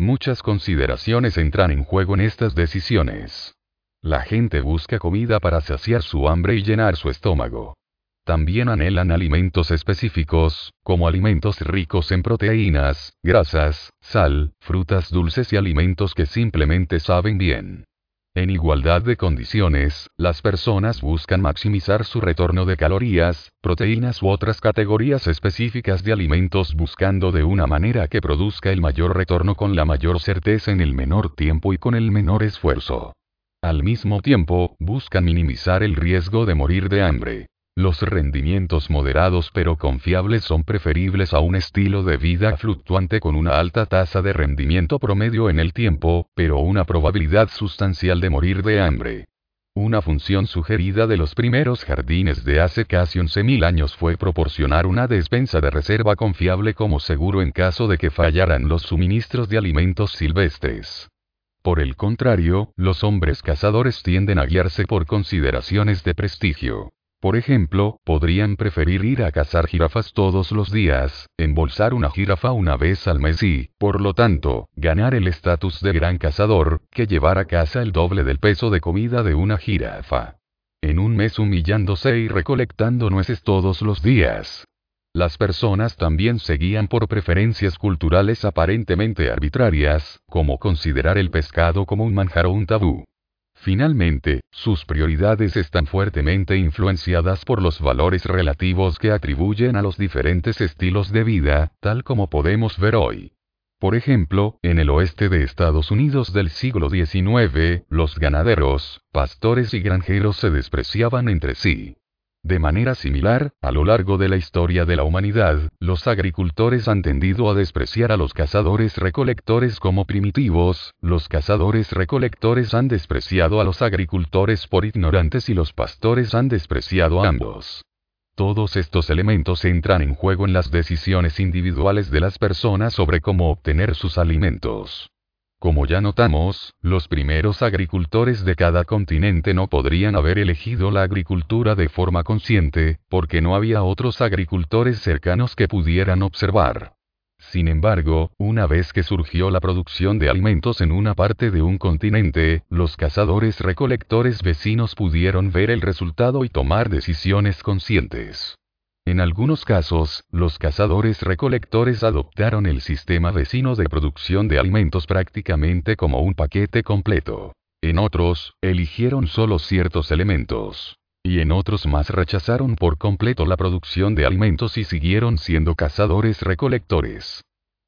Muchas consideraciones entran en juego en estas decisiones. La gente busca comida para saciar su hambre y llenar su estómago. También anhelan alimentos específicos, como alimentos ricos en proteínas, grasas, sal, frutas dulces y alimentos que simplemente saben bien. En igualdad de condiciones, las personas buscan maximizar su retorno de calorías, proteínas u otras categorías específicas de alimentos buscando de una manera que produzca el mayor retorno con la mayor certeza en el menor tiempo y con el menor esfuerzo. Al mismo tiempo, buscan minimizar el riesgo de morir de hambre. Los rendimientos moderados pero confiables son preferibles a un estilo de vida fluctuante con una alta tasa de rendimiento promedio en el tiempo, pero una probabilidad sustancial de morir de hambre. Una función sugerida de los primeros jardines de hace casi 11.000 años fue proporcionar una despensa de reserva confiable como seguro en caso de que fallaran los suministros de alimentos silvestres. Por el contrario, los hombres cazadores tienden a guiarse por consideraciones de prestigio. Por ejemplo, podrían preferir ir a cazar jirafas todos los días, embolsar una jirafa una vez al mes y, por lo tanto, ganar el estatus de gran cazador, que llevar a casa el doble del peso de comida de una jirafa. En un mes humillándose y recolectando nueces todos los días. Las personas también seguían por preferencias culturales aparentemente arbitrarias, como considerar el pescado como un manjar o un tabú. Finalmente, sus prioridades están fuertemente influenciadas por los valores relativos que atribuyen a los diferentes estilos de vida, tal como podemos ver hoy. Por ejemplo, en el oeste de Estados Unidos del siglo XIX, los ganaderos, pastores y granjeros se despreciaban entre sí. De manera similar, a lo largo de la historia de la humanidad, los agricultores han tendido a despreciar a los cazadores recolectores como primitivos, los cazadores recolectores han despreciado a los agricultores por ignorantes y los pastores han despreciado a ambos. Todos estos elementos entran en juego en las decisiones individuales de las personas sobre cómo obtener sus alimentos. Como ya notamos, los primeros agricultores de cada continente no podrían haber elegido la agricultura de forma consciente, porque no había otros agricultores cercanos que pudieran observar. Sin embargo, una vez que surgió la producción de alimentos en una parte de un continente, los cazadores recolectores vecinos pudieron ver el resultado y tomar decisiones conscientes. En algunos casos, los cazadores recolectores adoptaron el sistema vecino de producción de alimentos prácticamente como un paquete completo. En otros, eligieron solo ciertos elementos. Y en otros más rechazaron por completo la producción de alimentos y siguieron siendo cazadores recolectores.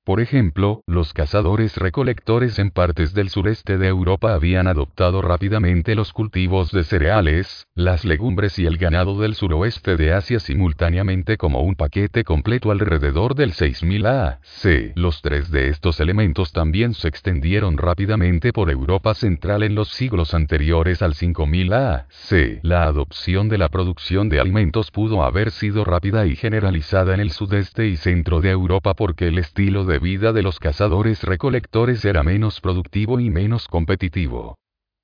Por ejemplo, los cazadores recolectores en partes del sureste de Europa habían adoptado rápidamente los cultivos de cereales, las legumbres y el ganado del suroeste de Asia simultáneamente como un paquete completo alrededor del 6000 AC. Los tres de estos elementos también se extendieron rápidamente por Europa central en los siglos anteriores al 5000 AC. La adopción de la producción de alimentos pudo haber sido rápida y generalizada en el sudeste y centro de Europa porque el estilo de de vida de los cazadores recolectores era menos productivo y menos competitivo.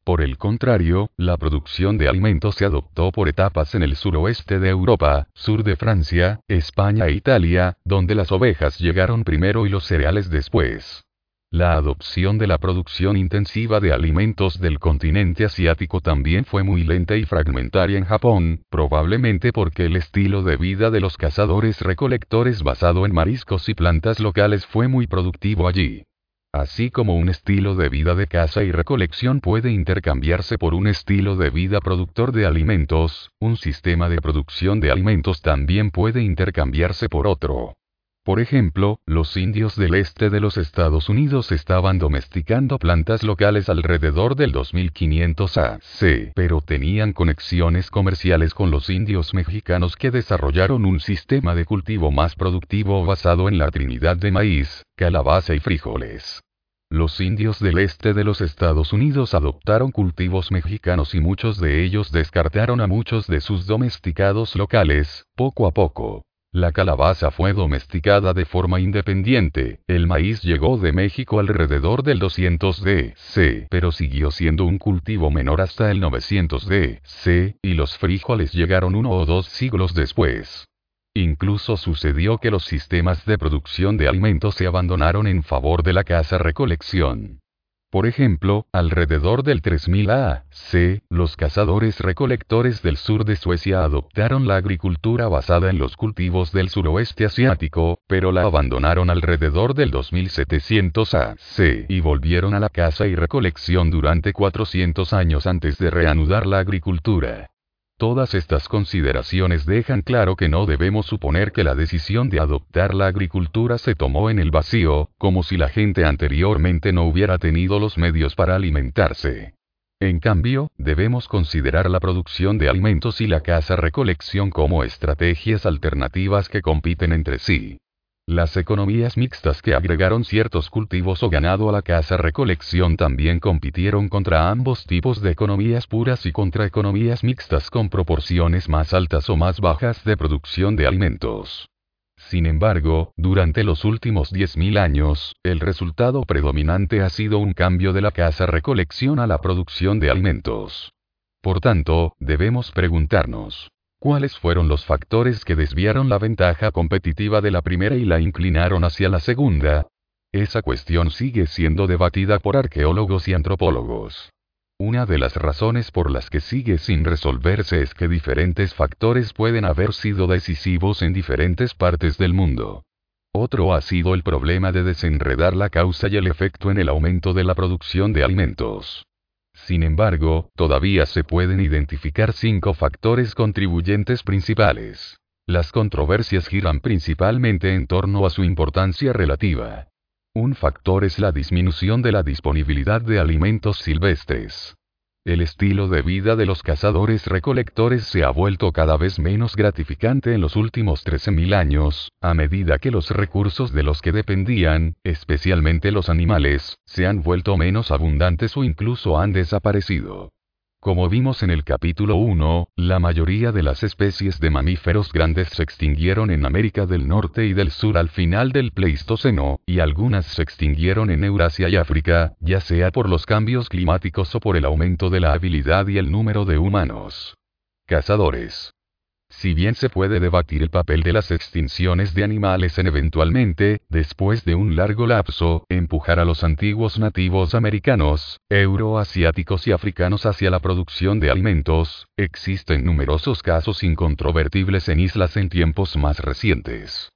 Por el contrario, la producción de alimentos se adoptó por etapas en el suroeste de Europa, sur de Francia, España e Italia, donde las ovejas llegaron primero y los cereales después. La adopción de la producción intensiva de alimentos del continente asiático también fue muy lenta y fragmentaria en Japón, probablemente porque el estilo de vida de los cazadores recolectores basado en mariscos y plantas locales fue muy productivo allí. Así como un estilo de vida de caza y recolección puede intercambiarse por un estilo de vida productor de alimentos, un sistema de producción de alimentos también puede intercambiarse por otro. Por ejemplo, los indios del este de los Estados Unidos estaban domesticando plantas locales alrededor del 2500 AC, pero tenían conexiones comerciales con los indios mexicanos que desarrollaron un sistema de cultivo más productivo basado en la trinidad de maíz, calabaza y frijoles. Los indios del este de los Estados Unidos adoptaron cultivos mexicanos y muchos de ellos descartaron a muchos de sus domesticados locales, poco a poco. La calabaza fue domesticada de forma independiente, el maíz llegó de México alrededor del 200 DC, pero siguió siendo un cultivo menor hasta el 900 DC, y los frijoles llegaron uno o dos siglos después. Incluso sucedió que los sistemas de producción de alimentos se abandonaron en favor de la caza-recolección. Por ejemplo, alrededor del 3000 A.C., los cazadores-recolectores del sur de Suecia adoptaron la agricultura basada en los cultivos del suroeste asiático, pero la abandonaron alrededor del 2700 A.C. y volvieron a la caza y recolección durante 400 años antes de reanudar la agricultura. Todas estas consideraciones dejan claro que no debemos suponer que la decisión de adoptar la agricultura se tomó en el vacío, como si la gente anteriormente no hubiera tenido los medios para alimentarse. En cambio, debemos considerar la producción de alimentos y la caza-recolección como estrategias alternativas que compiten entre sí. Las economías mixtas que agregaron ciertos cultivos o ganado a la caza-recolección también compitieron contra ambos tipos de economías puras y contra economías mixtas con proporciones más altas o más bajas de producción de alimentos. Sin embargo, durante los últimos 10.000 años, el resultado predominante ha sido un cambio de la caza-recolección a la producción de alimentos. Por tanto, debemos preguntarnos, ¿Cuáles fueron los factores que desviaron la ventaja competitiva de la primera y la inclinaron hacia la segunda? Esa cuestión sigue siendo debatida por arqueólogos y antropólogos. Una de las razones por las que sigue sin resolverse es que diferentes factores pueden haber sido decisivos en diferentes partes del mundo. Otro ha sido el problema de desenredar la causa y el efecto en el aumento de la producción de alimentos. Sin embargo, todavía se pueden identificar cinco factores contribuyentes principales. Las controversias giran principalmente en torno a su importancia relativa. Un factor es la disminución de la disponibilidad de alimentos silvestres. El estilo de vida de los cazadores-recolectores se ha vuelto cada vez menos gratificante en los últimos 13.000 años, a medida que los recursos de los que dependían, especialmente los animales, se han vuelto menos abundantes o incluso han desaparecido. Como vimos en el capítulo 1, la mayoría de las especies de mamíferos grandes se extinguieron en América del Norte y del Sur al final del Pleistoceno, y algunas se extinguieron en Eurasia y África, ya sea por los cambios climáticos o por el aumento de la habilidad y el número de humanos. Cazadores. Si bien se puede debatir el papel de las extinciones de animales en eventualmente, después de un largo lapso, empujar a los antiguos nativos americanos, euroasiáticos y africanos hacia la producción de alimentos, existen numerosos casos incontrovertibles en islas en tiempos más recientes.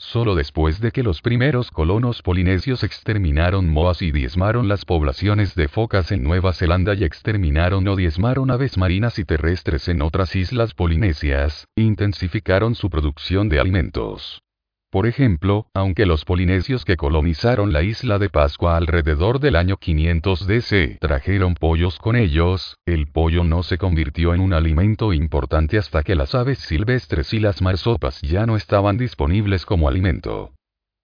Solo después de que los primeros colonos polinesios exterminaron moas y diezmaron las poblaciones de focas en Nueva Zelanda y exterminaron o diezmaron aves marinas y terrestres en otras islas polinesias, intensificaron su producción de alimentos. Por ejemplo, aunque los polinesios que colonizaron la isla de Pascua alrededor del año 500 DC trajeron pollos con ellos, el pollo no se convirtió en un alimento importante hasta que las aves silvestres y las marsopas ya no estaban disponibles como alimento.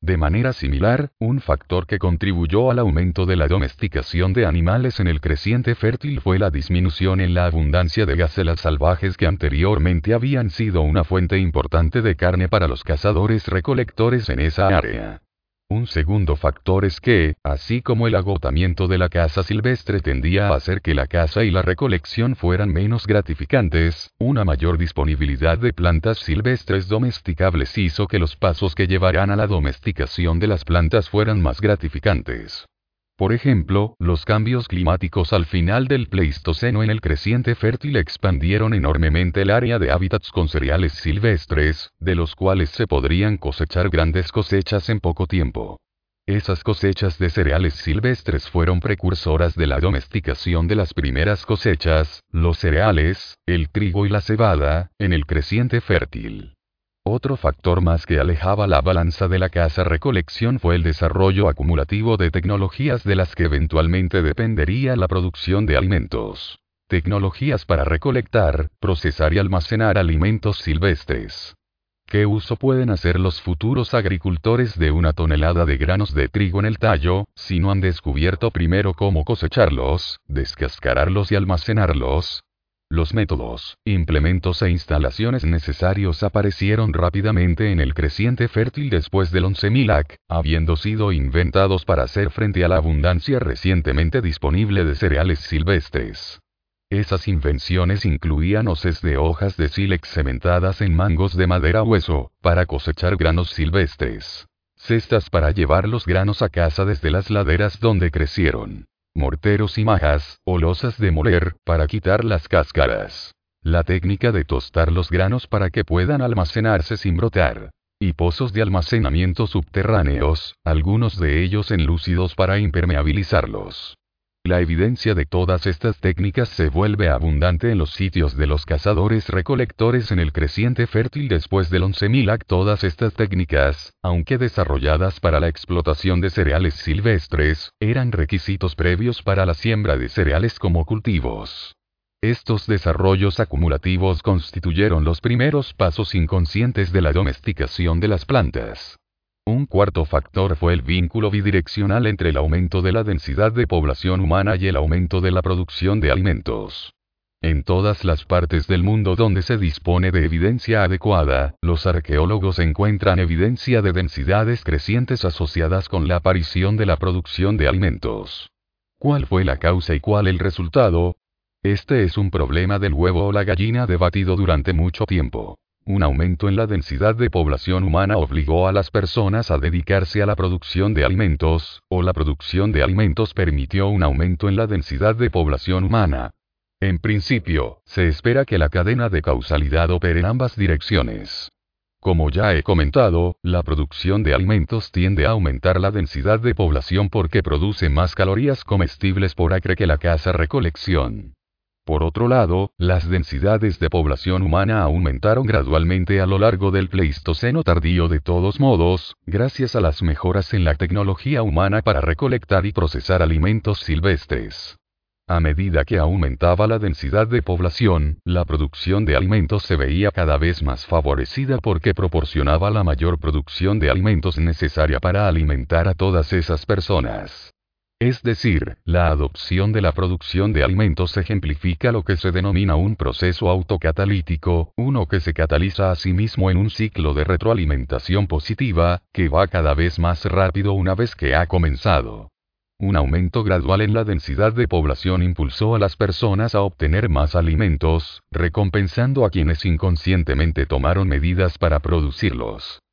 De manera similar, un factor que contribuyó al aumento de la domesticación de animales en el creciente fértil fue la disminución en la abundancia de gacelas salvajes que anteriormente habían sido una fuente importante de carne para los cazadores recolectores en esa área. Un segundo factor es que, así como el agotamiento de la caza silvestre tendía a hacer que la caza y la recolección fueran menos gratificantes, una mayor disponibilidad de plantas silvestres domesticables hizo que los pasos que llevaran a la domesticación de las plantas fueran más gratificantes. Por ejemplo, los cambios climáticos al final del Pleistoceno en el creciente fértil expandieron enormemente el área de hábitats con cereales silvestres, de los cuales se podrían cosechar grandes cosechas en poco tiempo. Esas cosechas de cereales silvestres fueron precursoras de la domesticación de las primeras cosechas, los cereales, el trigo y la cebada, en el creciente fértil. Otro factor más que alejaba la balanza de la caza-recolección fue el desarrollo acumulativo de tecnologías de las que eventualmente dependería la producción de alimentos. Tecnologías para recolectar, procesar y almacenar alimentos silvestres. ¿Qué uso pueden hacer los futuros agricultores de una tonelada de granos de trigo en el tallo, si no han descubierto primero cómo cosecharlos, descascararlos y almacenarlos? Los métodos, implementos e instalaciones necesarios aparecieron rápidamente en el creciente fértil después del 11.000 AC, habiendo sido inventados para hacer frente a la abundancia recientemente disponible de cereales silvestres. Esas invenciones incluían hoces de hojas de sílex cementadas en mangos de madera hueso, para cosechar granos silvestres. Cestas para llevar los granos a casa desde las laderas donde crecieron. Morteros y majas, o losas de moler, para quitar las cáscaras. La técnica de tostar los granos para que puedan almacenarse sin brotar. Y pozos de almacenamiento subterráneos, algunos de ellos enlúcidos para impermeabilizarlos. La evidencia de todas estas técnicas se vuelve abundante en los sitios de los cazadores recolectores en el creciente fértil después del 11.000 AC. Todas estas técnicas, aunque desarrolladas para la explotación de cereales silvestres, eran requisitos previos para la siembra de cereales como cultivos. Estos desarrollos acumulativos constituyeron los primeros pasos inconscientes de la domesticación de las plantas. Un cuarto factor fue el vínculo bidireccional entre el aumento de la densidad de población humana y el aumento de la producción de alimentos. En todas las partes del mundo donde se dispone de evidencia adecuada, los arqueólogos encuentran evidencia de densidades crecientes asociadas con la aparición de la producción de alimentos. ¿Cuál fue la causa y cuál el resultado? Este es un problema del huevo o la gallina debatido durante mucho tiempo. Un aumento en la densidad de población humana obligó a las personas a dedicarse a la producción de alimentos, o la producción de alimentos permitió un aumento en la densidad de población humana. En principio, se espera que la cadena de causalidad opere en ambas direcciones. Como ya he comentado, la producción de alimentos tiende a aumentar la densidad de población porque produce más calorías comestibles por acre que la caza recolección. Por otro lado, las densidades de población humana aumentaron gradualmente a lo largo del Pleistoceno tardío de todos modos, gracias a las mejoras en la tecnología humana para recolectar y procesar alimentos silvestres. A medida que aumentaba la densidad de población, la producción de alimentos se veía cada vez más favorecida porque proporcionaba la mayor producción de alimentos necesaria para alimentar a todas esas personas. Es decir, la adopción de la producción de alimentos ejemplifica lo que se denomina un proceso autocatalítico, uno que se cataliza a sí mismo en un ciclo de retroalimentación positiva, que va cada vez más rápido una vez que ha comenzado. Un aumento gradual en la densidad de población impulsó a las personas a obtener más alimentos, recompensando a quienes inconscientemente tomaron medidas para producirlos.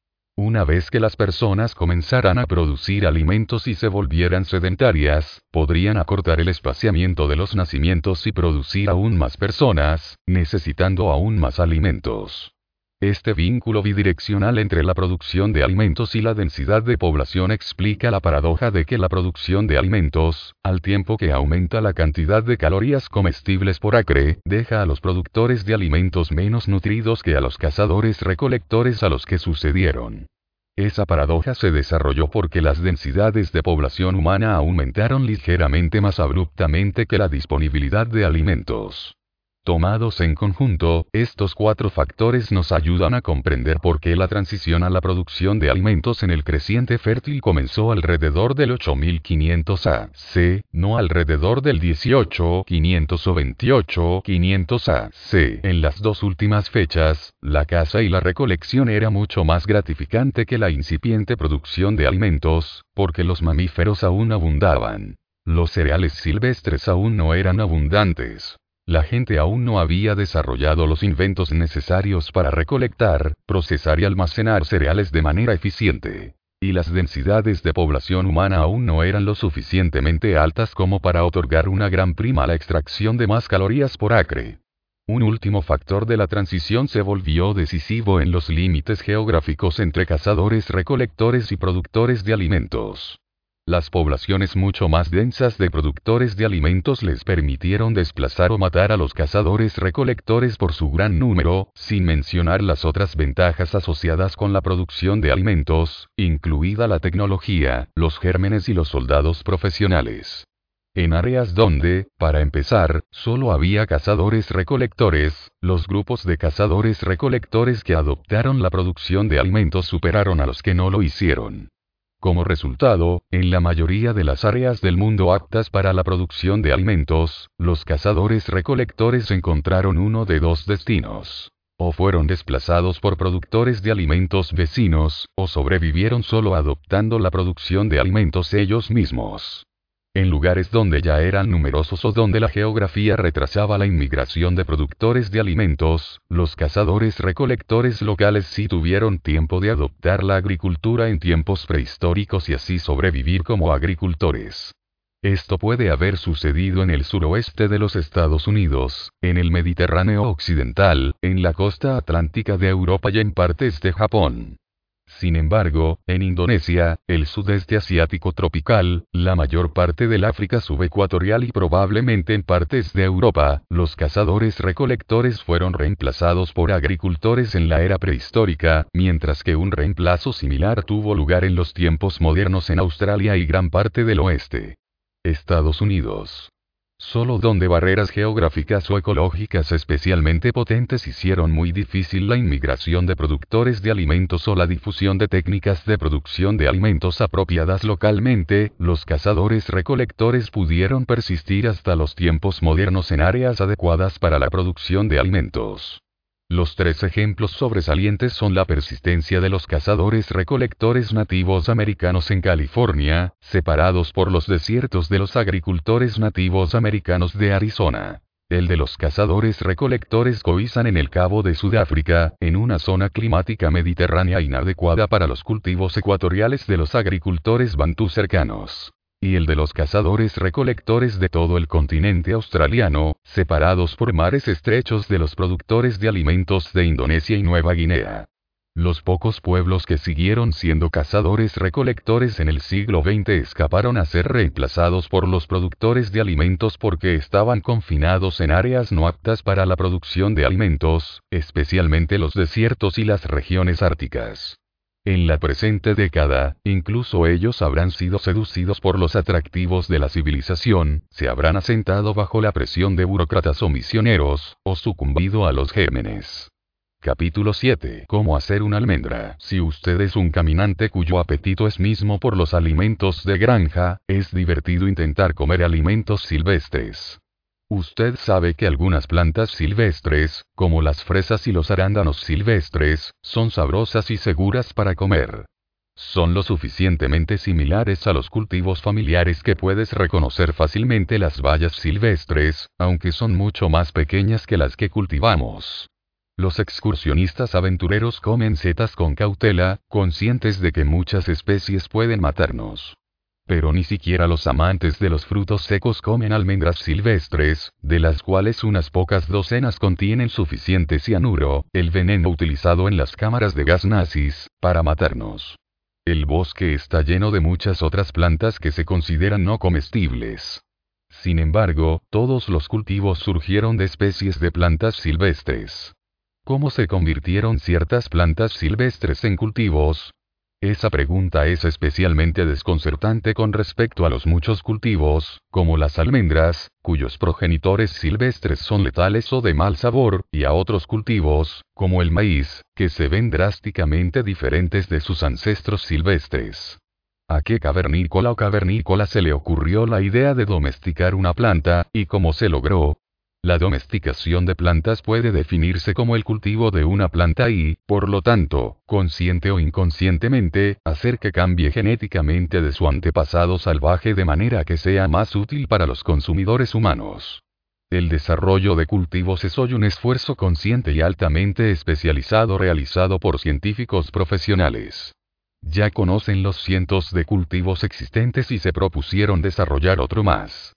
Una vez que las personas comenzaran a producir alimentos y se volvieran sedentarias, podrían acortar el espaciamiento de los nacimientos y producir aún más personas, necesitando aún más alimentos. Este vínculo bidireccional entre la producción de alimentos y la densidad de población explica la paradoja de que la producción de alimentos, al tiempo que aumenta la cantidad de calorías comestibles por acre, deja a los productores de alimentos menos nutridos que a los cazadores recolectores a los que sucedieron. Esa paradoja se desarrolló porque las densidades de población humana aumentaron ligeramente más abruptamente que la disponibilidad de alimentos. Tomados en conjunto, estos cuatro factores nos ayudan a comprender por qué la transición a la producción de alimentos en el creciente fértil comenzó alrededor del 8500 AC, no alrededor del 18500 o 28500 AC. En las dos últimas fechas, la caza y la recolección era mucho más gratificante que la incipiente producción de alimentos, porque los mamíferos aún abundaban. Los cereales silvestres aún no eran abundantes. La gente aún no había desarrollado los inventos necesarios para recolectar, procesar y almacenar cereales de manera eficiente. Y las densidades de población humana aún no eran lo suficientemente altas como para otorgar una gran prima a la extracción de más calorías por acre. Un último factor de la transición se volvió decisivo en los límites geográficos entre cazadores recolectores y productores de alimentos. Las poblaciones mucho más densas de productores de alimentos les permitieron desplazar o matar a los cazadores recolectores por su gran número, sin mencionar las otras ventajas asociadas con la producción de alimentos, incluida la tecnología, los gérmenes y los soldados profesionales. En áreas donde, para empezar, solo había cazadores recolectores, los grupos de cazadores recolectores que adoptaron la producción de alimentos superaron a los que no lo hicieron. Como resultado, en la mayoría de las áreas del mundo aptas para la producción de alimentos, los cazadores recolectores encontraron uno de dos destinos. O fueron desplazados por productores de alimentos vecinos, o sobrevivieron solo adoptando la producción de alimentos ellos mismos. En lugares donde ya eran numerosos o donde la geografía retrasaba la inmigración de productores de alimentos, los cazadores recolectores locales sí tuvieron tiempo de adoptar la agricultura en tiempos prehistóricos y así sobrevivir como agricultores. Esto puede haber sucedido en el suroeste de los Estados Unidos, en el Mediterráneo occidental, en la costa atlántica de Europa y en partes de Japón. Sin embargo, en Indonesia, el sudeste asiático tropical, la mayor parte del África subecuatorial y probablemente en partes de Europa, los cazadores recolectores fueron reemplazados por agricultores en la era prehistórica, mientras que un reemplazo similar tuvo lugar en los tiempos modernos en Australia y gran parte del oeste. Estados Unidos. Solo donde barreras geográficas o ecológicas especialmente potentes hicieron muy difícil la inmigración de productores de alimentos o la difusión de técnicas de producción de alimentos apropiadas localmente, los cazadores recolectores pudieron persistir hasta los tiempos modernos en áreas adecuadas para la producción de alimentos. Los tres ejemplos sobresalientes son la persistencia de los cazadores recolectores nativos americanos en California, separados por los desiertos de los agricultores nativos americanos de Arizona. El de los cazadores recolectores Khoisan en el Cabo de Sudáfrica, en una zona climática mediterránea inadecuada para los cultivos ecuatoriales de los agricultores bantú cercanos y el de los cazadores recolectores de todo el continente australiano, separados por mares estrechos de los productores de alimentos de Indonesia y Nueva Guinea. Los pocos pueblos que siguieron siendo cazadores recolectores en el siglo XX escaparon a ser reemplazados por los productores de alimentos porque estaban confinados en áreas no aptas para la producción de alimentos, especialmente los desiertos y las regiones árticas. En la presente década, incluso ellos habrán sido seducidos por los atractivos de la civilización, se habrán asentado bajo la presión de burócratas o misioneros, o sucumbido a los gémenes. Capítulo 7. Cómo hacer una almendra. Si usted es un caminante cuyo apetito es mismo por los alimentos de granja, es divertido intentar comer alimentos silvestres. Usted sabe que algunas plantas silvestres, como las fresas y los arándanos silvestres, son sabrosas y seguras para comer. Son lo suficientemente similares a los cultivos familiares que puedes reconocer fácilmente las bayas silvestres, aunque son mucho más pequeñas que las que cultivamos. Los excursionistas aventureros comen setas con cautela, conscientes de que muchas especies pueden matarnos. Pero ni siquiera los amantes de los frutos secos comen almendras silvestres, de las cuales unas pocas docenas contienen suficiente cianuro, el veneno utilizado en las cámaras de gas nazis, para matarnos. El bosque está lleno de muchas otras plantas que se consideran no comestibles. Sin embargo, todos los cultivos surgieron de especies de plantas silvestres. ¿Cómo se convirtieron ciertas plantas silvestres en cultivos? Esa pregunta es especialmente desconcertante con respecto a los muchos cultivos, como las almendras, cuyos progenitores silvestres son letales o de mal sabor, y a otros cultivos, como el maíz, que se ven drásticamente diferentes de sus ancestros silvestres. ¿A qué cavernícola o cavernícola se le ocurrió la idea de domesticar una planta, y cómo se logró? La domesticación de plantas puede definirse como el cultivo de una planta y, por lo tanto, consciente o inconscientemente, hacer que cambie genéticamente de su antepasado salvaje de manera que sea más útil para los consumidores humanos. El desarrollo de cultivos es hoy un esfuerzo consciente y altamente especializado realizado por científicos profesionales. Ya conocen los cientos de cultivos existentes y se propusieron desarrollar otro más.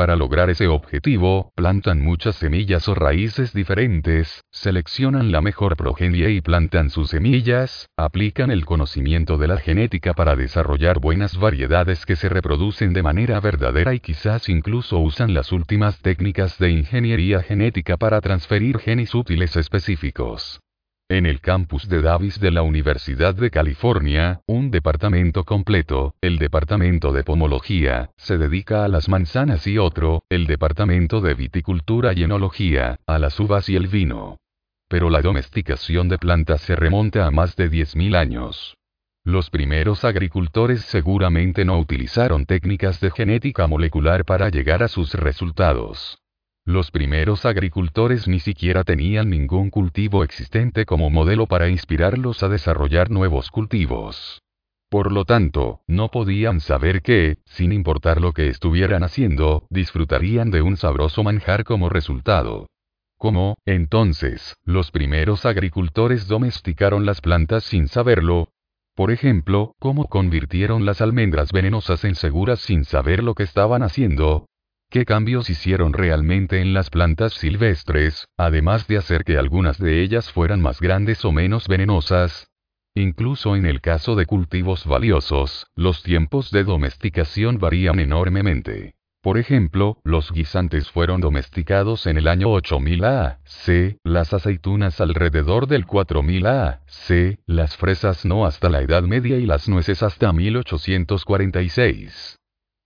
Para lograr ese objetivo, plantan muchas semillas o raíces diferentes, seleccionan la mejor progenie y plantan sus semillas, aplican el conocimiento de la genética para desarrollar buenas variedades que se reproducen de manera verdadera y quizás incluso usan las últimas técnicas de ingeniería genética para transferir genes útiles específicos. En el campus de Davis de la Universidad de California, un departamento completo, el departamento de pomología, se dedica a las manzanas y otro, el departamento de viticultura y enología, a las uvas y el vino. Pero la domesticación de plantas se remonta a más de 10.000 años. Los primeros agricultores seguramente no utilizaron técnicas de genética molecular para llegar a sus resultados. Los primeros agricultores ni siquiera tenían ningún cultivo existente como modelo para inspirarlos a desarrollar nuevos cultivos. Por lo tanto, no podían saber que, sin importar lo que estuvieran haciendo, disfrutarían de un sabroso manjar como resultado. ¿Cómo, entonces, los primeros agricultores domesticaron las plantas sin saberlo? Por ejemplo, ¿cómo convirtieron las almendras venenosas en seguras sin saber lo que estaban haciendo? ¿Qué cambios hicieron realmente en las plantas silvestres, además de hacer que algunas de ellas fueran más grandes o menos venenosas? Incluso en el caso de cultivos valiosos, los tiempos de domesticación varían enormemente. Por ejemplo, los guisantes fueron domesticados en el año 8000 A.C., las aceitunas alrededor del 4000 A.C., las fresas no hasta la Edad Media y las nueces hasta 1846.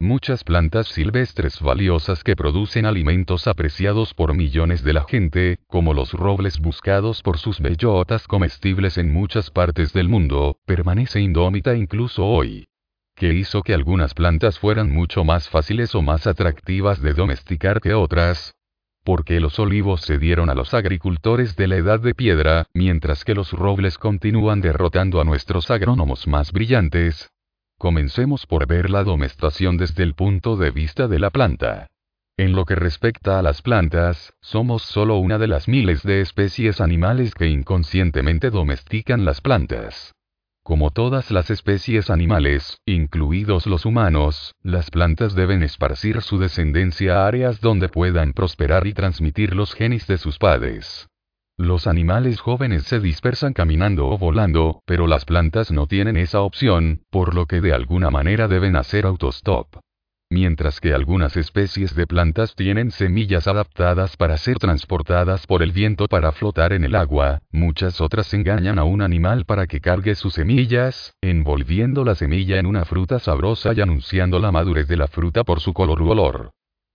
Muchas plantas silvestres valiosas que producen alimentos apreciados por millones de la gente, como los robles buscados por sus bellotas comestibles en muchas partes del mundo, permanece indómita incluso hoy. ¿Qué hizo que algunas plantas fueran mucho más fáciles o más atractivas de domesticar que otras? Porque los olivos se dieron a los agricultores de la edad de piedra, mientras que los robles continúan derrotando a nuestros agrónomos más brillantes, Comencemos por ver la domestación desde el punto de vista de la planta. En lo que respecta a las plantas, somos solo una de las miles de especies animales que inconscientemente domestican las plantas. Como todas las especies animales, incluidos los humanos, las plantas deben esparcir su descendencia a áreas donde puedan prosperar y transmitir los genes de sus padres. Los animales jóvenes se dispersan caminando o volando, pero las plantas no tienen esa opción, por lo que de alguna manera deben hacer autostop. Mientras que algunas especies de plantas tienen semillas adaptadas para ser transportadas por el viento para flotar en el agua, muchas otras engañan a un animal para que cargue sus semillas, envolviendo la semilla en una fruta sabrosa y anunciando la madurez de la fruta por su color u olor.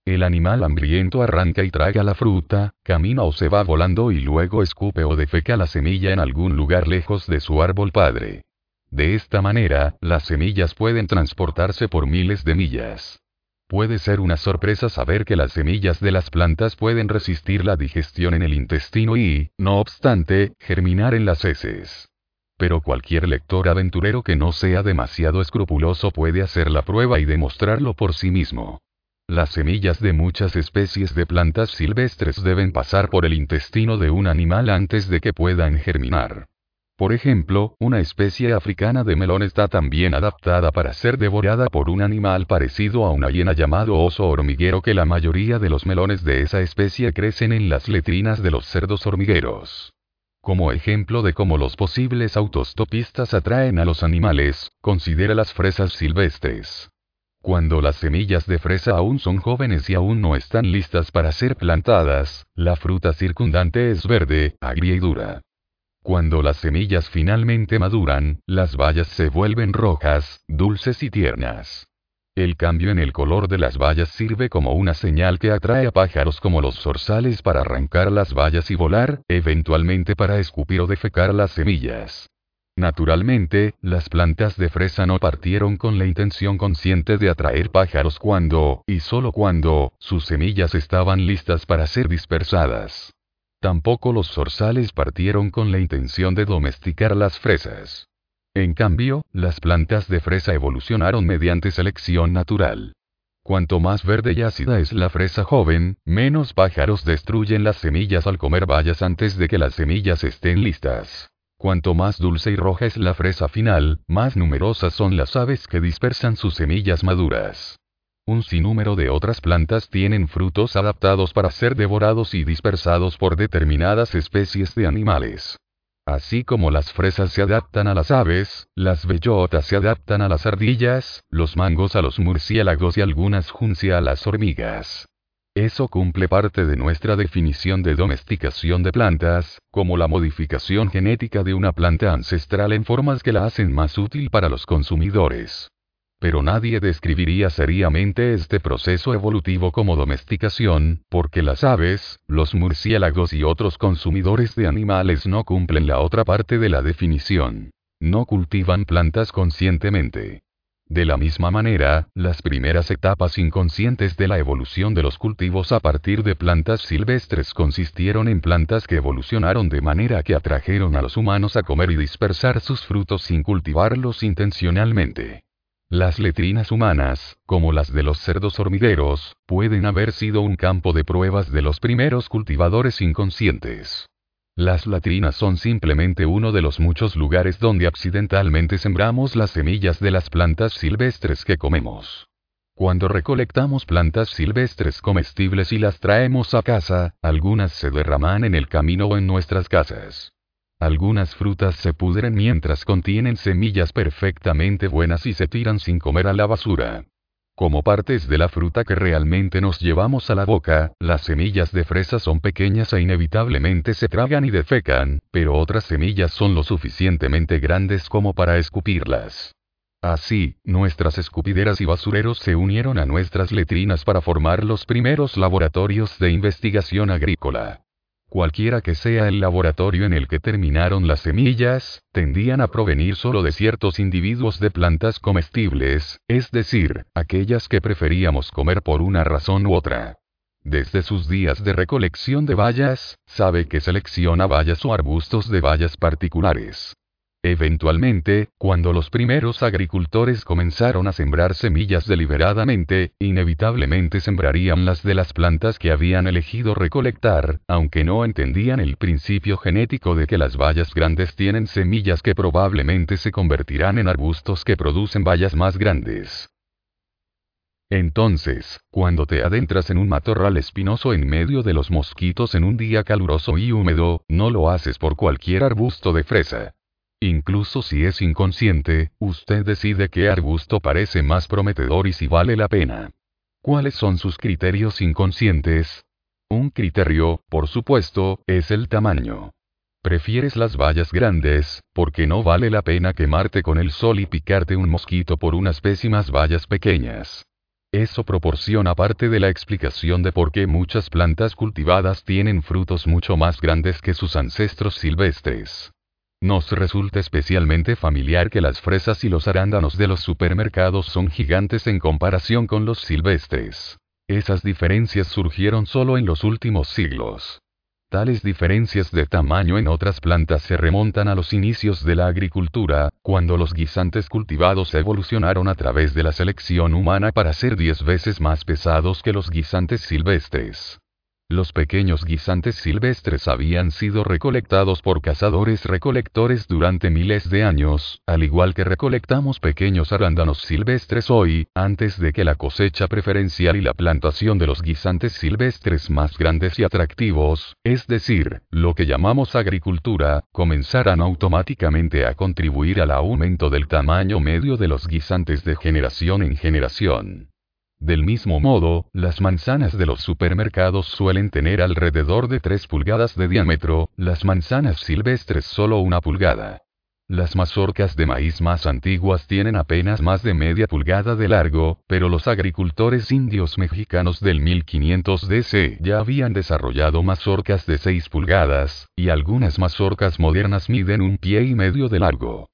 El animal hambriento arranca y traga la fruta, camina o se va volando y luego escupe o defeca la semilla en algún lugar lejos de su árbol padre. De esta manera, las semillas pueden transportarse por miles de millas. Puede ser una sorpresa saber que las semillas de las plantas pueden resistir la digestión en el intestino y, no obstante, germinar en las heces. Pero cualquier lector aventurero que no sea demasiado escrupuloso puede hacer la prueba y demostrarlo por sí mismo. Las semillas de muchas especies de plantas silvestres deben pasar por el intestino de un animal antes de que puedan germinar. Por ejemplo, una especie africana de melón está también adaptada para ser devorada por un animal parecido a una hiena llamado oso hormiguero que la mayoría de los melones de esa especie crecen en las letrinas de los cerdos hormigueros. Como ejemplo de cómo los posibles autostopistas atraen a los animales, considera las fresas silvestres. Cuando las semillas de fresa aún son jóvenes y aún no están listas para ser plantadas, la fruta circundante es verde, agria y dura. Cuando las semillas finalmente maduran, las bayas se vuelven rojas, dulces y tiernas. El cambio en el color de las bayas sirve como una señal que atrae a pájaros como los zorzales para arrancar las bayas y volar, eventualmente para escupir o defecar las semillas. Naturalmente, las plantas de fresa no partieron con la intención consciente de atraer pájaros cuando, y solo cuando, sus semillas estaban listas para ser dispersadas. Tampoco los zorzales partieron con la intención de domesticar las fresas. En cambio, las plantas de fresa evolucionaron mediante selección natural. Cuanto más verde y ácida es la fresa joven, menos pájaros destruyen las semillas al comer bayas antes de que las semillas estén listas. Cuanto más dulce y roja es la fresa final, más numerosas son las aves que dispersan sus semillas maduras. Un sinnúmero de otras plantas tienen frutos adaptados para ser devorados y dispersados por determinadas especies de animales. Así como las fresas se adaptan a las aves, las bellotas se adaptan a las ardillas, los mangos a los murciélagos y algunas juncia a las hormigas. Eso cumple parte de nuestra definición de domesticación de plantas, como la modificación genética de una planta ancestral en formas que la hacen más útil para los consumidores. Pero nadie describiría seriamente este proceso evolutivo como domesticación, porque las aves, los murciélagos y otros consumidores de animales no cumplen la otra parte de la definición. No cultivan plantas conscientemente. De la misma manera, las primeras etapas inconscientes de la evolución de los cultivos a partir de plantas silvestres consistieron en plantas que evolucionaron de manera que atrajeron a los humanos a comer y dispersar sus frutos sin cultivarlos intencionalmente. Las letrinas humanas, como las de los cerdos hormigueros, pueden haber sido un campo de pruebas de los primeros cultivadores inconscientes. Las latrinas son simplemente uno de los muchos lugares donde accidentalmente sembramos las semillas de las plantas silvestres que comemos. Cuando recolectamos plantas silvestres comestibles y las traemos a casa, algunas se derraman en el camino o en nuestras casas. Algunas frutas se pudren mientras contienen semillas perfectamente buenas y se tiran sin comer a la basura. Como partes de la fruta que realmente nos llevamos a la boca, las semillas de fresa son pequeñas e inevitablemente se tragan y defecan, pero otras semillas son lo suficientemente grandes como para escupirlas. Así, nuestras escupideras y basureros se unieron a nuestras letrinas para formar los primeros laboratorios de investigación agrícola. Cualquiera que sea el laboratorio en el que terminaron las semillas, tendían a provenir solo de ciertos individuos de plantas comestibles, es decir, aquellas que preferíamos comer por una razón u otra. Desde sus días de recolección de bayas, sabe que selecciona bayas o arbustos de bayas particulares. Eventualmente, cuando los primeros agricultores comenzaron a sembrar semillas deliberadamente, inevitablemente sembrarían las de las plantas que habían elegido recolectar, aunque no entendían el principio genético de que las bayas grandes tienen semillas que probablemente se convertirán en arbustos que producen bayas más grandes. Entonces, cuando te adentras en un matorral espinoso en medio de los mosquitos en un día caluroso y húmedo, no lo haces por cualquier arbusto de fresa. Incluso si es inconsciente, usted decide qué arbusto parece más prometedor y si vale la pena. ¿Cuáles son sus criterios inconscientes? Un criterio, por supuesto, es el tamaño. Prefieres las vallas grandes, porque no vale la pena quemarte con el sol y picarte un mosquito por unas pésimas vallas pequeñas. Eso proporciona parte de la explicación de por qué muchas plantas cultivadas tienen frutos mucho más grandes que sus ancestros silvestres. Nos resulta especialmente familiar que las fresas y los arándanos de los supermercados son gigantes en comparación con los silvestres. Esas diferencias surgieron solo en los últimos siglos. Tales diferencias de tamaño en otras plantas se remontan a los inicios de la agricultura, cuando los guisantes cultivados evolucionaron a través de la selección humana para ser diez veces más pesados que los guisantes silvestres. Los pequeños guisantes silvestres habían sido recolectados por cazadores-recolectores durante miles de años, al igual que recolectamos pequeños arándanos silvestres hoy, antes de que la cosecha preferencial y la plantación de los guisantes silvestres más grandes y atractivos, es decir, lo que llamamos agricultura, comenzaran automáticamente a contribuir al aumento del tamaño medio de los guisantes de generación en generación. Del mismo modo, las manzanas de los supermercados suelen tener alrededor de 3 pulgadas de diámetro, las manzanas silvestres solo una pulgada. Las mazorcas de maíz más antiguas tienen apenas más de media pulgada de largo, pero los agricultores indios mexicanos del 1500 DC ya habían desarrollado mazorcas de 6 pulgadas, y algunas mazorcas modernas miden un pie y medio de largo.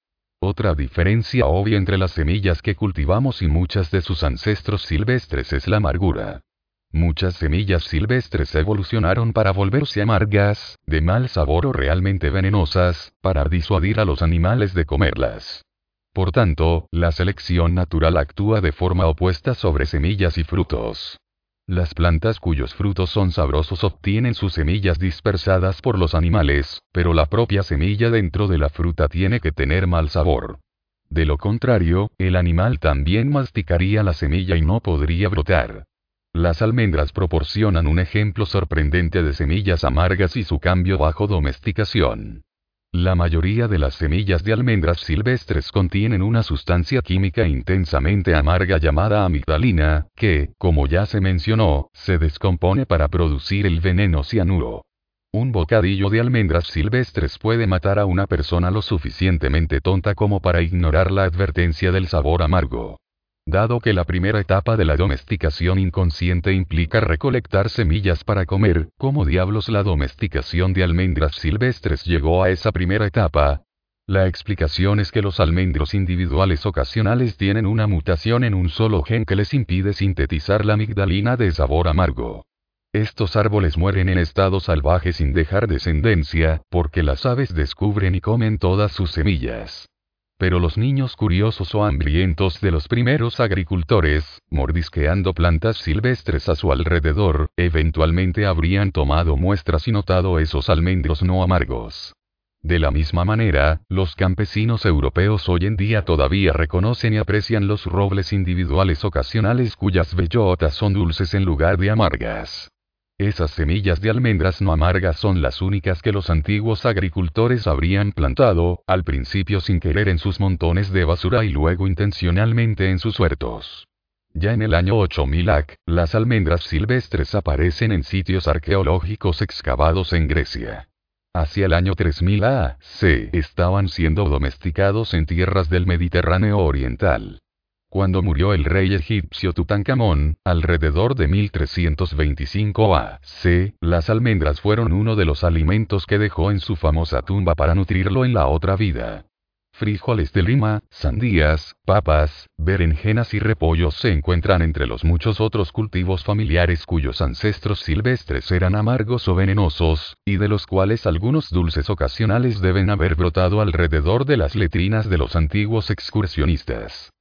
Otra diferencia obvia entre las semillas que cultivamos y muchas de sus ancestros silvestres es la amargura. Muchas semillas silvestres evolucionaron para volverse amargas, de mal sabor o realmente venenosas, para disuadir a los animales de comerlas. Por tanto, la selección natural actúa de forma opuesta sobre semillas y frutos. Las plantas cuyos frutos son sabrosos obtienen sus semillas dispersadas por los animales, pero la propia semilla dentro de la fruta tiene que tener mal sabor. De lo contrario, el animal también masticaría la semilla y no podría brotar. Las almendras proporcionan un ejemplo sorprendente de semillas amargas y su cambio bajo domesticación. La mayoría de las semillas de almendras silvestres contienen una sustancia química intensamente amarga llamada amigdalina, que, como ya se mencionó, se descompone para producir el veneno cianuro. Un bocadillo de almendras silvestres puede matar a una persona lo suficientemente tonta como para ignorar la advertencia del sabor amargo. Dado que la primera etapa de la domesticación inconsciente implica recolectar semillas para comer, ¿cómo diablos la domesticación de almendras silvestres llegó a esa primera etapa? La explicación es que los almendros individuales ocasionales tienen una mutación en un solo gen que les impide sintetizar la amigdalina de sabor amargo. Estos árboles mueren en estado salvaje sin dejar descendencia, porque las aves descubren y comen todas sus semillas. Pero los niños curiosos o hambrientos de los primeros agricultores, mordisqueando plantas silvestres a su alrededor, eventualmente habrían tomado muestras y notado esos almendros no amargos. De la misma manera, los campesinos europeos hoy en día todavía reconocen y aprecian los robles individuales ocasionales cuyas bellotas son dulces en lugar de amargas. Esas semillas de almendras no amargas son las únicas que los antiguos agricultores habrían plantado, al principio sin querer en sus montones de basura y luego intencionalmente en sus huertos. Ya en el año 8000 AC, las almendras silvestres aparecen en sitios arqueológicos excavados en Grecia. Hacia el año 3000 AC, estaban siendo domesticados en tierras del Mediterráneo Oriental. Cuando murió el rey egipcio Tutankamón, alrededor de 1325 AC, las almendras fueron uno de los alimentos que dejó en su famosa tumba para nutrirlo en la otra vida. Frijoles de lima, sandías, papas, berenjenas y repollos se encuentran entre los muchos otros cultivos familiares cuyos ancestros silvestres eran amargos o venenosos, y de los cuales algunos dulces ocasionales deben haber brotado alrededor de las letrinas de los antiguos excursionistas.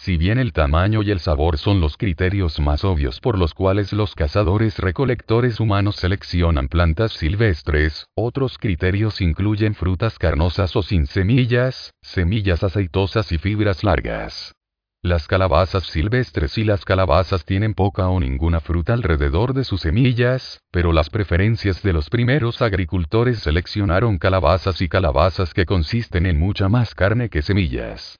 Si bien el tamaño y el sabor son los criterios más obvios por los cuales los cazadores recolectores humanos seleccionan plantas silvestres, otros criterios incluyen frutas carnosas o sin semillas, semillas aceitosas y fibras largas. Las calabazas silvestres y las calabazas tienen poca o ninguna fruta alrededor de sus semillas, pero las preferencias de los primeros agricultores seleccionaron calabazas y calabazas que consisten en mucha más carne que semillas.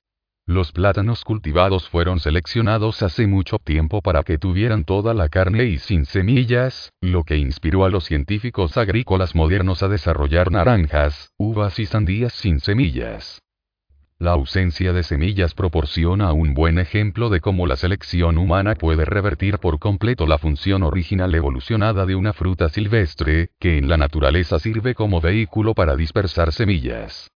Los plátanos cultivados fueron seleccionados hace mucho tiempo para que tuvieran toda la carne y sin semillas, lo que inspiró a los científicos agrícolas modernos a desarrollar naranjas, uvas y sandías sin semillas. La ausencia de semillas proporciona un buen ejemplo de cómo la selección humana puede revertir por completo la función original evolucionada de una fruta silvestre, que en la naturaleza sirve como vehículo para dispersar semillas.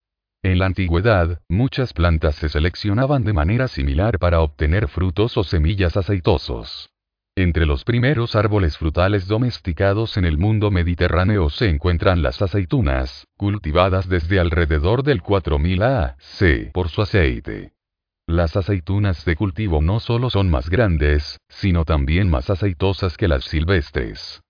En la antigüedad, muchas plantas se seleccionaban de manera similar para obtener frutos o semillas aceitosos. Entre los primeros árboles frutales domesticados en el mundo mediterráneo se encuentran las aceitunas, cultivadas desde alrededor del 4000 AC por su aceite. Las aceitunas de cultivo no solo son más grandes, sino también más aceitosas que las silvestres.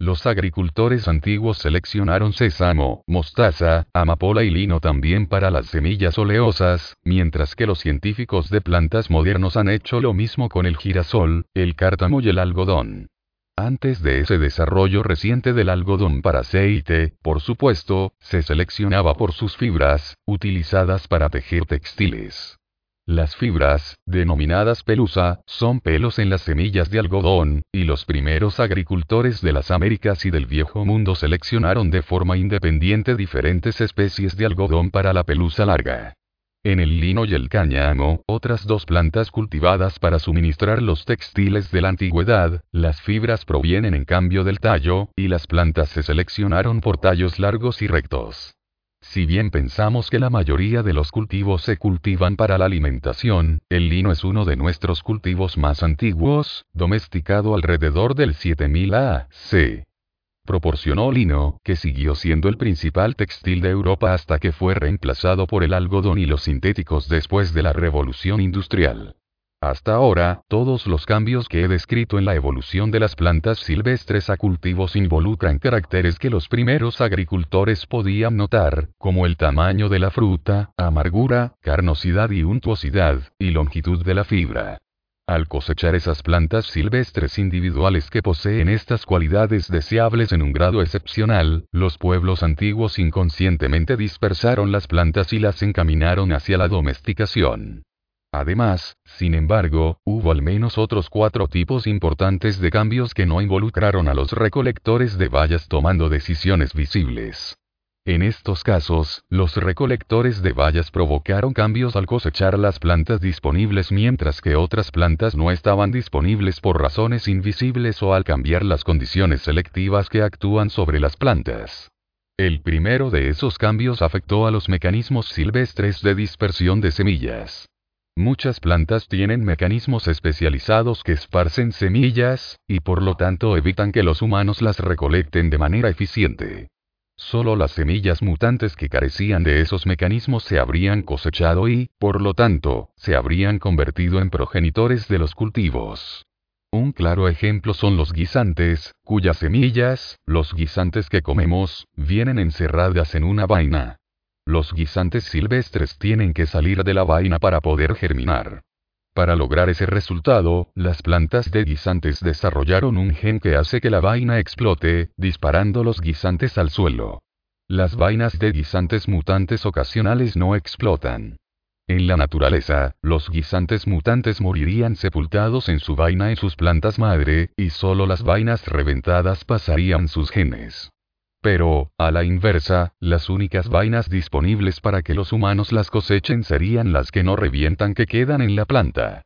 Los agricultores antiguos seleccionaron sésamo, mostaza, amapola y lino también para las semillas oleosas, mientras que los científicos de plantas modernos han hecho lo mismo con el girasol, el cártamo y el algodón. Antes de ese desarrollo reciente del algodón para aceite, por supuesto, se seleccionaba por sus fibras, utilizadas para tejer textiles. Las fibras, denominadas pelusa, son pelos en las semillas de algodón, y los primeros agricultores de las Américas y del Viejo Mundo seleccionaron de forma independiente diferentes especies de algodón para la pelusa larga. En el lino y el cáñamo, otras dos plantas cultivadas para suministrar los textiles de la antigüedad, las fibras provienen en cambio del tallo, y las plantas se seleccionaron por tallos largos y rectos. Si bien pensamos que la mayoría de los cultivos se cultivan para la alimentación, el lino es uno de nuestros cultivos más antiguos, domesticado alrededor del 7000 AC. Proporcionó lino, que siguió siendo el principal textil de Europa hasta que fue reemplazado por el algodón y los sintéticos después de la revolución industrial. Hasta ahora, todos los cambios que he descrito en la evolución de las plantas silvestres a cultivos involucran caracteres que los primeros agricultores podían notar, como el tamaño de la fruta, amargura, carnosidad y untuosidad, y longitud de la fibra. Al cosechar esas plantas silvestres individuales que poseen estas cualidades deseables en un grado excepcional, los pueblos antiguos inconscientemente dispersaron las plantas y las encaminaron hacia la domesticación. Además, sin embargo, hubo al menos otros cuatro tipos importantes de cambios que no involucraron a los recolectores de bayas tomando decisiones visibles. En estos casos, los recolectores de bayas provocaron cambios al cosechar las plantas disponibles mientras que otras plantas no estaban disponibles por razones invisibles o al cambiar las condiciones selectivas que actúan sobre las plantas. El primero de esos cambios afectó a los mecanismos silvestres de dispersión de semillas. Muchas plantas tienen mecanismos especializados que esparcen semillas, y por lo tanto evitan que los humanos las recolecten de manera eficiente. Solo las semillas mutantes que carecían de esos mecanismos se habrían cosechado y, por lo tanto, se habrían convertido en progenitores de los cultivos. Un claro ejemplo son los guisantes, cuyas semillas, los guisantes que comemos, vienen encerradas en una vaina. Los guisantes silvestres tienen que salir de la vaina para poder germinar. Para lograr ese resultado, las plantas de guisantes desarrollaron un gen que hace que la vaina explote, disparando los guisantes al suelo. Las vainas de guisantes mutantes ocasionales no explotan. En la naturaleza, los guisantes mutantes morirían sepultados en su vaina en sus plantas madre, y solo las vainas reventadas pasarían sus genes. Pero, a la inversa, las únicas vainas disponibles para que los humanos las cosechen serían las que no revientan que quedan en la planta.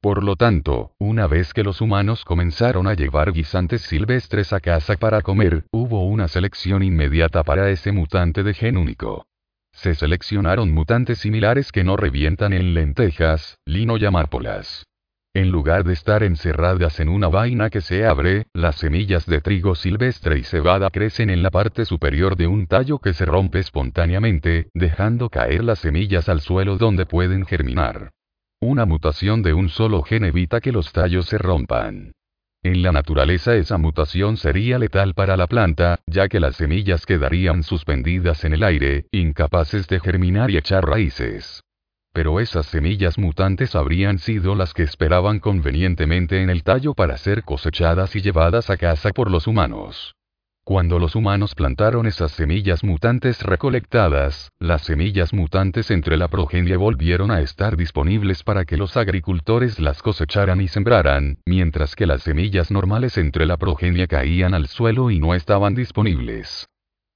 Por lo tanto, una vez que los humanos comenzaron a llevar guisantes silvestres a casa para comer, hubo una selección inmediata para ese mutante de gen único. Se seleccionaron mutantes similares que no revientan en lentejas, lino y amárpolas. En lugar de estar encerradas en una vaina que se abre, las semillas de trigo silvestre y cebada crecen en la parte superior de un tallo que se rompe espontáneamente, dejando caer las semillas al suelo donde pueden germinar. Una mutación de un solo gen evita que los tallos se rompan. En la naturaleza esa mutación sería letal para la planta, ya que las semillas quedarían suspendidas en el aire, incapaces de germinar y echar raíces. Pero esas semillas mutantes habrían sido las que esperaban convenientemente en el tallo para ser cosechadas y llevadas a casa por los humanos. Cuando los humanos plantaron esas semillas mutantes recolectadas, las semillas mutantes entre la progenie volvieron a estar disponibles para que los agricultores las cosecharan y sembraran, mientras que las semillas normales entre la progenie caían al suelo y no estaban disponibles.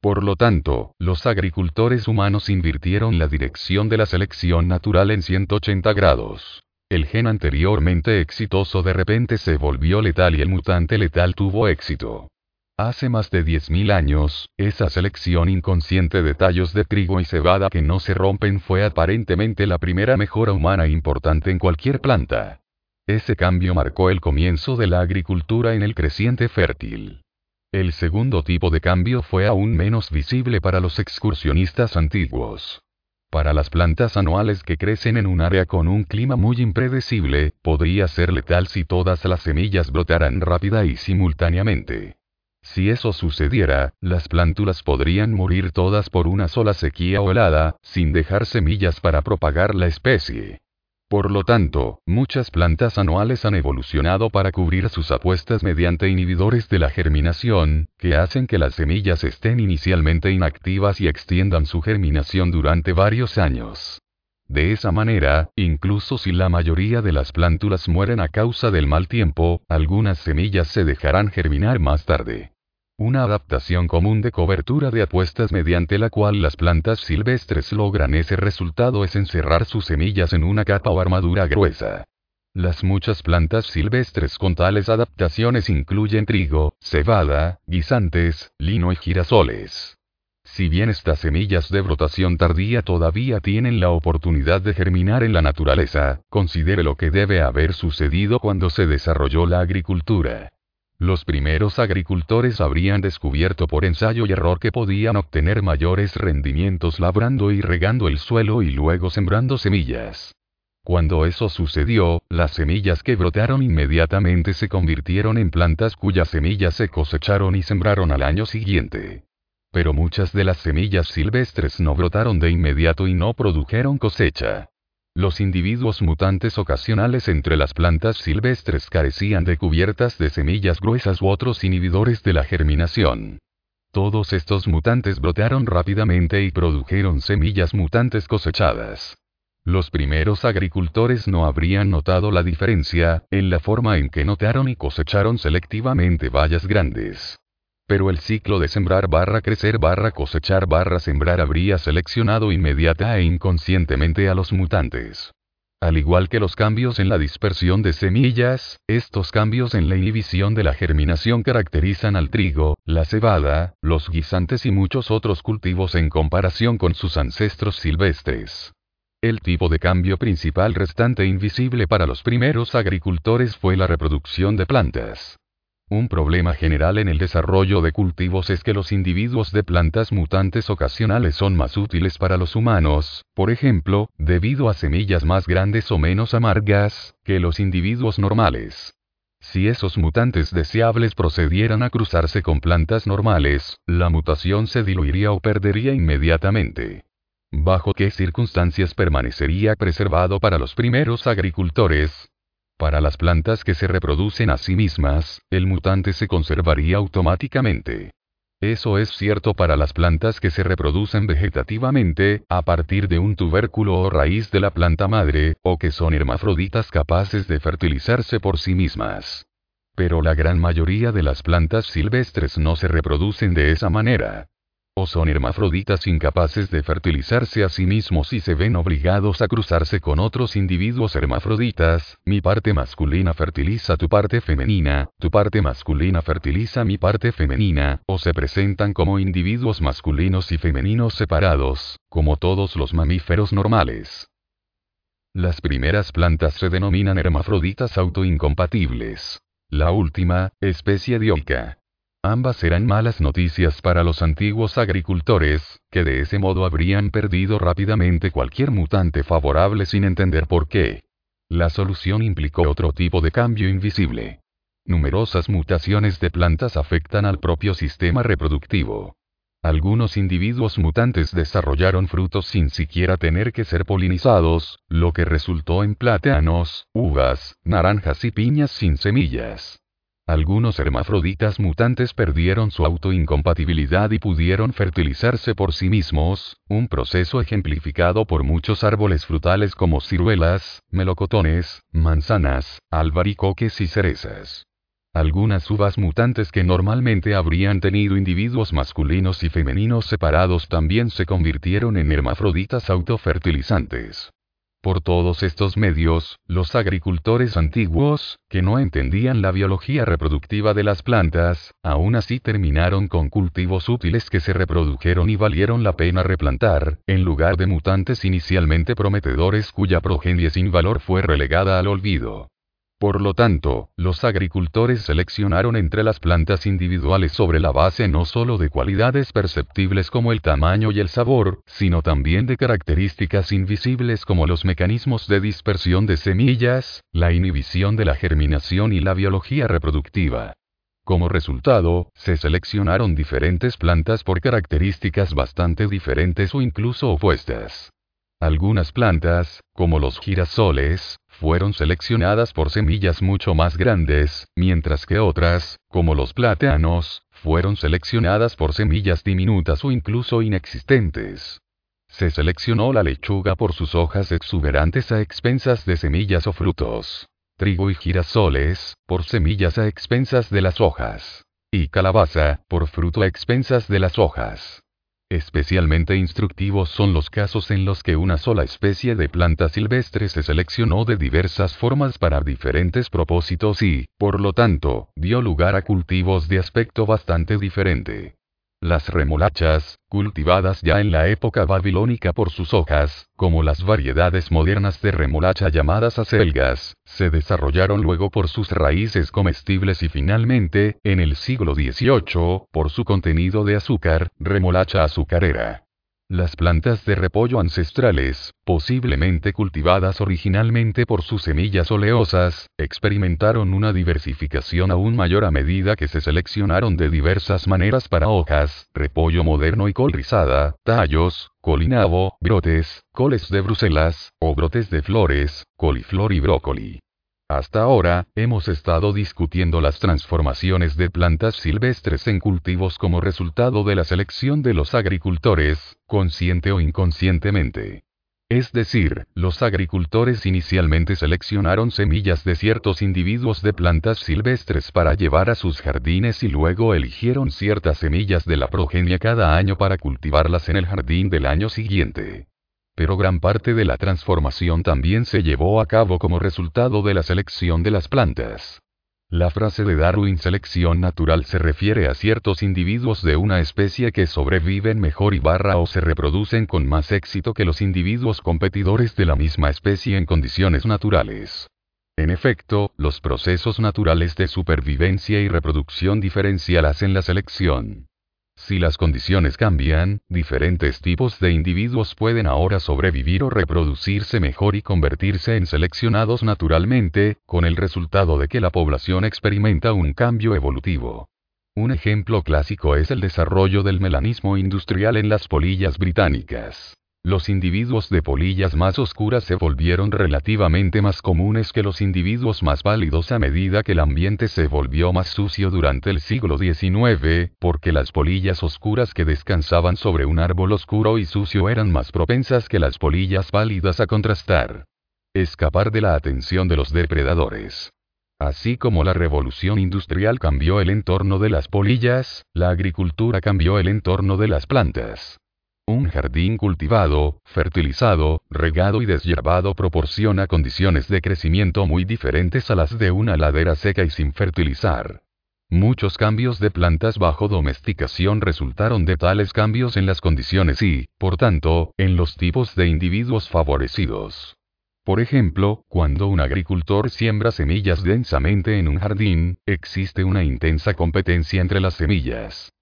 Por lo tanto, los agricultores humanos invirtieron la dirección de la selección natural en 180 grados. El gen anteriormente exitoso de repente se volvió letal y el mutante letal tuvo éxito. Hace más de 10.000 años, esa selección inconsciente de tallos de trigo y cebada que no se rompen fue aparentemente la primera mejora humana importante en cualquier planta. Ese cambio marcó el comienzo de la agricultura en el creciente fértil. El segundo tipo de cambio fue aún menos visible para los excursionistas antiguos. Para las plantas anuales que crecen en un área con un clima muy impredecible, podría ser letal si todas las semillas brotaran rápida y simultáneamente. Si eso sucediera, las plántulas podrían morir todas por una sola sequía o helada, sin dejar semillas para propagar la especie. Por lo tanto, muchas plantas anuales han evolucionado para cubrir sus apuestas mediante inhibidores de la germinación, que hacen que las semillas estén inicialmente inactivas y extiendan su germinación durante varios años. De esa manera, incluso si la mayoría de las plántulas mueren a causa del mal tiempo, algunas semillas se dejarán germinar más tarde. Una adaptación común de cobertura de apuestas mediante la cual las plantas silvestres logran ese resultado es encerrar sus semillas en una capa o armadura gruesa. Las muchas plantas silvestres con tales adaptaciones incluyen trigo, cebada, guisantes, lino y girasoles. Si bien estas semillas de brotación tardía todavía tienen la oportunidad de germinar en la naturaleza, considere lo que debe haber sucedido cuando se desarrolló la agricultura. Los primeros agricultores habrían descubierto por ensayo y error que podían obtener mayores rendimientos labrando y regando el suelo y luego sembrando semillas. Cuando eso sucedió, las semillas que brotaron inmediatamente se convirtieron en plantas cuyas semillas se cosecharon y sembraron al año siguiente. Pero muchas de las semillas silvestres no brotaron de inmediato y no produjeron cosecha. Los individuos mutantes ocasionales entre las plantas silvestres carecían de cubiertas de semillas gruesas u otros inhibidores de la germinación. Todos estos mutantes brotaron rápidamente y produjeron semillas mutantes cosechadas. Los primeros agricultores no habrían notado la diferencia, en la forma en que notaron y cosecharon selectivamente bayas grandes pero el ciclo de sembrar barra crecer barra cosechar barra sembrar habría seleccionado inmediata e inconscientemente a los mutantes. Al igual que los cambios en la dispersión de semillas, estos cambios en la inhibición de la germinación caracterizan al trigo, la cebada, los guisantes y muchos otros cultivos en comparación con sus ancestros silvestres. El tipo de cambio principal restante invisible para los primeros agricultores fue la reproducción de plantas. Un problema general en el desarrollo de cultivos es que los individuos de plantas mutantes ocasionales son más útiles para los humanos, por ejemplo, debido a semillas más grandes o menos amargas, que los individuos normales. Si esos mutantes deseables procedieran a cruzarse con plantas normales, la mutación se diluiría o perdería inmediatamente. ¿Bajo qué circunstancias permanecería preservado para los primeros agricultores? Para las plantas que se reproducen a sí mismas, el mutante se conservaría automáticamente. Eso es cierto para las plantas que se reproducen vegetativamente, a partir de un tubérculo o raíz de la planta madre, o que son hermafroditas capaces de fertilizarse por sí mismas. Pero la gran mayoría de las plantas silvestres no se reproducen de esa manera o son hermafroditas incapaces de fertilizarse a sí mismos y se ven obligados a cruzarse con otros individuos hermafroditas, mi parte masculina fertiliza tu parte femenina, tu parte masculina fertiliza mi parte femenina, o se presentan como individuos masculinos y femeninos separados, como todos los mamíferos normales. Las primeras plantas se denominan hermafroditas autoincompatibles. La última, especie dioica, Ambas eran malas noticias para los antiguos agricultores, que de ese modo habrían perdido rápidamente cualquier mutante favorable sin entender por qué. La solución implicó otro tipo de cambio invisible. Numerosas mutaciones de plantas afectan al propio sistema reproductivo. Algunos individuos mutantes desarrollaron frutos sin siquiera tener que ser polinizados, lo que resultó en plátanos, uvas, naranjas y piñas sin semillas. Algunos hermafroditas mutantes perdieron su autoincompatibilidad y pudieron fertilizarse por sí mismos, un proceso ejemplificado por muchos árboles frutales como ciruelas, melocotones, manzanas, albaricoques y cerezas. Algunas uvas mutantes que normalmente habrían tenido individuos masculinos y femeninos separados también se convirtieron en hermafroditas autofertilizantes. Por todos estos medios, los agricultores antiguos, que no entendían la biología reproductiva de las plantas, aún así terminaron con cultivos útiles que se reprodujeron y valieron la pena replantar, en lugar de mutantes inicialmente prometedores cuya progenie sin valor fue relegada al olvido. Por lo tanto, los agricultores seleccionaron entre las plantas individuales sobre la base no solo de cualidades perceptibles como el tamaño y el sabor, sino también de características invisibles como los mecanismos de dispersión de semillas, la inhibición de la germinación y la biología reproductiva. Como resultado, se seleccionaron diferentes plantas por características bastante diferentes o incluso opuestas. Algunas plantas, como los girasoles, fueron seleccionadas por semillas mucho más grandes, mientras que otras, como los plátanos, fueron seleccionadas por semillas diminutas o incluso inexistentes. Se seleccionó la lechuga por sus hojas exuberantes a expensas de semillas o frutos. Trigo y girasoles, por semillas a expensas de las hojas. Y calabaza, por fruto a expensas de las hojas. Especialmente instructivos son los casos en los que una sola especie de planta silvestre se seleccionó de diversas formas para diferentes propósitos y, por lo tanto, dio lugar a cultivos de aspecto bastante diferente. Las remolachas, cultivadas ya en la época babilónica por sus hojas, como las variedades modernas de remolacha llamadas acelgas, se desarrollaron luego por sus raíces comestibles y finalmente, en el siglo XVIII, por su contenido de azúcar, remolacha azucarera. Las plantas de repollo ancestrales, posiblemente cultivadas originalmente por sus semillas oleosas, experimentaron una diversificación aún mayor a medida que se seleccionaron de diversas maneras para hojas, repollo moderno y col rizada, tallos, colinabo, brotes, coles de Bruselas, o brotes de flores, coliflor y brócoli. Hasta ahora, hemos estado discutiendo las transformaciones de plantas silvestres en cultivos como resultado de la selección de los agricultores, consciente o inconscientemente. Es decir, los agricultores inicialmente seleccionaron semillas de ciertos individuos de plantas silvestres para llevar a sus jardines y luego eligieron ciertas semillas de la progenie cada año para cultivarlas en el jardín del año siguiente. Pero gran parte de la transformación también se llevó a cabo como resultado de la selección de las plantas. La frase de Darwin selección natural se refiere a ciertos individuos de una especie que sobreviven mejor y barra o se reproducen con más éxito que los individuos competidores de la misma especie en condiciones naturales. En efecto, los procesos naturales de supervivencia y reproducción diferencial hacen la selección. Si las condiciones cambian, diferentes tipos de individuos pueden ahora sobrevivir o reproducirse mejor y convertirse en seleccionados naturalmente, con el resultado de que la población experimenta un cambio evolutivo. Un ejemplo clásico es el desarrollo del melanismo industrial en las polillas británicas. Los individuos de polillas más oscuras se volvieron relativamente más comunes que los individuos más pálidos a medida que el ambiente se volvió más sucio durante el siglo XIX, porque las polillas oscuras que descansaban sobre un árbol oscuro y sucio eran más propensas que las polillas pálidas a contrastar. Escapar de la atención de los depredadores. Así como la revolución industrial cambió el entorno de las polillas, la agricultura cambió el entorno de las plantas. Un jardín cultivado, fertilizado, regado y deshierbado proporciona condiciones de crecimiento muy diferentes a las de una ladera seca y sin fertilizar. Muchos cambios de plantas bajo domesticación resultaron de tales cambios en las condiciones y, por tanto, en los tipos de individuos favorecidos. Por ejemplo, cuando un agricultor siembra semillas densamente en un jardín, existe una intensa competencia entre las semillas.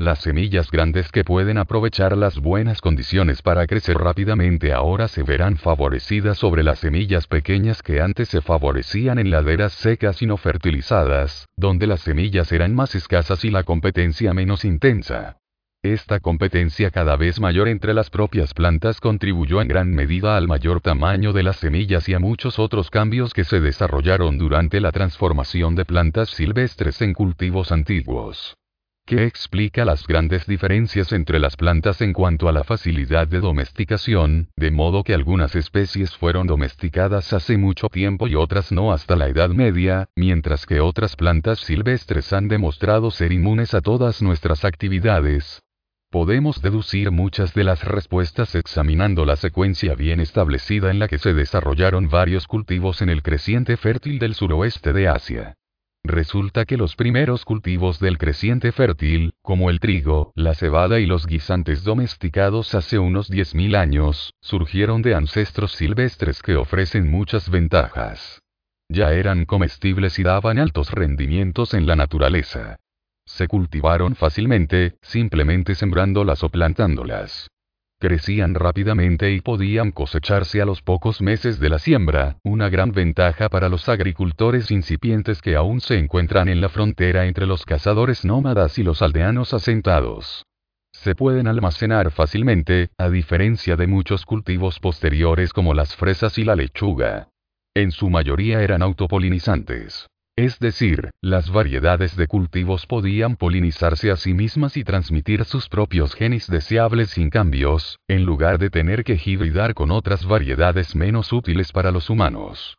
Las semillas grandes que pueden aprovechar las buenas condiciones para crecer rápidamente ahora se verán favorecidas sobre las semillas pequeñas que antes se favorecían en laderas secas y no fertilizadas, donde las semillas eran más escasas y la competencia menos intensa. Esta competencia cada vez mayor entre las propias plantas contribuyó en gran medida al mayor tamaño de las semillas y a muchos otros cambios que se desarrollaron durante la transformación de plantas silvestres en cultivos antiguos que explica las grandes diferencias entre las plantas en cuanto a la facilidad de domesticación, de modo que algunas especies fueron domesticadas hace mucho tiempo y otras no hasta la Edad Media, mientras que otras plantas silvestres han demostrado ser inmunes a todas nuestras actividades. Podemos deducir muchas de las respuestas examinando la secuencia bien establecida en la que se desarrollaron varios cultivos en el creciente fértil del suroeste de Asia. Resulta que los primeros cultivos del creciente fértil, como el trigo, la cebada y los guisantes domesticados hace unos 10.000 años, surgieron de ancestros silvestres que ofrecen muchas ventajas. Ya eran comestibles y daban altos rendimientos en la naturaleza. Se cultivaron fácilmente, simplemente sembrándolas o plantándolas crecían rápidamente y podían cosecharse a los pocos meses de la siembra, una gran ventaja para los agricultores incipientes que aún se encuentran en la frontera entre los cazadores nómadas y los aldeanos asentados. Se pueden almacenar fácilmente, a diferencia de muchos cultivos posteriores como las fresas y la lechuga. En su mayoría eran autopolinizantes. Es decir, las variedades de cultivos podían polinizarse a sí mismas y transmitir sus propios genes deseables sin cambios, en lugar de tener que hibridar con otras variedades menos útiles para los humanos.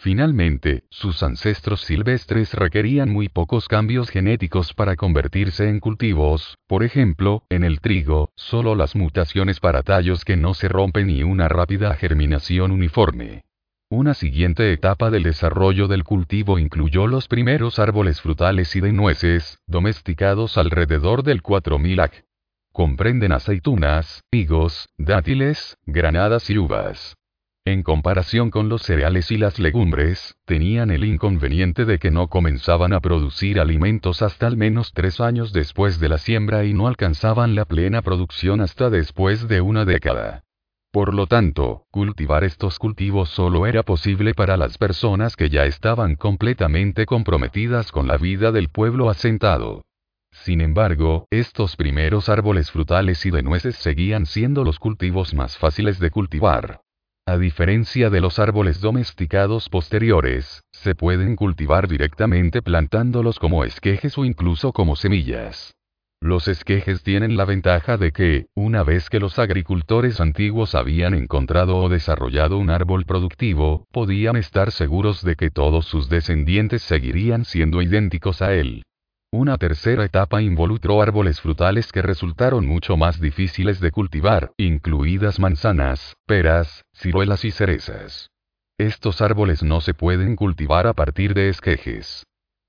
Finalmente, sus ancestros silvestres requerían muy pocos cambios genéticos para convertirse en cultivos, por ejemplo, en el trigo, solo las mutaciones para tallos que no se rompen y una rápida germinación uniforme. Una siguiente etapa del desarrollo del cultivo incluyó los primeros árboles frutales y de nueces, domesticados alrededor del 4000 AC. Comprenden aceitunas, higos, dátiles, granadas y uvas. En comparación con los cereales y las legumbres, tenían el inconveniente de que no comenzaban a producir alimentos hasta al menos tres años después de la siembra y no alcanzaban la plena producción hasta después de una década. Por lo tanto, cultivar estos cultivos solo era posible para las personas que ya estaban completamente comprometidas con la vida del pueblo asentado. Sin embargo, estos primeros árboles frutales y de nueces seguían siendo los cultivos más fáciles de cultivar. A diferencia de los árboles domesticados posteriores, se pueden cultivar directamente plantándolos como esquejes o incluso como semillas. Los esquejes tienen la ventaja de que, una vez que los agricultores antiguos habían encontrado o desarrollado un árbol productivo, podían estar seguros de que todos sus descendientes seguirían siendo idénticos a él. Una tercera etapa involucró árboles frutales que resultaron mucho más difíciles de cultivar, incluidas manzanas, peras, ciruelas y cerezas. Estos árboles no se pueden cultivar a partir de esquejes.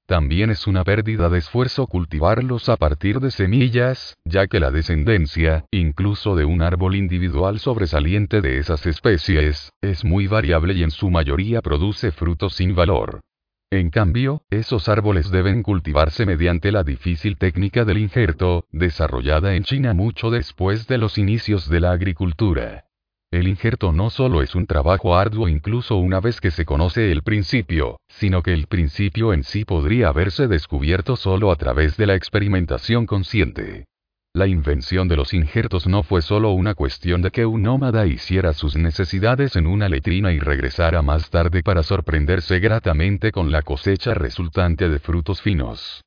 También es una pérdida de esfuerzo cultivarlos a partir de semillas, ya que la descendencia, incluso de un árbol individual sobresaliente de esas especies, es muy variable y en su mayoría produce frutos sin valor. En cambio, esos árboles deben cultivarse mediante la difícil técnica del injerto, desarrollada en China mucho después de los inicios de la agricultura. El injerto no solo es un trabajo arduo incluso una vez que se conoce el principio, sino que el principio en sí podría haberse descubierto solo a través de la experimentación consciente. La invención de los injertos no fue solo una cuestión de que un nómada hiciera sus necesidades en una letrina y regresara más tarde para sorprenderse gratamente con la cosecha resultante de frutos finos.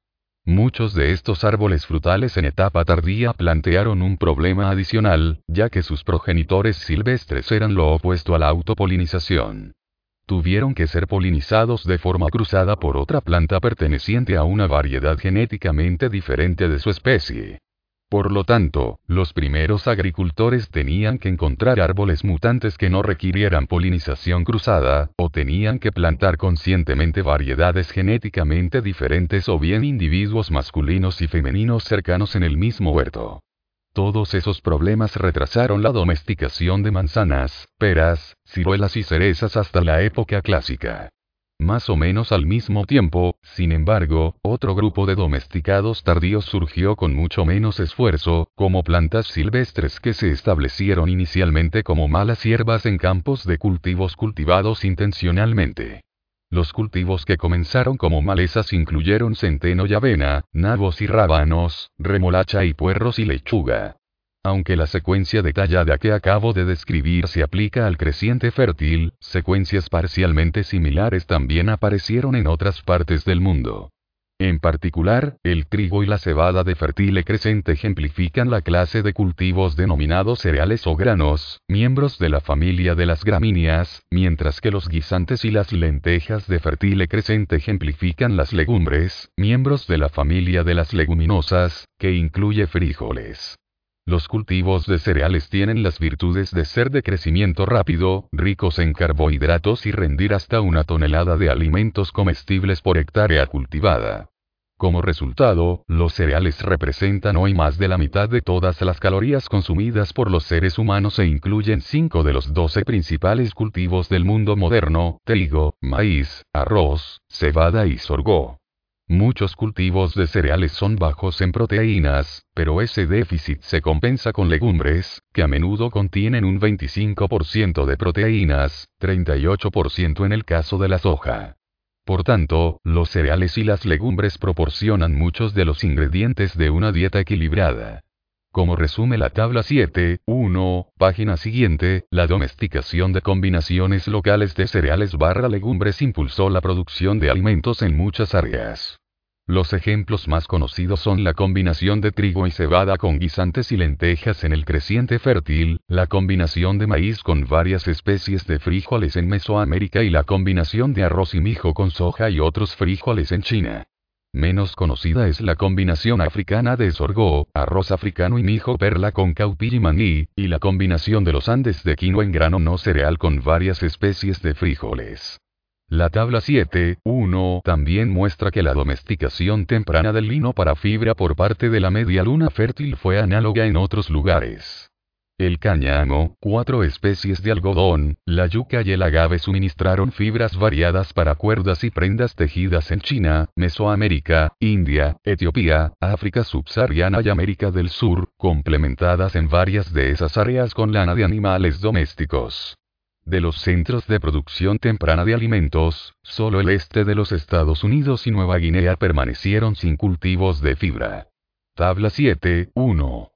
Muchos de estos árboles frutales en etapa tardía plantearon un problema adicional, ya que sus progenitores silvestres eran lo opuesto a la autopolinización. Tuvieron que ser polinizados de forma cruzada por otra planta perteneciente a una variedad genéticamente diferente de su especie. Por lo tanto, los primeros agricultores tenían que encontrar árboles mutantes que no requirieran polinización cruzada, o tenían que plantar conscientemente variedades genéticamente diferentes o bien individuos masculinos y femeninos cercanos en el mismo huerto. Todos esos problemas retrasaron la domesticación de manzanas, peras, ciruelas y cerezas hasta la época clásica. Más o menos al mismo tiempo, sin embargo, otro grupo de domesticados tardíos surgió con mucho menos esfuerzo, como plantas silvestres que se establecieron inicialmente como malas hierbas en campos de cultivos cultivados intencionalmente. Los cultivos que comenzaron como malezas incluyeron centeno y avena, nabos y rábanos, remolacha y puerros y lechuga. Aunque la secuencia detallada que acabo de describir se aplica al creciente fértil, secuencias parcialmente similares también aparecieron en otras partes del mundo. En particular, el trigo y la cebada de fértil crecente ejemplifican la clase de cultivos denominados cereales o granos, miembros de la familia de las gramíneas, mientras que los guisantes y las lentejas de fértil crecente ejemplifican las legumbres, miembros de la familia de las leguminosas, que incluye frijoles. Los cultivos de cereales tienen las virtudes de ser de crecimiento rápido, ricos en carbohidratos y rendir hasta una tonelada de alimentos comestibles por hectárea cultivada. Como resultado, los cereales representan hoy más de la mitad de todas las calorías consumidas por los seres humanos e incluyen cinco de los doce principales cultivos del mundo moderno, trigo, maíz, arroz, cebada y sorgo. Muchos cultivos de cereales son bajos en proteínas, pero ese déficit se compensa con legumbres, que a menudo contienen un 25% de proteínas, 38% en el caso de la soja. Por tanto, los cereales y las legumbres proporcionan muchos de los ingredientes de una dieta equilibrada. Como resume la tabla 7.1, página siguiente, la domesticación de combinaciones locales de cereales barra legumbres impulsó la producción de alimentos en muchas áreas. Los ejemplos más conocidos son la combinación de trigo y cebada con guisantes y lentejas en el creciente fértil, la combinación de maíz con varias especies de frijoles en Mesoamérica y la combinación de arroz y mijo con soja y otros frijoles en China. Menos conocida es la combinación africana de sorgo, arroz africano y mijo perla con caupí y maní, y la combinación de los Andes de quinoa en grano no cereal con varias especies de frijoles. La tabla 7.1 también muestra que la domesticación temprana del lino para fibra por parte de la media luna fértil fue análoga en otros lugares. El cáñamo, cuatro especies de algodón, la yuca y el agave suministraron fibras variadas para cuerdas y prendas tejidas en China, Mesoamérica, India, Etiopía, África subsahariana y América del Sur, complementadas en varias de esas áreas con lana de animales domésticos. De los centros de producción temprana de alimentos, solo el este de los Estados Unidos y Nueva Guinea permanecieron sin cultivos de fibra. Tabla 7.1.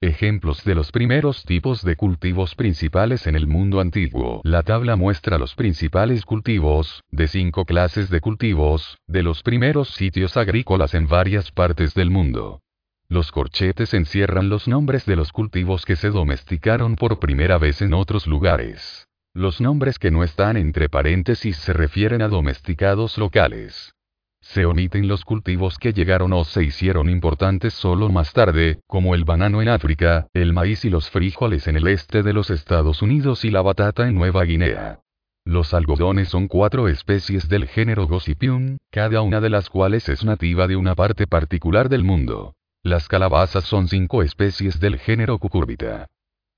Ejemplos de los primeros tipos de cultivos principales en el mundo antiguo. La tabla muestra los principales cultivos, de cinco clases de cultivos, de los primeros sitios agrícolas en varias partes del mundo. Los corchetes encierran los nombres de los cultivos que se domesticaron por primera vez en otros lugares. Los nombres que no están entre paréntesis se refieren a domesticados locales. Se omiten los cultivos que llegaron o se hicieron importantes solo más tarde, como el banano en África, el maíz y los frijoles en el este de los Estados Unidos y la batata en Nueva Guinea. Los algodones son cuatro especies del género Gossypium, cada una de las cuales es nativa de una parte particular del mundo. Las calabazas son cinco especies del género Cucurbita.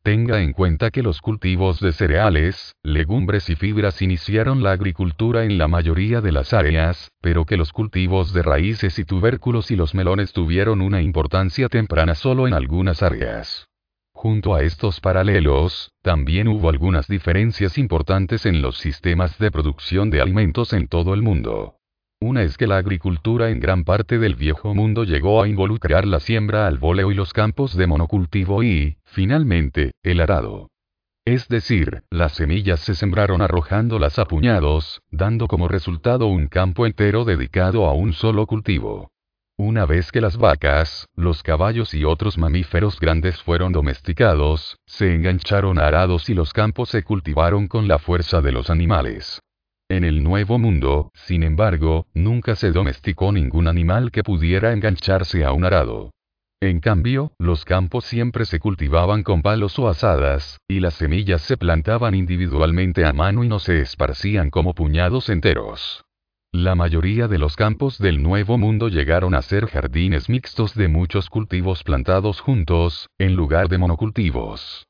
Tenga en cuenta que los cultivos de cereales, legumbres y fibras iniciaron la agricultura en la mayoría de las áreas, pero que los cultivos de raíces y tubérculos y los melones tuvieron una importancia temprana solo en algunas áreas. Junto a estos paralelos, también hubo algunas diferencias importantes en los sistemas de producción de alimentos en todo el mundo. Una es que la agricultura en gran parte del viejo mundo llegó a involucrar la siembra al voleo y los campos de monocultivo y, finalmente, el arado. Es decir, las semillas se sembraron arrojándolas a puñados, dando como resultado un campo entero dedicado a un solo cultivo. Una vez que las vacas, los caballos y otros mamíferos grandes fueron domesticados, se engancharon a arados y los campos se cultivaron con la fuerza de los animales. En el Nuevo Mundo, sin embargo, nunca se domesticó ningún animal que pudiera engancharse a un arado. En cambio, los campos siempre se cultivaban con palos o asadas, y las semillas se plantaban individualmente a mano y no se esparcían como puñados enteros. La mayoría de los campos del Nuevo Mundo llegaron a ser jardines mixtos de muchos cultivos plantados juntos, en lugar de monocultivos.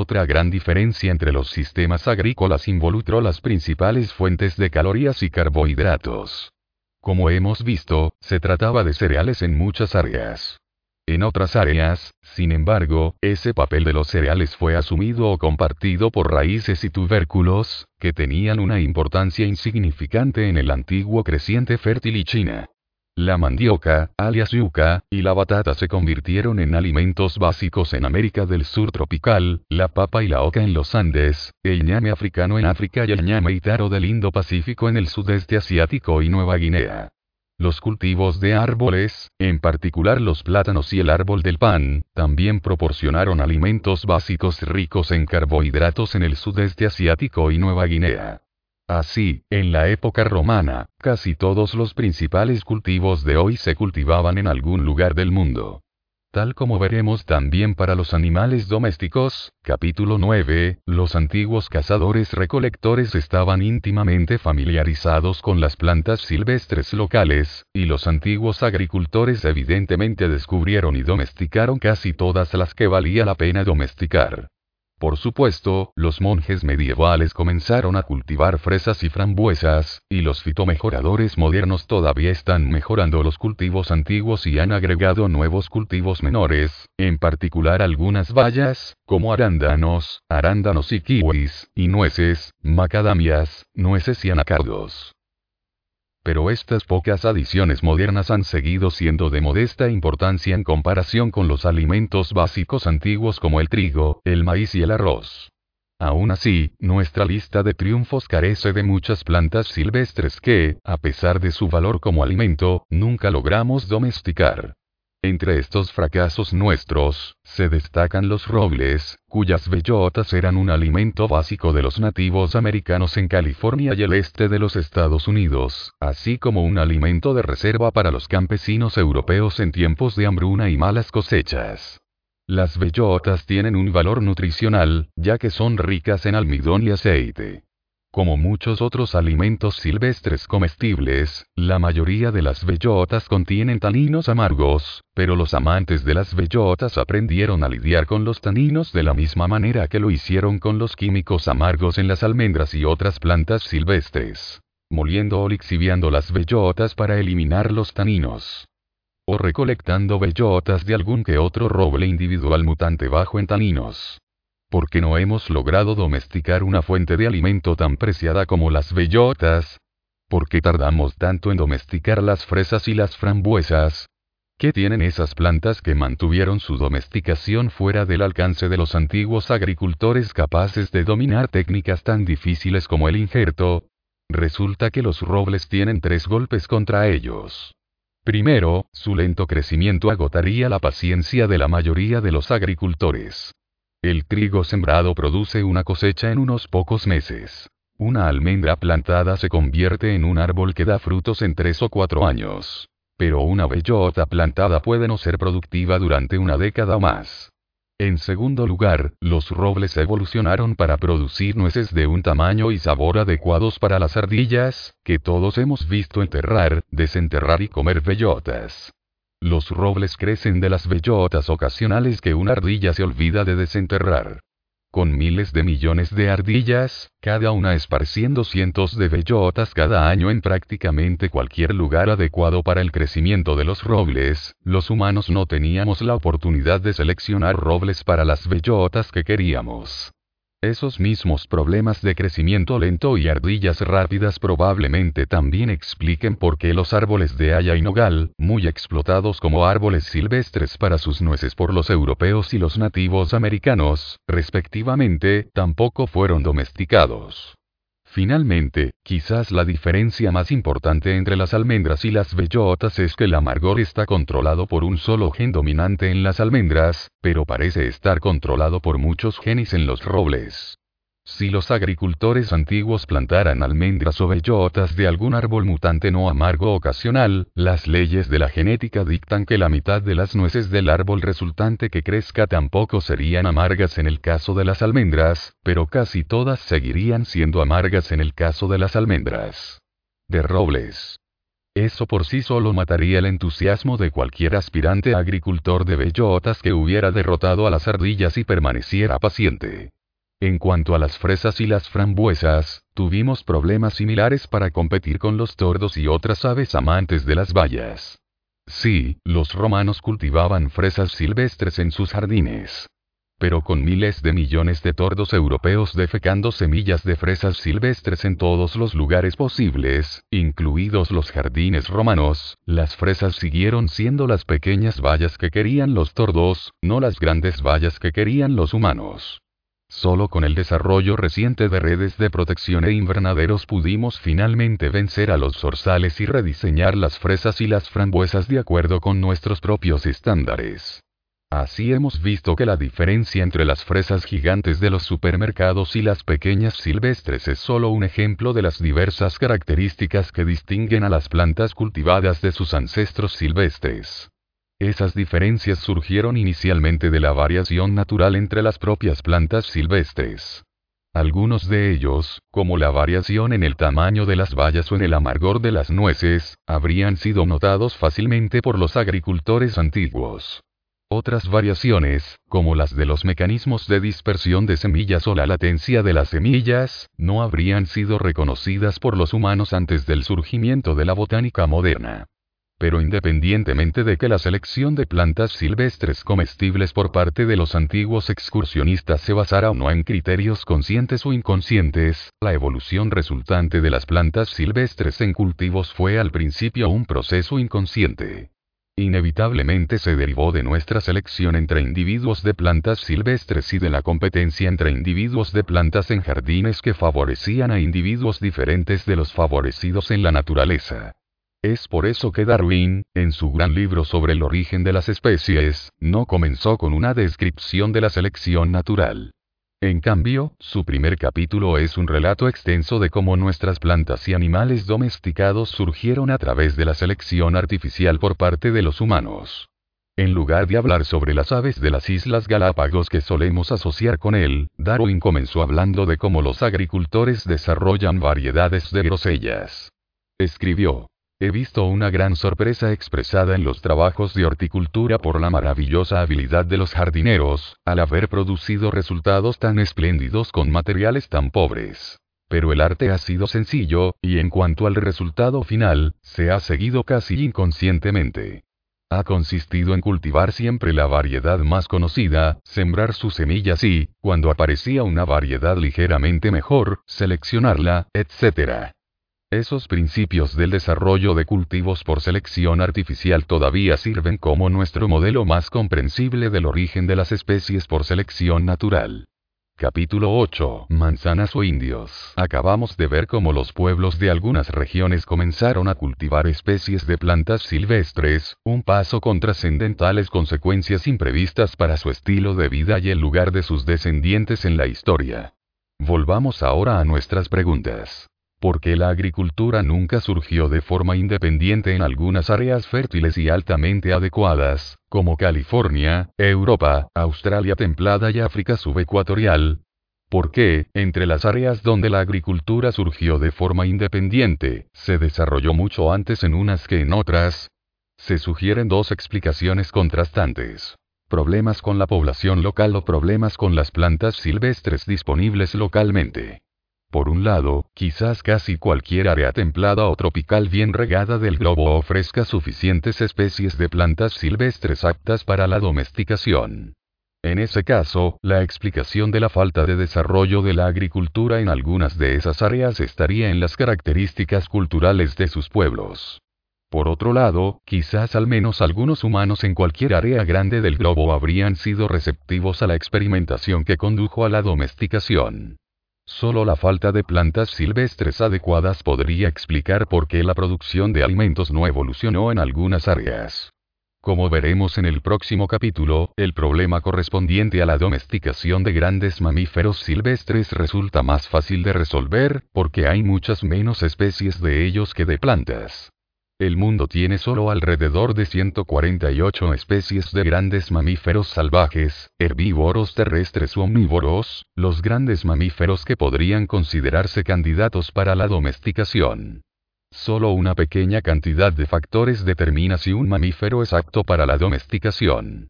Otra gran diferencia entre los sistemas agrícolas involucró las principales fuentes de calorías y carbohidratos. Como hemos visto, se trataba de cereales en muchas áreas. En otras áreas, sin embargo, ese papel de los cereales fue asumido o compartido por raíces y tubérculos, que tenían una importancia insignificante en el antiguo creciente fértil y China. La mandioca, alias yuca, y la batata se convirtieron en alimentos básicos en América del Sur tropical, la papa y la oca en los Andes, el ñame africano en África y el ñame itaro del Indo-Pacífico en el sudeste asiático y Nueva Guinea. Los cultivos de árboles, en particular los plátanos y el árbol del pan, también proporcionaron alimentos básicos ricos en carbohidratos en el sudeste asiático y Nueva Guinea. Así, en la época romana, casi todos los principales cultivos de hoy se cultivaban en algún lugar del mundo. Tal como veremos también para los animales domésticos, capítulo 9, los antiguos cazadores recolectores estaban íntimamente familiarizados con las plantas silvestres locales, y los antiguos agricultores evidentemente descubrieron y domesticaron casi todas las que valía la pena domesticar. Por supuesto, los monjes medievales comenzaron a cultivar fresas y frambuesas, y los fitomejoradores modernos todavía están mejorando los cultivos antiguos y han agregado nuevos cultivos menores, en particular algunas bayas, como arándanos, arándanos y kiwis, y nueces, macadamias, nueces y anacardos pero estas pocas adiciones modernas han seguido siendo de modesta importancia en comparación con los alimentos básicos antiguos como el trigo, el maíz y el arroz. Aún así, nuestra lista de triunfos carece de muchas plantas silvestres que, a pesar de su valor como alimento, nunca logramos domesticar. Entre estos fracasos nuestros, se destacan los robles, cuyas bellotas eran un alimento básico de los nativos americanos en California y el este de los Estados Unidos, así como un alimento de reserva para los campesinos europeos en tiempos de hambruna y malas cosechas. Las bellotas tienen un valor nutricional, ya que son ricas en almidón y aceite. Como muchos otros alimentos silvestres comestibles, la mayoría de las bellotas contienen taninos amargos, pero los amantes de las bellotas aprendieron a lidiar con los taninos de la misma manera que lo hicieron con los químicos amargos en las almendras y otras plantas silvestres. Moliendo o lixiviando las bellotas para eliminar los taninos. O recolectando bellotas de algún que otro roble individual mutante bajo en taninos porque no hemos logrado domesticar una fuente de alimento tan preciada como las bellotas? ¿Por qué tardamos tanto en domesticar las fresas y las frambuesas? ¿Qué tienen esas plantas que mantuvieron su domesticación fuera del alcance de los antiguos agricultores capaces de dominar técnicas tan difíciles como el injerto? Resulta que los robles tienen tres golpes contra ellos. Primero, su lento crecimiento agotaría la paciencia de la mayoría de los agricultores. El trigo sembrado produce una cosecha en unos pocos meses. Una almendra plantada se convierte en un árbol que da frutos en tres o cuatro años. Pero una bellota plantada puede no ser productiva durante una década o más. En segundo lugar, los robles evolucionaron para producir nueces de un tamaño y sabor adecuados para las ardillas, que todos hemos visto enterrar, desenterrar y comer bellotas. Los robles crecen de las bellotas ocasionales que una ardilla se olvida de desenterrar con miles de millones de ardillas, cada una esparciendo cientos de bellotas cada año en prácticamente cualquier lugar adecuado para el crecimiento de los robles, los humanos no teníamos la oportunidad de seleccionar robles para las bellotas que queríamos. Esos mismos problemas de crecimiento lento y ardillas rápidas probablemente también expliquen por qué los árboles de haya y nogal, muy explotados como árboles silvestres para sus nueces por los europeos y los nativos americanos, respectivamente, tampoco fueron domesticados. Finalmente, quizás la diferencia más importante entre las almendras y las bellotas es que el amargor está controlado por un solo gen dominante en las almendras, pero parece estar controlado por muchos genes en los robles. Si los agricultores antiguos plantaran almendras o bellotas de algún árbol mutante no amargo ocasional, las leyes de la genética dictan que la mitad de las nueces del árbol resultante que crezca tampoco serían amargas en el caso de las almendras, pero casi todas seguirían siendo amargas en el caso de las almendras. De robles. Eso por sí solo mataría el entusiasmo de cualquier aspirante agricultor de bellotas que hubiera derrotado a las ardillas y permaneciera paciente. En cuanto a las fresas y las frambuesas, tuvimos problemas similares para competir con los tordos y otras aves amantes de las bayas. Sí, los romanos cultivaban fresas silvestres en sus jardines. Pero con miles de millones de tordos europeos defecando semillas de fresas silvestres en todos los lugares posibles, incluidos los jardines romanos, las fresas siguieron siendo las pequeñas bayas que querían los tordos, no las grandes bayas que querían los humanos. Solo con el desarrollo reciente de redes de protección e invernaderos pudimos finalmente vencer a los zorzales y rediseñar las fresas y las frambuesas de acuerdo con nuestros propios estándares. Así hemos visto que la diferencia entre las fresas gigantes de los supermercados y las pequeñas silvestres es solo un ejemplo de las diversas características que distinguen a las plantas cultivadas de sus ancestros silvestres. Esas diferencias surgieron inicialmente de la variación natural entre las propias plantas silvestres. Algunos de ellos, como la variación en el tamaño de las bayas o en el amargor de las nueces, habrían sido notados fácilmente por los agricultores antiguos. Otras variaciones, como las de los mecanismos de dispersión de semillas o la latencia de las semillas, no habrían sido reconocidas por los humanos antes del surgimiento de la botánica moderna. Pero independientemente de que la selección de plantas silvestres comestibles por parte de los antiguos excursionistas se basara o no en criterios conscientes o inconscientes, la evolución resultante de las plantas silvestres en cultivos fue al principio un proceso inconsciente. Inevitablemente se derivó de nuestra selección entre individuos de plantas silvestres y de la competencia entre individuos de plantas en jardines que favorecían a individuos diferentes de los favorecidos en la naturaleza. Es por eso que Darwin, en su gran libro sobre el origen de las especies, no comenzó con una descripción de la selección natural. En cambio, su primer capítulo es un relato extenso de cómo nuestras plantas y animales domesticados surgieron a través de la selección artificial por parte de los humanos. En lugar de hablar sobre las aves de las Islas Galápagos que solemos asociar con él, Darwin comenzó hablando de cómo los agricultores desarrollan variedades de grosellas. Escribió, He visto una gran sorpresa expresada en los trabajos de horticultura por la maravillosa habilidad de los jardineros, al haber producido resultados tan espléndidos con materiales tan pobres. Pero el arte ha sido sencillo, y en cuanto al resultado final, se ha seguido casi inconscientemente. Ha consistido en cultivar siempre la variedad más conocida, sembrar sus semillas y, cuando aparecía una variedad ligeramente mejor, seleccionarla, etc. Esos principios del desarrollo de cultivos por selección artificial todavía sirven como nuestro modelo más comprensible del origen de las especies por selección natural. Capítulo 8. Manzanas o indios. Acabamos de ver cómo los pueblos de algunas regiones comenzaron a cultivar especies de plantas silvestres, un paso con trascendentales consecuencias imprevistas para su estilo de vida y el lugar de sus descendientes en la historia. Volvamos ahora a nuestras preguntas. ¿Por qué la agricultura nunca surgió de forma independiente en algunas áreas fértiles y altamente adecuadas, como California, Europa, Australia templada y África subecuatorial? ¿Por qué, entre las áreas donde la agricultura surgió de forma independiente, se desarrolló mucho antes en unas que en otras? Se sugieren dos explicaciones contrastantes problemas con la población local o problemas con las plantas silvestres disponibles localmente. Por un lado, quizás casi cualquier área templada o tropical bien regada del globo ofrezca suficientes especies de plantas silvestres aptas para la domesticación. En ese caso, la explicación de la falta de desarrollo de la agricultura en algunas de esas áreas estaría en las características culturales de sus pueblos. Por otro lado, quizás al menos algunos humanos en cualquier área grande del globo habrían sido receptivos a la experimentación que condujo a la domesticación. Solo la falta de plantas silvestres adecuadas podría explicar por qué la producción de alimentos no evolucionó en algunas áreas. Como veremos en el próximo capítulo, el problema correspondiente a la domesticación de grandes mamíferos silvestres resulta más fácil de resolver, porque hay muchas menos especies de ellos que de plantas. El mundo tiene solo alrededor de 148 especies de grandes mamíferos salvajes, herbívoros terrestres u omnívoros, los grandes mamíferos que podrían considerarse candidatos para la domesticación. Solo una pequeña cantidad de factores determina si un mamífero es apto para la domesticación.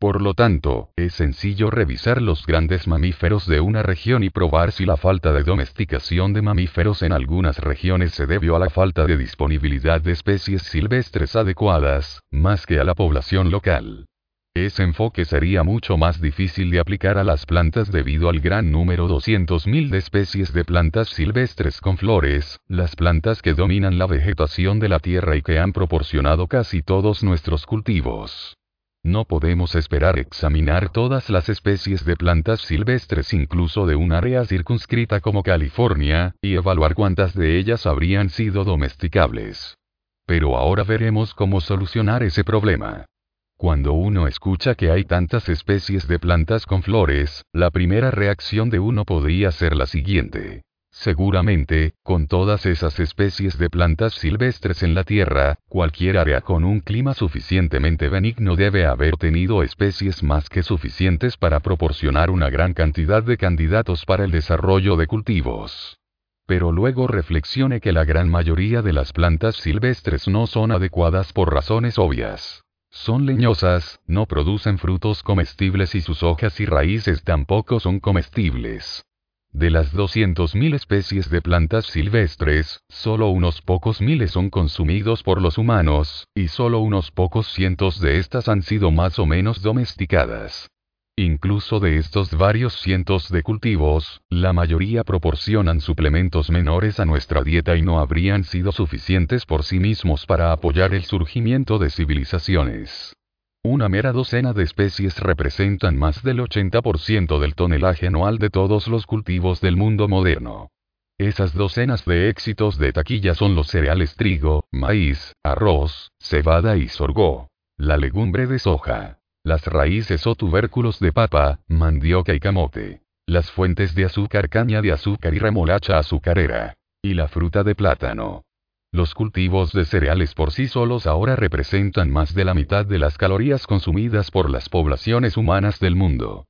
Por lo tanto, es sencillo revisar los grandes mamíferos de una región y probar si la falta de domesticación de mamíferos en algunas regiones se debió a la falta de disponibilidad de especies silvestres adecuadas, más que a la población local. Ese enfoque sería mucho más difícil de aplicar a las plantas debido al gran número 200.000 de especies de plantas silvestres con flores, las plantas que dominan la vegetación de la Tierra y que han proporcionado casi todos nuestros cultivos. No podemos esperar examinar todas las especies de plantas silvestres incluso de un área circunscrita como California, y evaluar cuántas de ellas habrían sido domesticables. Pero ahora veremos cómo solucionar ese problema. Cuando uno escucha que hay tantas especies de plantas con flores, la primera reacción de uno podría ser la siguiente. Seguramente, con todas esas especies de plantas silvestres en la Tierra, cualquier área con un clima suficientemente benigno debe haber tenido especies más que suficientes para proporcionar una gran cantidad de candidatos para el desarrollo de cultivos. Pero luego reflexione que la gran mayoría de las plantas silvestres no son adecuadas por razones obvias. Son leñosas, no producen frutos comestibles y sus hojas y raíces tampoco son comestibles. De las 200.000 especies de plantas silvestres, solo unos pocos miles son consumidos por los humanos, y solo unos pocos cientos de estas han sido más o menos domesticadas. Incluso de estos varios cientos de cultivos, la mayoría proporcionan suplementos menores a nuestra dieta y no habrían sido suficientes por sí mismos para apoyar el surgimiento de civilizaciones. Una mera docena de especies representan más del 80% del tonelaje anual de todos los cultivos del mundo moderno. Esas docenas de éxitos de taquilla son los cereales trigo, maíz, arroz, cebada y sorgo, la legumbre de soja, las raíces o tubérculos de papa, mandioca y camote, las fuentes de azúcar caña de azúcar y remolacha azucarera, y la fruta de plátano. Los cultivos de cereales por sí solos ahora representan más de la mitad de las calorías consumidas por las poblaciones humanas del mundo.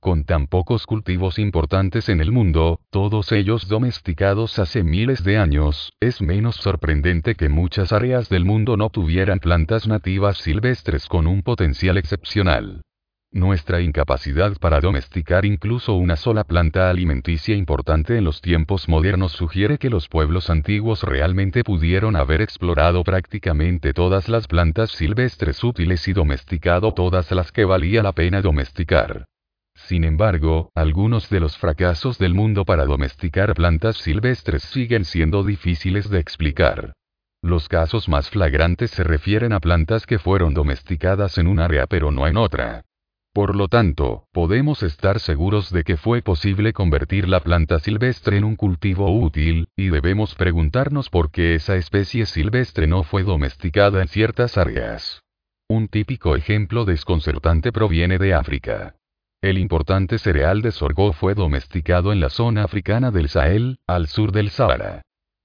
Con tan pocos cultivos importantes en el mundo, todos ellos domesticados hace miles de años, es menos sorprendente que muchas áreas del mundo no tuvieran plantas nativas silvestres con un potencial excepcional. Nuestra incapacidad para domesticar incluso una sola planta alimenticia importante en los tiempos modernos sugiere que los pueblos antiguos realmente pudieron haber explorado prácticamente todas las plantas silvestres útiles y domesticado todas las que valía la pena domesticar. Sin embargo, algunos de los fracasos del mundo para domesticar plantas silvestres siguen siendo difíciles de explicar. Los casos más flagrantes se refieren a plantas que fueron domesticadas en un área pero no en otra. Por lo tanto, podemos estar seguros de que fue posible convertir la planta silvestre en un cultivo útil, y debemos preguntarnos por qué esa especie silvestre no fue domesticada en ciertas áreas. Un típico ejemplo desconcertante proviene de África. El importante cereal de sorgo fue domesticado en la zona africana del Sahel, al sur del Sahara.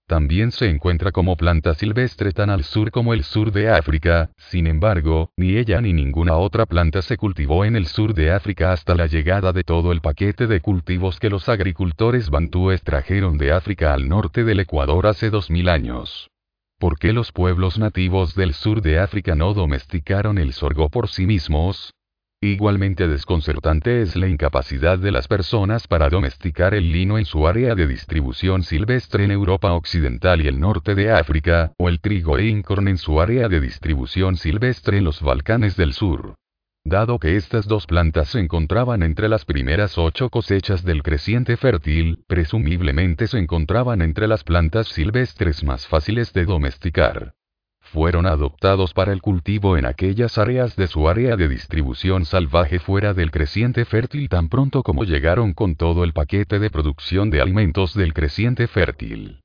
También se encuentra como planta silvestre tan al sur como el sur de África, sin embargo, ni ella ni ninguna otra planta se cultivó en el sur de África hasta la llegada de todo el paquete de cultivos que los agricultores bantúes trajeron de África al norte del Ecuador hace 2000 años. ¿Por qué los pueblos nativos del sur de África no domesticaron el sorgo por sí mismos? Igualmente desconcertante es la incapacidad de las personas para domesticar el lino en su área de distribución silvestre en Europa Occidental y el norte de África, o el trigo e incorn en su área de distribución silvestre en los Balcanes del Sur. Dado que estas dos plantas se encontraban entre las primeras ocho cosechas del creciente fértil, presumiblemente se encontraban entre las plantas silvestres más fáciles de domesticar fueron adoptados para el cultivo en aquellas áreas de su área de distribución salvaje fuera del creciente fértil tan pronto como llegaron con todo el paquete de producción de alimentos del creciente fértil.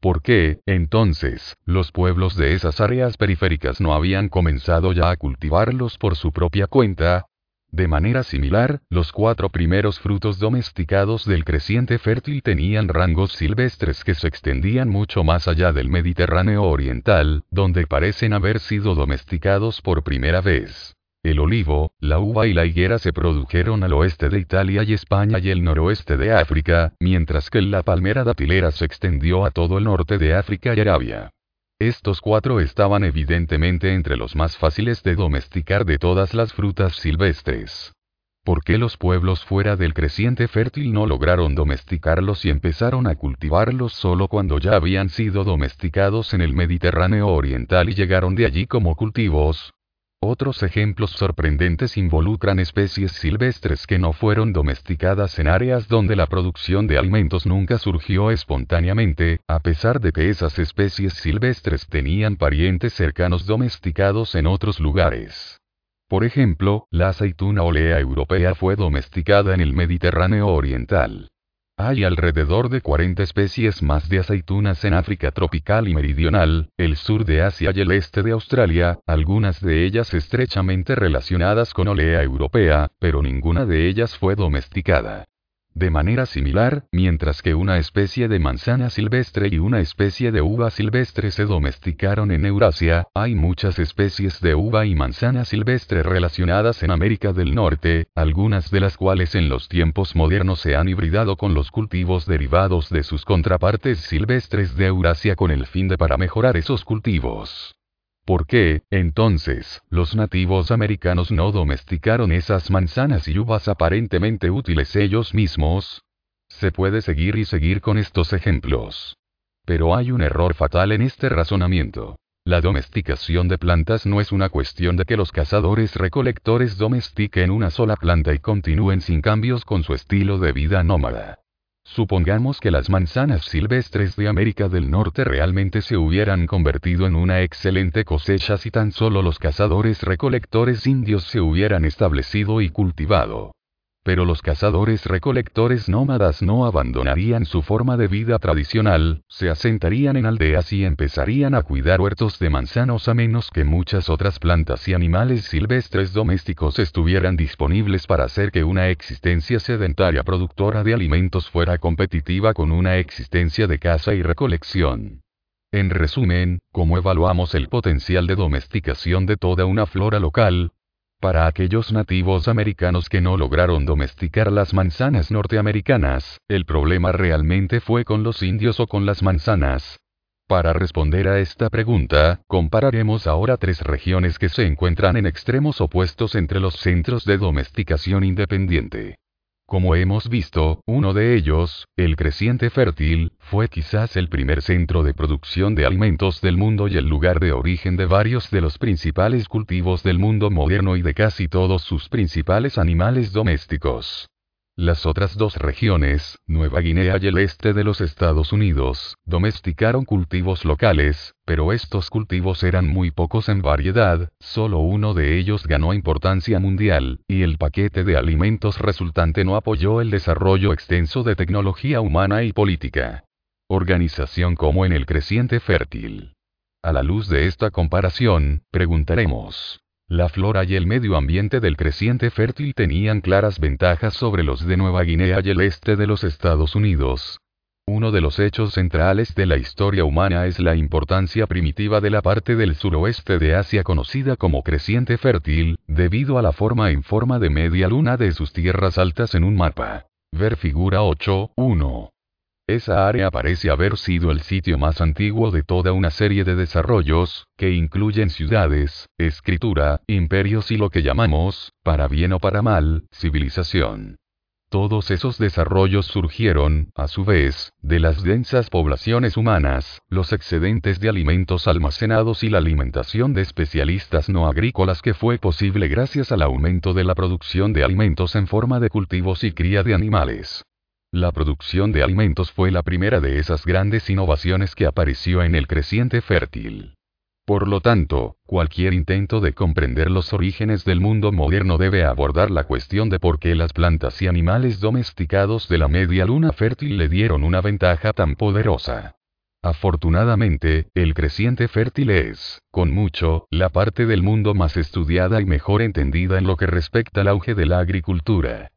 ¿Por qué, entonces, los pueblos de esas áreas periféricas no habían comenzado ya a cultivarlos por su propia cuenta? De manera similar, los cuatro primeros frutos domesticados del creciente fértil tenían rangos silvestres que se extendían mucho más allá del Mediterráneo oriental, donde parecen haber sido domesticados por primera vez. El olivo, la uva y la higuera se produjeron al oeste de Italia y España y el noroeste de África, mientras que la palmera datilera se extendió a todo el norte de África y Arabia. Estos cuatro estaban evidentemente entre los más fáciles de domesticar de todas las frutas silvestres. ¿Por qué los pueblos fuera del creciente fértil no lograron domesticarlos y empezaron a cultivarlos solo cuando ya habían sido domesticados en el Mediterráneo oriental y llegaron de allí como cultivos? Otros ejemplos sorprendentes involucran especies silvestres que no fueron domesticadas en áreas donde la producción de alimentos nunca surgió espontáneamente, a pesar de que esas especies silvestres tenían parientes cercanos domesticados en otros lugares. Por ejemplo, la aceituna olea europea fue domesticada en el Mediterráneo oriental. Hay alrededor de 40 especies más de aceitunas en África tropical y meridional, el sur de Asia y el este de Australia, algunas de ellas estrechamente relacionadas con olea europea, pero ninguna de ellas fue domesticada. De manera similar, mientras que una especie de manzana silvestre y una especie de uva silvestre se domesticaron en Eurasia, hay muchas especies de uva y manzana silvestre relacionadas en América del Norte, algunas de las cuales en los tiempos modernos se han hibridado con los cultivos derivados de sus contrapartes silvestres de Eurasia con el fin de para mejorar esos cultivos. ¿Por qué, entonces, los nativos americanos no domesticaron esas manzanas y uvas aparentemente útiles ellos mismos? Se puede seguir y seguir con estos ejemplos. Pero hay un error fatal en este razonamiento. La domesticación de plantas no es una cuestión de que los cazadores recolectores domestiquen una sola planta y continúen sin cambios con su estilo de vida nómada. Supongamos que las manzanas silvestres de América del Norte realmente se hubieran convertido en una excelente cosecha si tan solo los cazadores recolectores indios se hubieran establecido y cultivado. Pero los cazadores recolectores nómadas no abandonarían su forma de vida tradicional, se asentarían en aldeas y empezarían a cuidar huertos de manzanos a menos que muchas otras plantas y animales silvestres domésticos estuvieran disponibles para hacer que una existencia sedentaria productora de alimentos fuera competitiva con una existencia de caza y recolección. En resumen, ¿cómo evaluamos el potencial de domesticación de toda una flora local? Para aquellos nativos americanos que no lograron domesticar las manzanas norteamericanas, el problema realmente fue con los indios o con las manzanas. Para responder a esta pregunta, compararemos ahora tres regiones que se encuentran en extremos opuestos entre los centros de domesticación independiente. Como hemos visto, uno de ellos, el creciente fértil, fue quizás el primer centro de producción de alimentos del mundo y el lugar de origen de varios de los principales cultivos del mundo moderno y de casi todos sus principales animales domésticos. Las otras dos regiones, Nueva Guinea y el este de los Estados Unidos, domesticaron cultivos locales, pero estos cultivos eran muy pocos en variedad, solo uno de ellos ganó importancia mundial, y el paquete de alimentos resultante no apoyó el desarrollo extenso de tecnología humana y política. Organización como en el creciente fértil. A la luz de esta comparación, preguntaremos, La flora y el medio ambiente del creciente fértil tenían claras ventajas sobre los de Nueva Guinea y el este de los Estados Unidos. Uno de los hechos centrales de la historia humana es la importancia primitiva de la parte del suroeste de Asia conocida como creciente fértil, debido a la forma en forma de media luna de sus tierras altas en un mapa. Ver figura 8.1. Esa área parece haber sido el sitio más antiguo de toda una serie de desarrollos, que incluyen ciudades, escritura, imperios y lo que llamamos, para bien o para mal, civilización. Todos esos desarrollos surgieron, a su vez, de las densas poblaciones humanas, los excedentes de alimentos almacenados y la alimentación de especialistas no agrícolas que fue posible gracias al aumento de la producción de alimentos en forma de cultivos y cría de animales. La producción de alimentos fue la primera de esas grandes innovaciones que apareció en el creciente fértil. Por lo tanto, cualquier intento de comprender los orígenes del mundo moderno debe abordar la cuestión de por qué las plantas y animales domesticados de la media luna fértil le dieron una ventaja tan poderosa. Afortunadamente, el creciente fértil es, con mucho, la parte del mundo más estudiada y mejor entendida en lo que respecta al auge de la agricultura.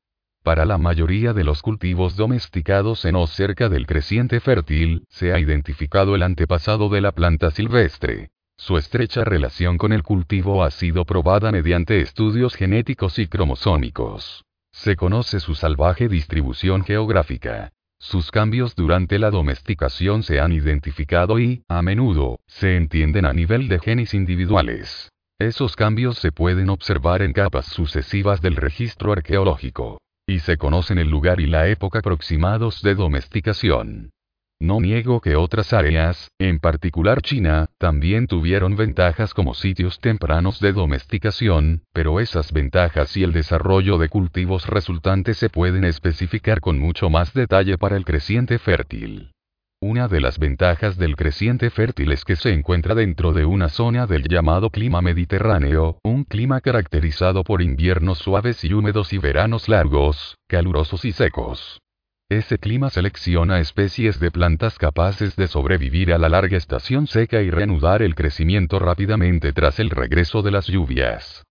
Para la mayoría de los cultivos domesticados en o cerca del creciente fértil, se ha identificado el antepasado de la planta silvestre. Su estrecha relación con el cultivo ha sido probada mediante estudios genéticos y cromosómicos. Se conoce su salvaje distribución geográfica. Sus cambios durante la domesticación se han identificado y, a menudo, se entienden a nivel de genes individuales. Esos cambios se pueden observar en capas sucesivas del registro arqueológico y se conocen el lugar y la época aproximados de domesticación. No niego que otras áreas, en particular China, también tuvieron ventajas como sitios tempranos de domesticación, pero esas ventajas y el desarrollo de cultivos resultantes se pueden especificar con mucho más detalle para el creciente fértil. Una de las ventajas del creciente fértil es que se encuentra dentro de una zona del llamado clima mediterráneo, un clima caracterizado por inviernos suaves y húmedos y veranos largos, calurosos y secos. Ese clima selecciona especies de plantas capaces de sobrevivir a la larga estación seca y reanudar el crecimiento rápidamente tras el regreso de las lluvias.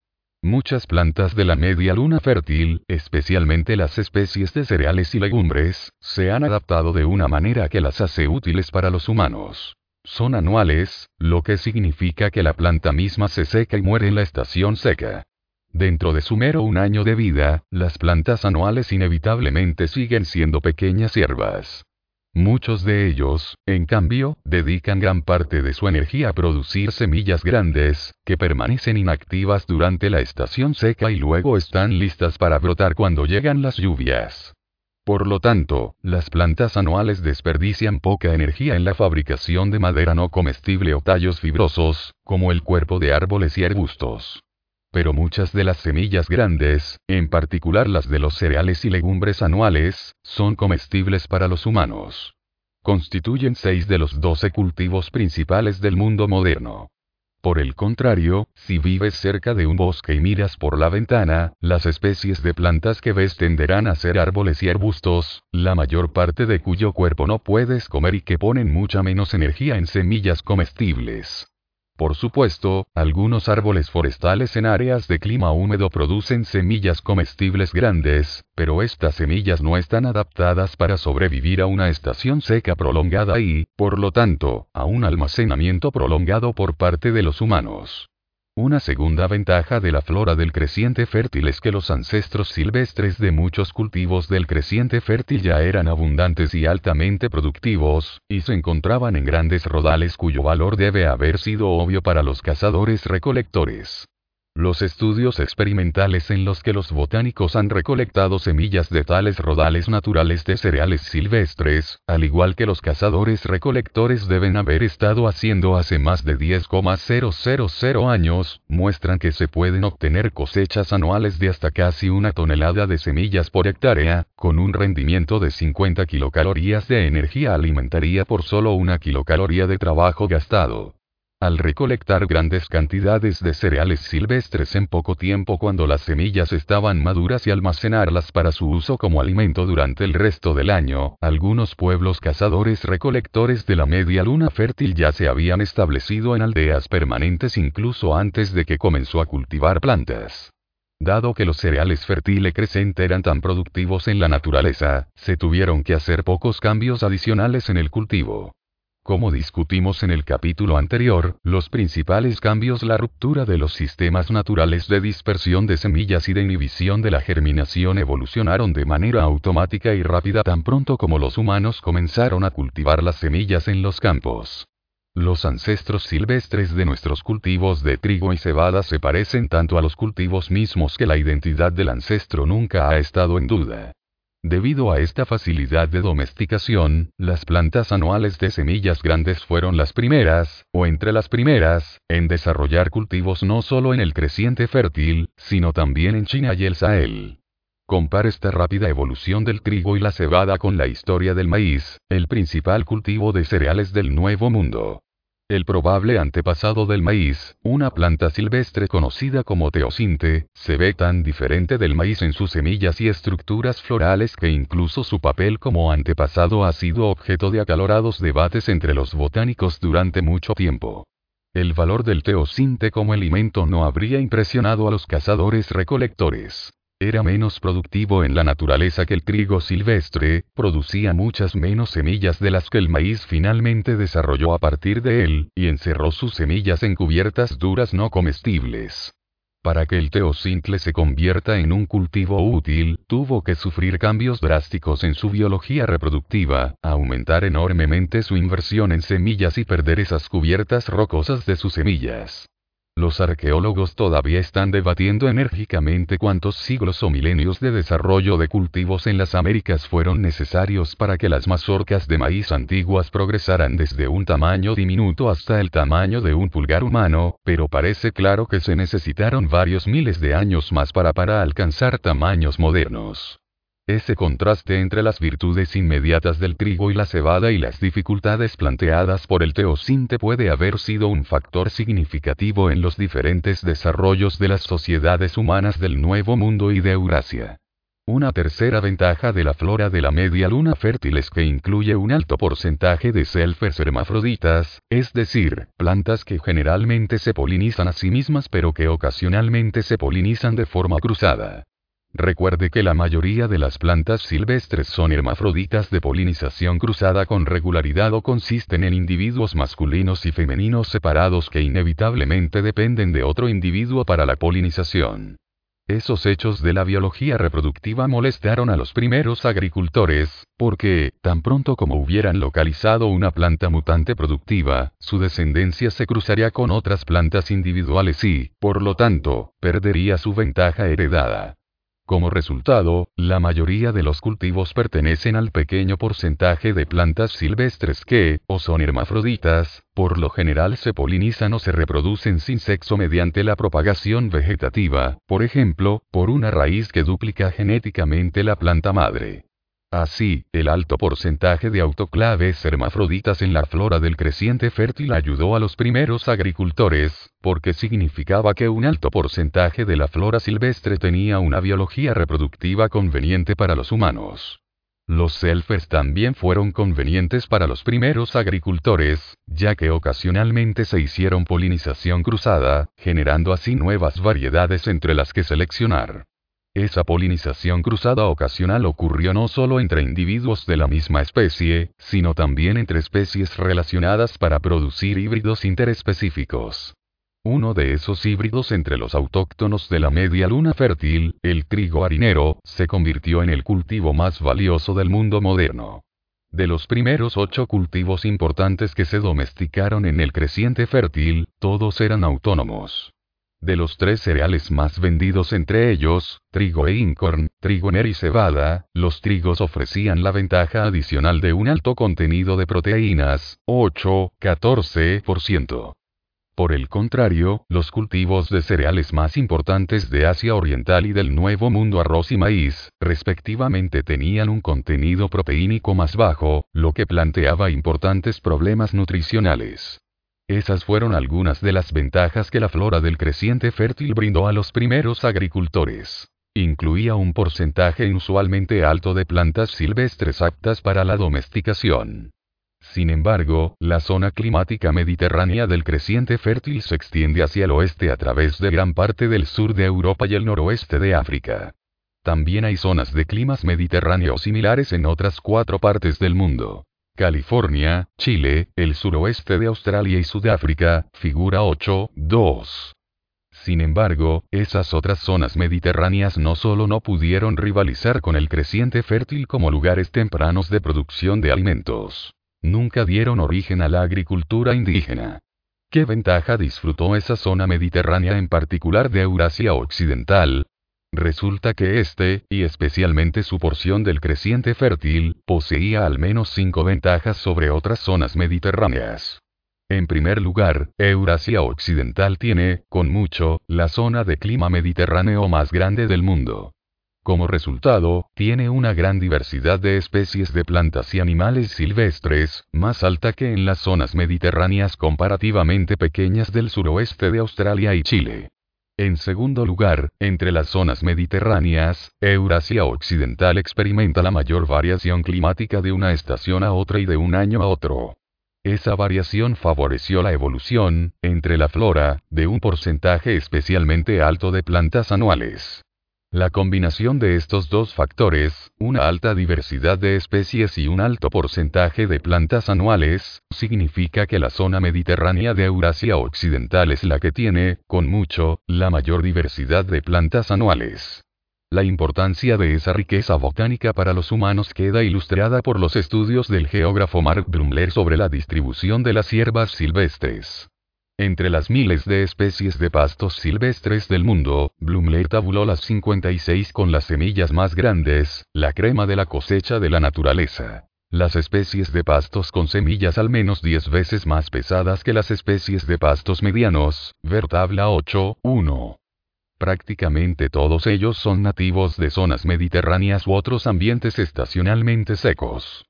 Muchas plantas de la media luna fértil, especialmente las especies de cereales y legumbres, se han adaptado de una manera que las hace útiles para los humanos. Son anuales, lo que significa que la planta misma se seca y muere en la estación seca. Dentro de su mero un año de vida, las plantas anuales inevitablemente siguen siendo pequeñas hierbas. Muchos de ellos, en cambio, dedican gran parte de su energía a producir semillas grandes, que permanecen inactivas durante la estación seca y luego están listas para brotar cuando llegan las lluvias. Por lo tanto, las plantas anuales desperdician poca energía en la fabricación de madera no comestible o tallos fibrosos, como el cuerpo de árboles y arbustos pero muchas de las semillas grandes, en particular las de los cereales y legumbres anuales, son comestibles para los humanos. Constituyen seis de los doce cultivos principales del mundo moderno. Por el contrario, si vives cerca de un bosque y miras por la ventana, las especies de plantas que ves tenderán a ser árboles y arbustos, la mayor parte de cuyo cuerpo no puedes comer y que ponen mucha menos energía en semillas comestibles. Por supuesto, algunos árboles forestales en áreas de clima húmedo producen semillas comestibles grandes, pero estas semillas no están adaptadas para sobrevivir a una estación seca prolongada y, por lo tanto, a un almacenamiento prolongado por parte de los humanos. Una segunda ventaja de la flora del creciente fértil es que los ancestros silvestres de muchos cultivos del creciente fértil ya eran abundantes y altamente productivos, y se encontraban en grandes rodales cuyo valor debe haber sido obvio para los cazadores recolectores. Los estudios experimentales en los que los botánicos han recolectado semillas de tales rodales naturales de cereales silvestres, al igual que los cazadores recolectores deben haber estado haciendo hace más de 10,000 años, muestran que se pueden obtener cosechas anuales de hasta casi una tonelada de semillas por hectárea, con un rendimiento de 50 kilocalorías de energía alimentaria por solo una kilocaloría de trabajo gastado. Al recolectar grandes cantidades de cereales silvestres en poco tiempo cuando las semillas estaban maduras y almacenarlas para su uso como alimento durante el resto del año, algunos pueblos cazadores recolectores de la media luna fértil ya se habían establecido en aldeas permanentes incluso antes de que comenzó a cultivar plantas. Dado que los cereales fértiles crecentes eran tan productivos en la naturaleza, se tuvieron que hacer pocos cambios adicionales en el cultivo. Como discutimos en el capítulo anterior, los principales cambios la ruptura de los sistemas naturales de dispersión de semillas y de inhibición de la germinación evolucionaron de manera automática y rápida tan pronto como los humanos comenzaron a cultivar las semillas en los campos. Los ancestros silvestres de nuestros cultivos de trigo y cebada se parecen tanto a los cultivos mismos que la identidad del ancestro nunca ha estado en duda. Debido a esta facilidad de domesticación, las plantas anuales de semillas grandes fueron las primeras, o entre las primeras, en desarrollar cultivos no solo en el creciente fértil, sino también en China y el Sahel. Compara esta rápida evolución del trigo y la cebada con la historia del maíz, el principal cultivo de cereales del Nuevo Mundo. El probable antepasado del maíz, una planta silvestre conocida como teosinte, se ve tan diferente del maíz en sus semillas y estructuras florales que incluso su papel como antepasado ha sido objeto de acalorados debates entre los botánicos durante mucho tiempo. El valor del teosinte como alimento no habría impresionado a los cazadores recolectores. Era menos productivo en la naturaleza que el trigo silvestre, producía muchas menos semillas de las que el maíz finalmente desarrolló a partir de él, y encerró sus semillas en cubiertas duras no comestibles. Para que el teocintle se convierta en un cultivo útil, tuvo que sufrir cambios drásticos en su biología reproductiva, aumentar enormemente su inversión en semillas y perder esas cubiertas rocosas de sus semillas. Los arqueólogos todavía están debatiendo enérgicamente cuántos siglos o milenios de desarrollo de cultivos en las Américas fueron necesarios para que las mazorcas de maíz antiguas progresaran desde un tamaño diminuto hasta el tamaño de un pulgar humano, pero parece claro que se necesitaron varios miles de años más para para alcanzar tamaños modernos. Ese contraste entre las virtudes inmediatas del trigo y la cebada y las dificultades planteadas por el teocinte puede haber sido un factor significativo en los diferentes desarrollos de las sociedades humanas del Nuevo Mundo y de Eurasia. Una tercera ventaja de la flora de la media luna fértil es que incluye un alto porcentaje de selfers hermafroditas, es decir, plantas que generalmente se polinizan a sí mismas pero que ocasionalmente se polinizan de forma cruzada. Recuerde que la mayoría de las plantas silvestres son hermafroditas de polinización cruzada con regularidad o consisten en individuos masculinos y femeninos separados que inevitablemente dependen de otro individuo para la polinización. Esos hechos de la biología reproductiva molestaron a los primeros agricultores, porque, tan pronto como hubieran localizado una planta mutante productiva, su descendencia se cruzaría con otras plantas individuales y, por lo tanto, perdería su ventaja heredada. Como resultado, la mayoría de los cultivos pertenecen al pequeño porcentaje de plantas silvestres que, o son hermafroditas, por lo general se polinizan o se reproducen sin sexo mediante la propagación vegetativa, por ejemplo, por una raíz que duplica genéticamente la planta madre. Así, el alto porcentaje de autoclaves hermafroditas en la flora del creciente fértil ayudó a los primeros agricultores, porque significaba que un alto porcentaje de la flora silvestre tenía una biología reproductiva conveniente para los humanos. Los selfers también fueron convenientes para los primeros agricultores, ya que ocasionalmente se hicieron polinización cruzada, generando así nuevas variedades entre las que seleccionar. Esa polinización cruzada ocasional ocurrió no solo entre individuos de la misma especie, sino también entre especies relacionadas para producir híbridos interespecíficos. Uno de esos híbridos entre los autóctonos de la media luna fértil, el trigo harinero, se convirtió en el cultivo más valioso del mundo moderno. De los primeros ocho cultivos importantes que se domesticaron en el creciente fértil, todos eran autónomos. De los tres cereales más vendidos entre ellos, trigo e incorn, trigo ner y cebada, los trigos ofrecían la ventaja adicional de un alto contenido de proteínas, 8-14%. Por el contrario, los cultivos de cereales más importantes de Asia Oriental y del Nuevo Mundo arroz y maíz, respectivamente tenían un contenido proteínico más bajo, lo que planteaba importantes problemas nutricionales. Esas fueron algunas de las ventajas que la flora del creciente fértil brindó a los primeros agricultores. Incluía un porcentaje inusualmente alto de plantas silvestres aptas para la domesticación. Sin embargo, la zona climática mediterránea del creciente fértil se extiende hacia el oeste a través de gran parte del sur de Europa y el noroeste de África. También hay zonas de climas mediterráneos similares en otras cuatro partes del mundo. California, Chile, el suroeste de Australia y Sudáfrica, figura 8, 2. Sin embargo, esas otras zonas mediterráneas no solo no pudieron rivalizar con el creciente fértil como lugares tempranos de producción de alimentos, nunca dieron origen a la agricultura indígena. ¿Qué ventaja disfrutó esa zona mediterránea en particular de Eurasia Occidental, Resulta que este, y especialmente su porción del creciente fértil, poseía al menos cinco ventajas sobre otras zonas mediterráneas. En primer lugar, Eurasia Occidental tiene, con mucho, la zona de clima mediterráneo más grande del mundo. Como resultado, tiene una gran diversidad de especies de plantas y animales silvestres, más alta que en las zonas mediterráneas comparativamente pequeñas del suroeste de Australia y Chile. En segundo lugar, entre las zonas mediterráneas, Eurasia Occidental experimenta la mayor variación climática de una estación a otra y de un año a otro. Esa variación favoreció la evolución, entre la flora, de un porcentaje especialmente alto de plantas anuales. La combinación de estos dos factores, una alta diversidad de especies y un alto porcentaje de plantas anuales, significa que la zona mediterránea de Eurasia Occidental es la que tiene, con mucho, la mayor diversidad de plantas anuales. La importancia de esa riqueza botánica para los humanos queda ilustrada por los estudios del geógrafo Mark Brumler sobre la distribución de las hierbas silvestres. Entre las miles de especies de pastos silvestres del mundo, Blumler tabuló las 56 con las semillas más grandes, la crema de la cosecha de la naturaleza. Las especies de pastos con semillas al menos 10 veces más pesadas que las especies de pastos medianos, ver tabla 8, 1. Prácticamente todos ellos son nativos de zonas mediterráneas u otros ambientes estacionalmente secos.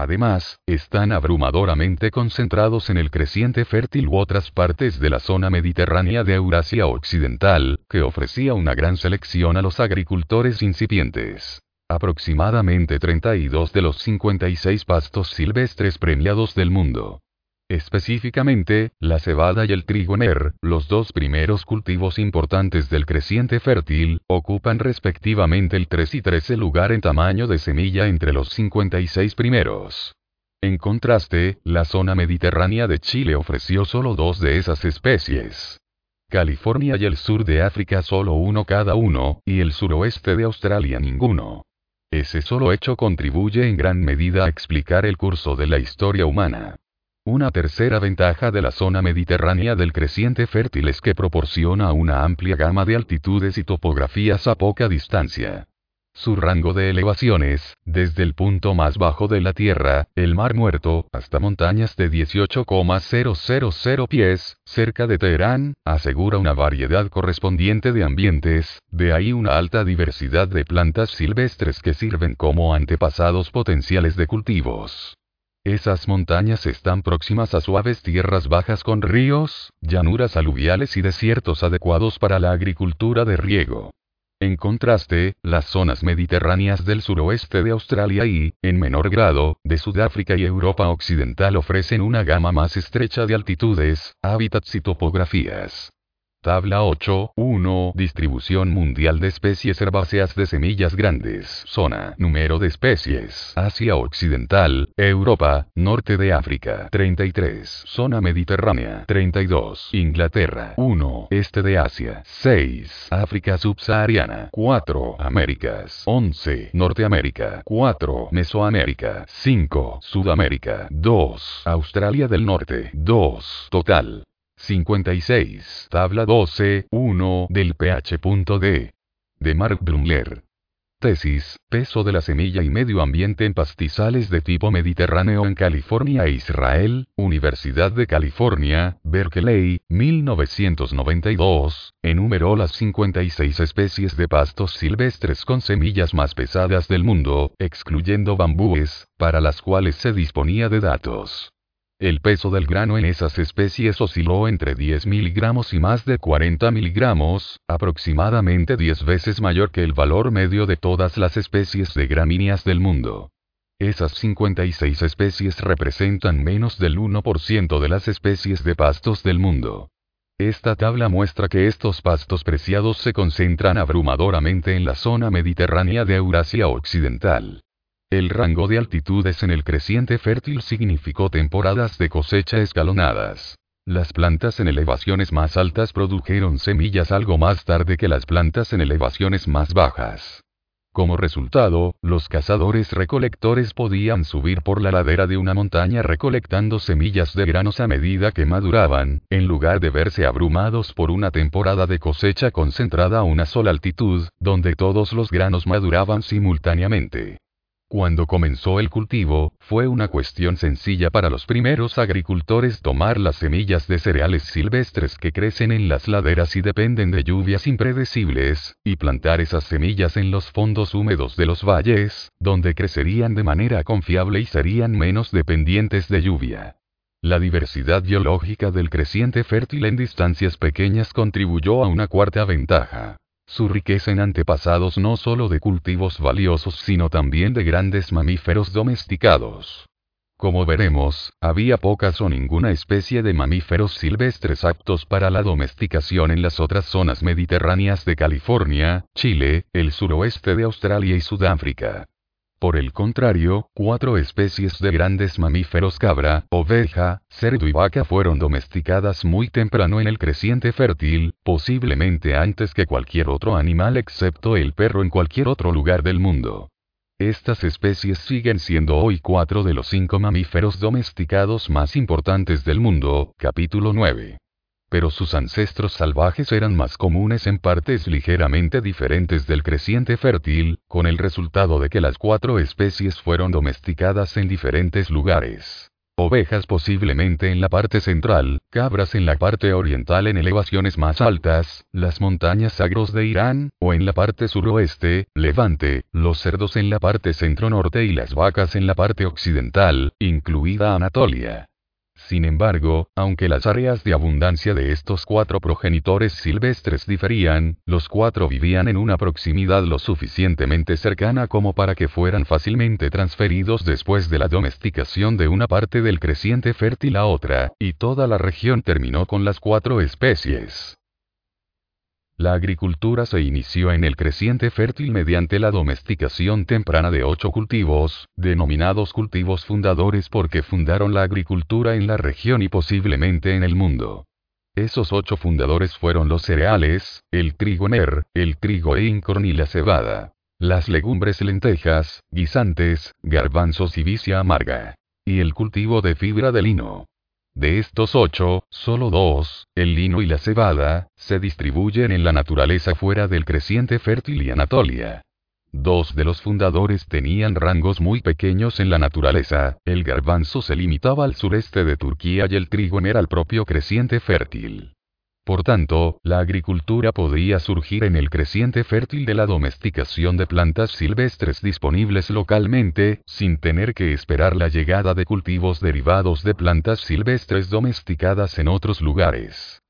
Además, están abrumadoramente concentrados en el creciente fértil u otras partes de la zona mediterránea de Eurasia Occidental, que ofrecía una gran selección a los agricultores incipientes. Aproximadamente 32 de los 56 pastos silvestres premiados del mundo Específicamente, la cebada y el trigo ner, los dos primeros cultivos importantes del creciente fértil, ocupan respectivamente el 3 y 13 lugar en tamaño de semilla entre los 56 primeros. En contraste, la zona mediterránea de Chile ofreció solo dos de esas especies. California y el sur de África solo uno cada uno, y el suroeste de Australia ninguno. Ese solo hecho contribuye en gran medida a explicar el curso de la historia humana. Una tercera ventaja de la zona mediterránea del creciente fértil es que proporciona una amplia gama de altitudes y topografías a poca distancia. Su rango de elevaciones, desde el punto más bajo de la Tierra, el Mar Muerto, hasta montañas de 18,000 pies, cerca de Teherán, asegura una variedad correspondiente de ambientes, de ahí una alta diversidad de plantas silvestres que sirven como antepasados potenciales de cultivos. Esas montañas están próximas a suaves tierras bajas con ríos, llanuras aluviales y desiertos adecuados para la agricultura de riego. En contraste, las zonas mediterráneas del suroeste de Australia y, en menor grado, de Sudáfrica y Europa Occidental ofrecen una gama más estrecha de altitudes, hábitats y topografías. Tabla 8, 1. Distribución mundial de especies herbáceas de semillas grandes. Zona. Número de especies. Asia Occidental, Europa, Norte de África. 33. Zona Mediterránea. 32. Inglaterra. 1. Este de Asia. 6. África subsahariana. 4. Américas. 11. Norteamérica. 4. Mesoamérica. 5. Sudamérica. 2. Australia del Norte. 2. Total. 56. Tabla 12, 1 del pH.D. De Mark Brumler. Tesis, peso de la semilla y medio ambiente en pastizales de tipo mediterráneo en California e Israel, Universidad de California, Berkeley, 1992, enumeró las 56 especies de pastos silvestres con semillas más pesadas del mundo, excluyendo bambúes, para las cuales se disponía de datos. El peso del grano en esas especies osciló entre 10 miligramos y más de 40 miligramos, aproximadamente 10 veces mayor que el valor medio de todas las especies de gramíneas del mundo. Esas 56 especies representan menos del 1% de las especies de pastos del mundo. Esta tabla muestra que estos pastos preciados se concentran abrumadoramente en la zona mediterránea de Eurasia Occidental. El rango de altitudes en el creciente fértil significó temporadas de cosecha escalonadas. Las plantas en elevaciones más altas produjeron semillas algo más tarde que las plantas en elevaciones más bajas. Como resultado, los cazadores recolectores podían subir por la ladera de una montaña recolectando semillas de granos a medida que maduraban, en lugar de verse abrumados por una temporada de cosecha concentrada a una sola altitud, donde todos los granos maduraban simultáneamente. Cuando comenzó el cultivo, fue una cuestión sencilla para los primeros agricultores tomar las semillas de cereales silvestres que crecen en las laderas y dependen de lluvias impredecibles, y plantar esas semillas en los fondos húmedos de los valles, donde crecerían de manera confiable y serían menos dependientes de lluvia. La diversidad biológica del creciente fértil en distancias pequeñas contribuyó a una cuarta ventaja su riqueza en antepasados no solo de cultivos valiosos sino también de grandes mamíferos domesticados. Como veremos, había pocas o ninguna especie de mamíferos silvestres aptos para la domesticación en las otras zonas mediterráneas de California, Chile, el suroeste de Australia y Sudáfrica. Por el contrario, cuatro especies de grandes mamíferos cabra, oveja, cerdo y vaca fueron domesticadas muy temprano en el creciente fértil, posiblemente antes que cualquier otro animal excepto el perro en cualquier otro lugar del mundo. Estas especies siguen siendo hoy cuatro de los cinco mamíferos domesticados más importantes del mundo, capítulo 9 pero sus ancestros salvajes eran más comunes en partes ligeramente diferentes del creciente fértil, con el resultado de que las cuatro especies fueron domesticadas en diferentes lugares. Ovejas posiblemente en la parte central, cabras en la parte oriental en elevaciones más altas, las montañas sagros de Irán, o en la parte suroeste, Levante, los cerdos en la parte centro-norte y las vacas en la parte occidental, incluida Anatolia. Sin embargo, aunque las áreas de abundancia de estos cuatro progenitores silvestres diferían, los cuatro vivían en una proximidad lo suficientemente cercana como para que fueran fácilmente transferidos después de la domesticación de una parte del creciente fértil a otra, y toda la región terminó con las cuatro especies. La agricultura se inició en el creciente fértil mediante la domesticación temprana de ocho cultivos, denominados cultivos fundadores porque fundaron la agricultura en la región y posiblemente en el mundo. Esos ocho fundadores fueron los cereales, el trigo ner, el trigo einkorn y la cebada. Las legumbres lentejas, guisantes, garbanzos y vicia amarga. Y el cultivo de fibra de lino. De estos ocho, solo dos, el lino y la cebada, se distribuyen en la naturaleza fuera del creciente fértil y Anatolia. Dos de los fundadores tenían rangos muy pequeños en la naturaleza, el garbanzo se limitaba al sureste de Turquía y el trigo era el propio creciente fértil. Por tanto, la agricultura podía surgir en el creciente fértil de la domesticación de plantas silvestres disponibles localmente, sin tener que esperar la llegada de cultivos derivados de plantas silvestres domesticadas en otros lugares.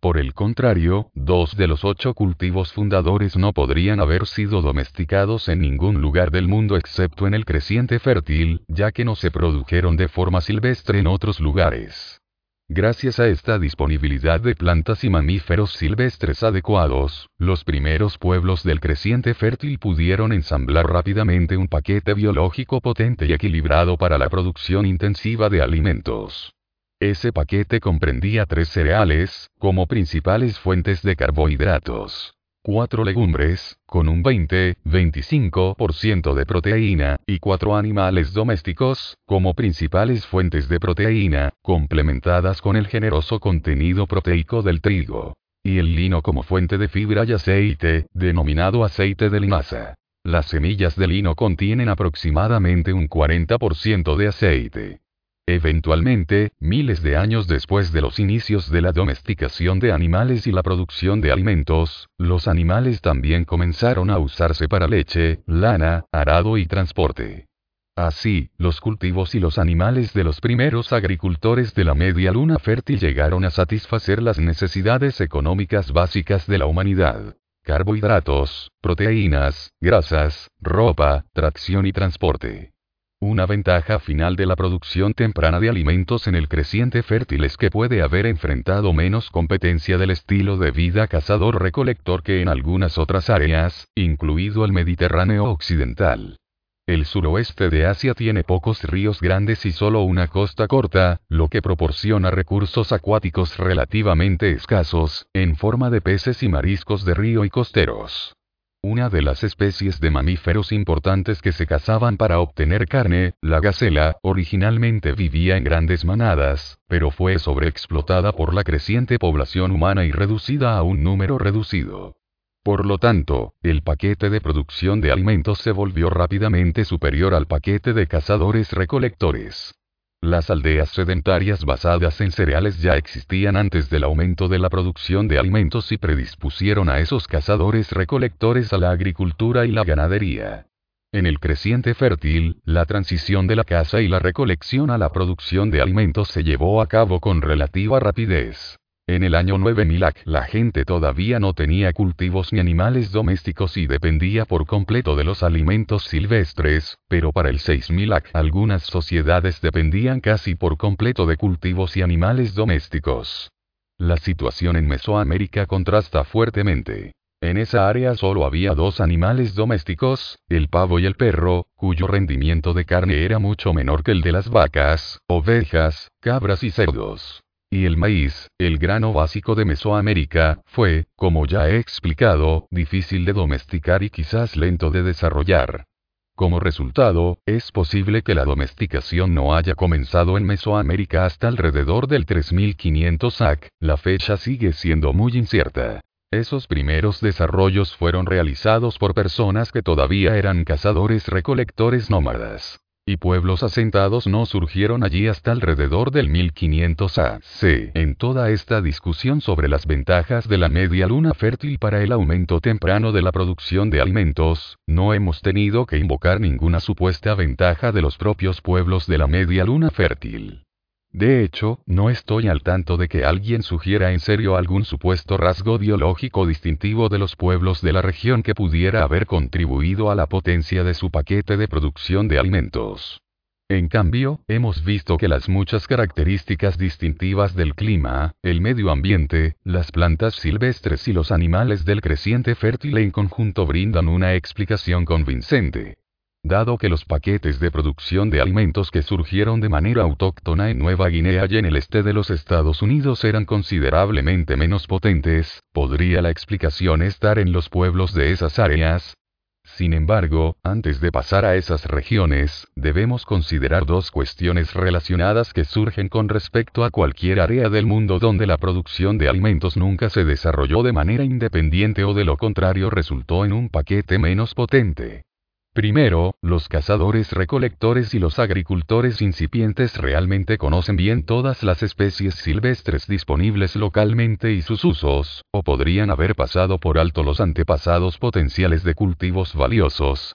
Por el contrario, dos de los ocho cultivos fundadores no podrían haber sido domesticados en ningún lugar del mundo excepto en el creciente fértil, ya que no se produjeron de forma silvestre en otros lugares. Gracias a esta disponibilidad de plantas y mamíferos silvestres adecuados, los primeros pueblos del creciente fértil pudieron ensamblar rápidamente un paquete biológico potente y equilibrado para la producción intensiva de alimentos. Ese paquete comprendía tres cereales, como principales fuentes de carbohidratos cuatro legumbres, con un 20-25% de proteína, y cuatro animales domésticos, como principales fuentes de proteína, complementadas con el generoso contenido proteico del trigo. Y el lino como fuente de fibra y aceite, denominado aceite de linaza. Las semillas de lino contienen aproximadamente un 40% de aceite. Eventualmente, miles de años después de los inicios de la domesticación de animales y la producción de alimentos, los animales también comenzaron a usarse para leche, lana, arado y transporte. Así, los cultivos y los animales de los primeros agricultores de la media luna fértil llegaron a satisfacer las necesidades económicas básicas de la humanidad. Carbohidratos, proteínas, grasas, ropa, tracción y transporte. Una ventaja final de la producción temprana de alimentos en el creciente fértil es que puede haber enfrentado menos competencia del estilo de vida cazador-recolector que en algunas otras áreas, incluido el Mediterráneo occidental. El suroeste de Asia tiene pocos ríos grandes y solo una costa corta, lo que proporciona recursos acuáticos relativamente escasos, en forma de peces y mariscos de río y costeros. Una de las especies de mamíferos importantes que se cazaban para obtener carne, la gacela, originalmente vivía en grandes manadas, pero fue sobreexplotada por la creciente población humana y reducida a un número reducido. Por lo tanto, el paquete de producción de alimentos se volvió rápidamente superior al paquete de cazadores-recolectores. Las aldeas sedentarias basadas en cereales ya existían antes del aumento de la producción de alimentos y predispusieron a esos cazadores-recolectores a la agricultura y la ganadería. En el creciente fértil, la transición de la caza y la recolección a la producción de alimentos se llevó a cabo con relativa rapidez. En el año 9000 AC la gente todavía no tenía cultivos ni animales domésticos y dependía por completo de los alimentos silvestres, pero para el 6000 AC algunas sociedades dependían casi por completo de cultivos y animales domésticos. La situación en Mesoamérica contrasta fuertemente. En esa área solo había dos animales domésticos, el pavo y el perro, cuyo rendimiento de carne era mucho menor que el de las vacas, ovejas, cabras y cerdos. Y el maíz, el grano básico de Mesoamérica, fue, como ya he explicado, difícil de domesticar y quizás lento de desarrollar. Como resultado, es posible que la domesticación no haya comenzado en Mesoamérica hasta alrededor del 3500 AC, la fecha sigue siendo muy incierta. Esos primeros desarrollos fueron realizados por personas que todavía eran cazadores-recolectores nómadas y pueblos asentados no surgieron allí hasta alrededor del 1500 AC. En toda esta discusión sobre las ventajas de la media luna fértil para el aumento temprano de la producción de alimentos, no hemos tenido que invocar ninguna supuesta ventaja de los propios pueblos de la media luna fértil. De hecho, no estoy al tanto de que alguien sugiera en serio algún supuesto rasgo biológico distintivo de los pueblos de la región que pudiera haber contribuido a la potencia de su paquete de producción de alimentos. En cambio, hemos visto que las muchas características distintivas del clima, el medio ambiente, las plantas silvestres y los animales del creciente fértil en conjunto brindan una explicación convincente. Dado que los paquetes de producción de alimentos que surgieron de manera autóctona en Nueva Guinea y en el este de los Estados Unidos eran considerablemente menos potentes, ¿podría la explicación estar en los pueblos de esas áreas? Sin embargo, antes de pasar a esas regiones, debemos considerar dos cuestiones relacionadas que surgen con respecto a cualquier área del mundo donde la producción de alimentos nunca se desarrolló de manera independiente o de lo contrario resultó en un paquete menos potente. Primero, los cazadores recolectores y los agricultores incipientes realmente conocen bien todas las especies silvestres disponibles localmente y sus usos, o podrían haber pasado por alto los antepasados potenciales de cultivos valiosos.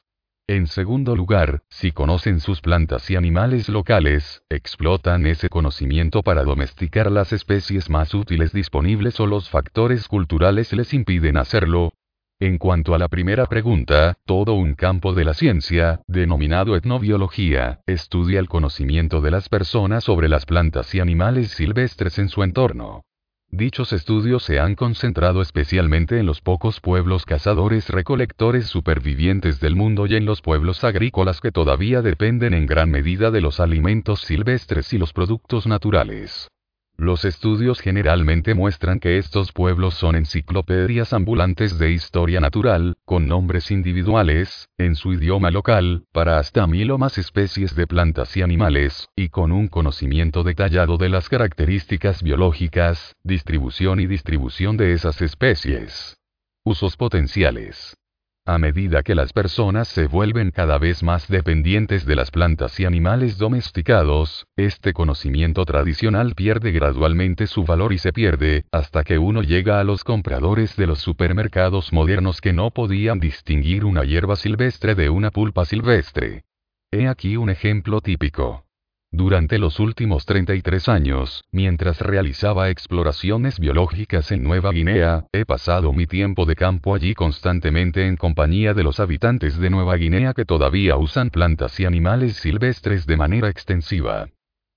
En segundo lugar, si conocen sus plantas y animales locales, explotan ese conocimiento para domesticar las especies más útiles disponibles o los factores culturales les impiden hacerlo, en cuanto a la primera pregunta, todo un campo de la ciencia, denominado etnobiología, estudia el conocimiento de las personas sobre las plantas y animales silvestres en su entorno. Dichos estudios se han concentrado especialmente en los pocos pueblos cazadores recolectores supervivientes del mundo y en los pueblos agrícolas que todavía dependen en gran medida de los alimentos silvestres y los productos naturales. Los estudios generalmente muestran que estos pueblos son enciclopedias ambulantes de historia natural, con nombres individuales, en su idioma local, para hasta mil o más especies de plantas y animales, y con un conocimiento detallado de las características biológicas, distribución y distribución de esas especies. Usos potenciales. A medida que las personas se vuelven cada vez más dependientes de las plantas y animales domesticados, este conocimiento tradicional pierde gradualmente su valor y se pierde, hasta que uno llega a los compradores de los supermercados modernos que no podían distinguir una hierba silvestre de una pulpa silvestre. He aquí un ejemplo típico. Durante los últimos 33 años, mientras realizaba exploraciones biológicas en Nueva Guinea, he pasado mi tiempo de campo allí constantemente en compañía de los habitantes de Nueva Guinea que todavía usan plantas y animales silvestres de manera extensiva.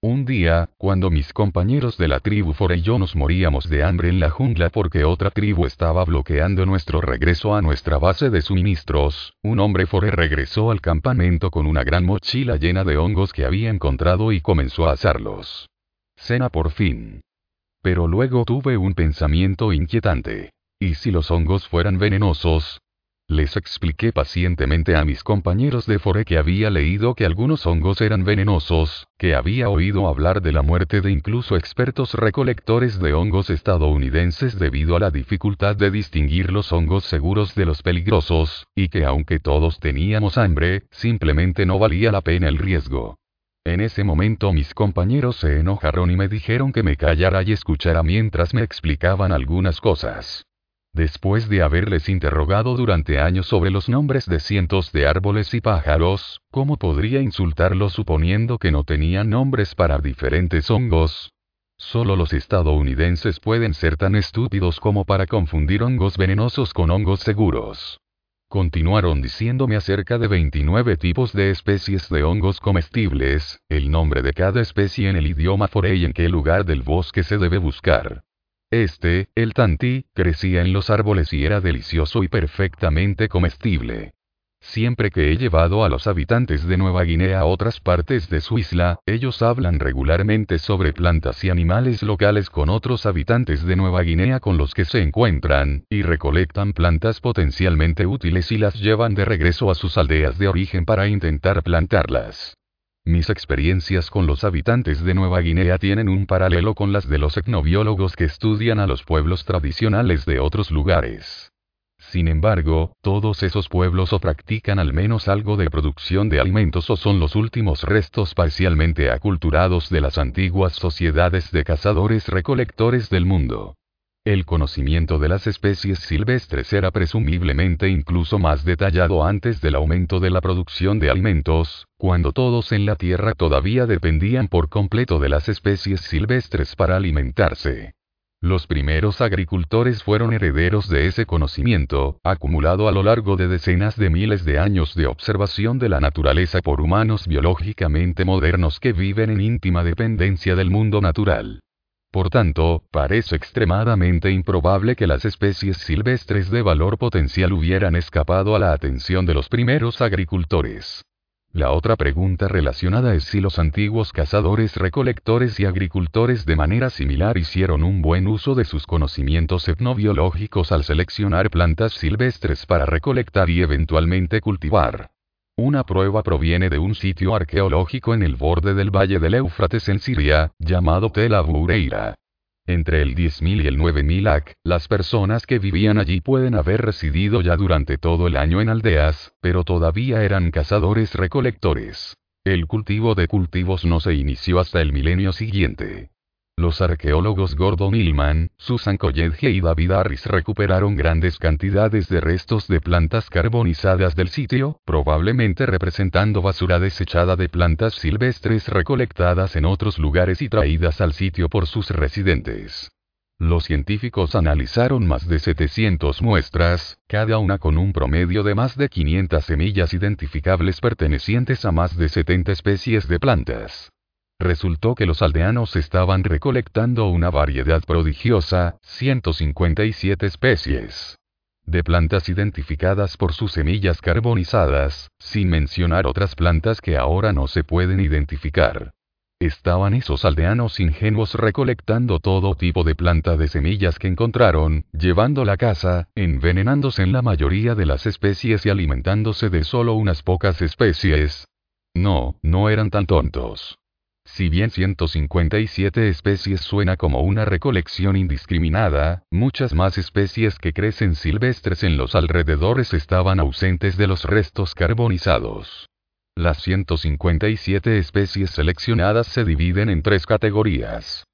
Un día, cuando mis compañeros de la tribu Fore y yo nos moríamos de hambre en la jungla porque otra tribu estaba bloqueando nuestro regreso a nuestra base de suministros, un hombre Fore regresó al campamento con una gran mochila llena de hongos que había encontrado y comenzó a asarlos. Cena por fin. Pero luego tuve un pensamiento inquietante. ¿Y si los hongos fueran venenosos? Les expliqué pacientemente a mis compañeros de Fore que había leído que algunos hongos eran venenosos, que había oído hablar de la muerte de incluso expertos recolectores de hongos estadounidenses debido a la dificultad de distinguir los hongos seguros de los peligrosos, y que aunque todos teníamos hambre, simplemente no valía la pena el riesgo. En ese momento mis compañeros se enojaron y me dijeron que me callara y escuchara mientras me explicaban algunas cosas. Después de haberles interrogado durante años sobre los nombres de cientos de árboles y pájaros, ¿cómo podría insultarlos suponiendo que no tenían nombres para diferentes hongos? Solo los estadounidenses pueden ser tan estúpidos como para confundir hongos venenosos con hongos seguros. Continuaron diciéndome acerca de 29 tipos de especies de hongos comestibles, el nombre de cada especie en el idioma forey en qué lugar del bosque se debe buscar. Este, el tantí, crecía en los árboles y era delicioso y perfectamente comestible. Siempre que he llevado a los habitantes de Nueva Guinea a otras partes de su isla, ellos hablan regularmente sobre plantas y animales locales con otros habitantes de Nueva Guinea con los que se encuentran, y recolectan plantas potencialmente útiles y las llevan de regreso a sus aldeas de origen para intentar plantarlas. Mis experiencias con los habitantes de Nueva Guinea tienen un paralelo con las de los etnobiólogos que estudian a los pueblos tradicionales de otros lugares. Sin embargo, todos esos pueblos o practican al menos algo de producción de alimentos o son los últimos restos parcialmente aculturados de las antiguas sociedades de cazadores-recolectores del mundo. El conocimiento de las especies silvestres era presumiblemente incluso más detallado antes del aumento de la producción de alimentos, cuando todos en la Tierra todavía dependían por completo de las especies silvestres para alimentarse. Los primeros agricultores fueron herederos de ese conocimiento, acumulado a lo largo de decenas de miles de años de observación de la naturaleza por humanos biológicamente modernos que viven en íntima dependencia del mundo natural. Por tanto, parece extremadamente improbable que las especies silvestres de valor potencial hubieran escapado a la atención de los primeros agricultores. La otra pregunta relacionada es si los antiguos cazadores, recolectores y agricultores de manera similar hicieron un buen uso de sus conocimientos etnobiológicos al seleccionar plantas silvestres para recolectar y eventualmente cultivar. Una prueba proviene de un sitio arqueológico en el borde del valle del Éufrates en Siria, llamado Tel Abureira. Entre el 10.000 y el 9.000 AC, las personas que vivían allí pueden haber residido ya durante todo el año en aldeas, pero todavía eran cazadores recolectores. El cultivo de cultivos no se inició hasta el milenio siguiente. Los arqueólogos Gordon Millman, Susan Colledge y David Harris recuperaron grandes cantidades de restos de plantas carbonizadas del sitio, probablemente representando basura desechada de plantas silvestres recolectadas en otros lugares y traídas al sitio por sus residentes. Los científicos analizaron más de 700 muestras, cada una con un promedio de más de 500 semillas identificables pertenecientes a más de 70 especies de plantas. Resultó que los aldeanos estaban recolectando una variedad prodigiosa, 157 especies de plantas identificadas por sus semillas carbonizadas, sin mencionar otras plantas que ahora no se pueden identificar. Estaban esos aldeanos ingenuos recolectando todo tipo de planta de semillas que encontraron, llevando la casa, envenenándose en la mayoría de las especies y alimentándose de solo unas pocas especies. No, no eran tan tontos. Si bien 157 especies suena como una recolección indiscriminada, muchas más especies que crecen silvestres en los alrededores estaban ausentes de los restos carbonizados. Las 157 especies seleccionadas se dividen en tres categorías.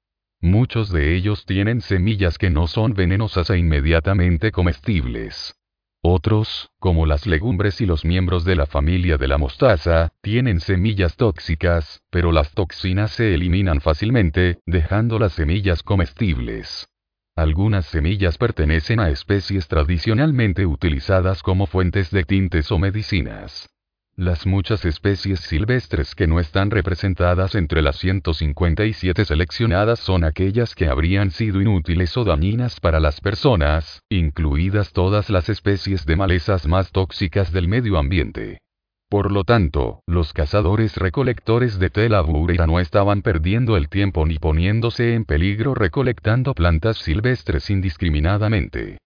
Muchos de ellos tienen semillas que no son venenosas e inmediatamente comestibles. Otros, como las legumbres y los miembros de la familia de la mostaza, tienen semillas tóxicas, pero las toxinas se eliminan fácilmente, dejando las semillas comestibles. Algunas semillas pertenecen a especies tradicionalmente utilizadas como fuentes de tintes o medicinas. Las muchas especies silvestres que no están representadas entre las 157 seleccionadas son aquellas que habrían sido inútiles o dañinas para las personas, incluidas todas las especies de malezas más tóxicas del medio ambiente. Por lo tanto, los cazadores recolectores de Tel no estaban perdiendo el tiempo ni poniéndose en peligro recolectando plantas silvestres indiscriminadamente.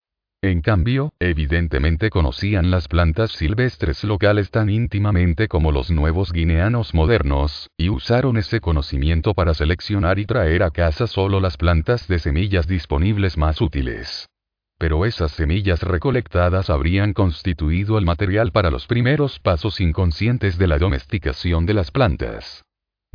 En cambio, evidentemente conocían las plantas silvestres locales tan íntimamente como los nuevos guineanos modernos, y usaron ese conocimiento para seleccionar y traer a casa solo las plantas de semillas disponibles más útiles. Pero esas semillas recolectadas habrían constituido el material para los primeros pasos inconscientes de la domesticación de las plantas.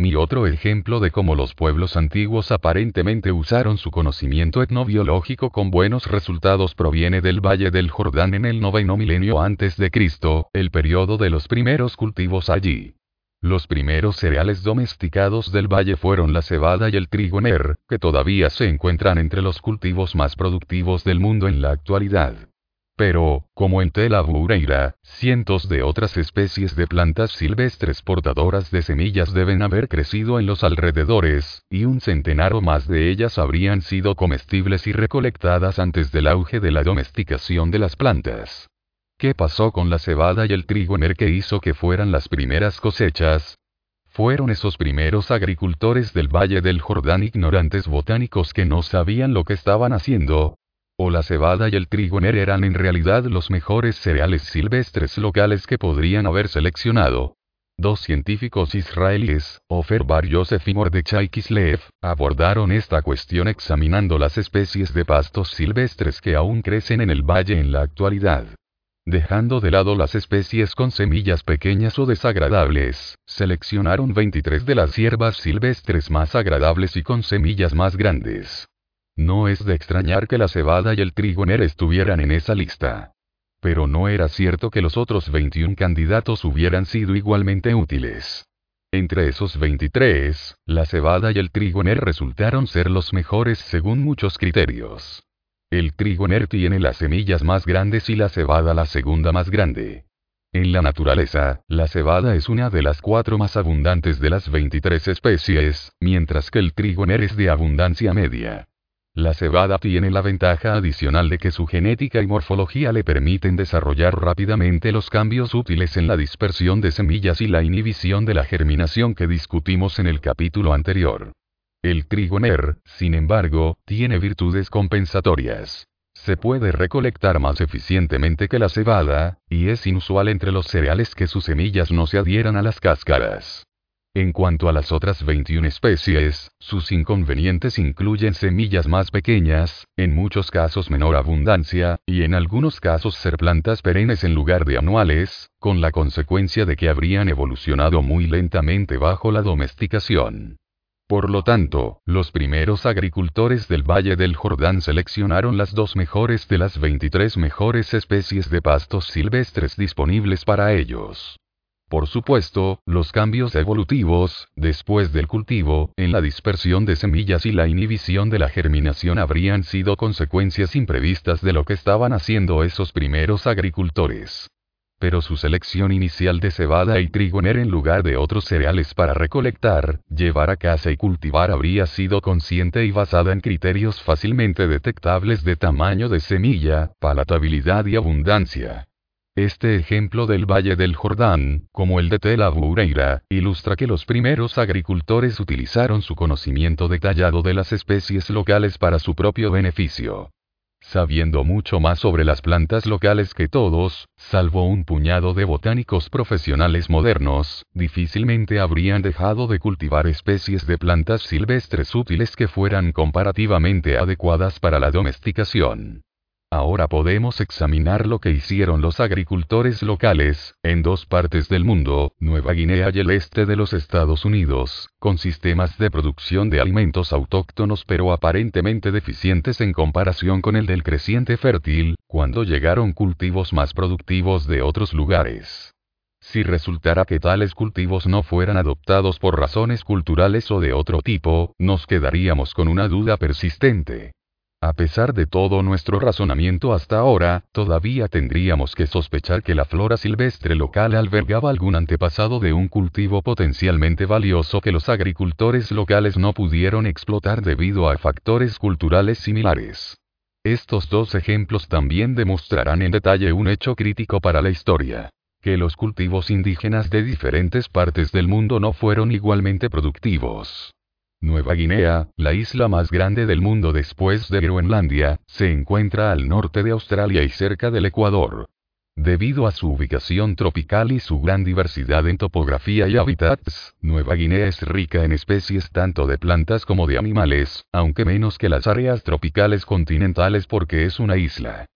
Mi otro ejemplo de cómo los pueblos antiguos aparentemente usaron su conocimiento etnobiológico con buenos resultados proviene del Valle del Jordán en el noveno milenio antes de Cristo, el periodo de los primeros cultivos allí. Los primeros cereales domesticados del valle fueron la cebada y el trigo ner, que todavía se encuentran entre los cultivos más productivos del mundo en la actualidad. Pero, como en Tel Abureira, cientos de otras especies de plantas silvestres portadoras de semillas deben haber crecido en los alrededores, y un centenar o más de ellas habrían sido comestibles y recolectadas antes del auge de la domesticación de las plantas. ¿Qué pasó con la cebada y el trigo en el que hizo que fueran las primeras cosechas? Fueron esos primeros agricultores del Valle del Jordán ignorantes botánicos que no sabían lo que estaban haciendo, o la cebada y el trigo ner eran en realidad los mejores cereales silvestres locales que podrían haber seleccionado. Dos científicos israelíes, Ofer Bar Yosef y Mordechai Kislev, abordaron esta cuestión examinando las especies de pastos silvestres que aún crecen en el valle en la actualidad. Dejando de lado las especies con semillas pequeñas o desagradables, seleccionaron 23 de las hierbas silvestres más agradables y con semillas más grandes. No es de extrañar que la cebada y el trigo ner estuvieran en esa lista. Pero no era cierto que los otros 21 candidatos hubieran sido igualmente útiles. Entre esos 23, la cebada y el trigo ner resultaron ser los mejores según muchos criterios. El trigo ner tiene las semillas más grandes y la cebada la segunda más grande. En la naturaleza, la cebada es una de las cuatro más abundantes de las 23 especies, mientras que el trigo ner es de abundancia media. La cebada tiene la ventaja adicional de que su genética y morfología le permiten desarrollar rápidamente los cambios útiles en la dispersión de semillas y la inhibición de la germinación que discutimos en el capítulo anterior. El trigo ner, sin embargo, tiene virtudes compensatorias. Se puede recolectar más eficientemente que la cebada, y es inusual entre los cereales que sus semillas no se adhieran a las cáscaras. En cuanto a las otras 21 especies, sus inconvenientes incluyen semillas más pequeñas, en muchos casos menor abundancia, y en algunos casos ser plantas perennes en lugar de anuales, con la consecuencia de que habrían evolucionado muy lentamente bajo la domesticación. Por lo tanto, los primeros agricultores del Valle del Jordán seleccionaron las dos mejores de las 23 mejores especies de pastos silvestres disponibles para ellos. Por supuesto, los cambios evolutivos, después del cultivo, en la dispersión de semillas y la inhibición de la germinación habrían sido consecuencias imprevistas de lo que estaban haciendo esos primeros agricultores. Pero su selección inicial de cebada y trigo en lugar de otros cereales para recolectar, llevar a casa y cultivar habría sido consciente y basada en criterios fácilmente detectables de tamaño de semilla, palatabilidad y abundancia. Este ejemplo del Valle del Jordán, como el de Tel Abureira, ilustra que los primeros agricultores utilizaron su conocimiento detallado de las especies locales para su propio beneficio. Sabiendo mucho más sobre las plantas locales que todos, salvo un puñado de botánicos profesionales modernos, difícilmente habrían dejado de cultivar especies de plantas silvestres útiles que fueran comparativamente adecuadas para la domesticación. Ahora podemos examinar lo que hicieron los agricultores locales, en dos partes del mundo, Nueva Guinea y el este de los Estados Unidos, con sistemas de producción de alimentos autóctonos pero aparentemente deficientes en comparación con el del creciente fértil, cuando llegaron cultivos más productivos de otros lugares. Si resultara que tales cultivos no fueran adoptados por razones culturales o de otro tipo, nos quedaríamos con una duda persistente. A pesar de todo nuestro razonamiento hasta ahora, todavía tendríamos que sospechar que la flora silvestre local albergaba algún antepasado de un cultivo potencialmente valioso que los agricultores locales no pudieron explotar debido a factores culturales similares. Estos dos ejemplos también demostrarán en detalle un hecho crítico para la historia que los cultivos indígenas de diferentes partes del mundo no fueron igualmente productivos. Nueva Guinea, la isla más grande del mundo después de Groenlandia, se encuentra al norte de Australia y cerca del Ecuador. Debido a su ubicación tropical y su gran diversidad en topografía y hábitats, Nueva Guinea es rica en especies tanto de plantas como de animales, aunque menos que las áreas tropicales continentales porque es una isla.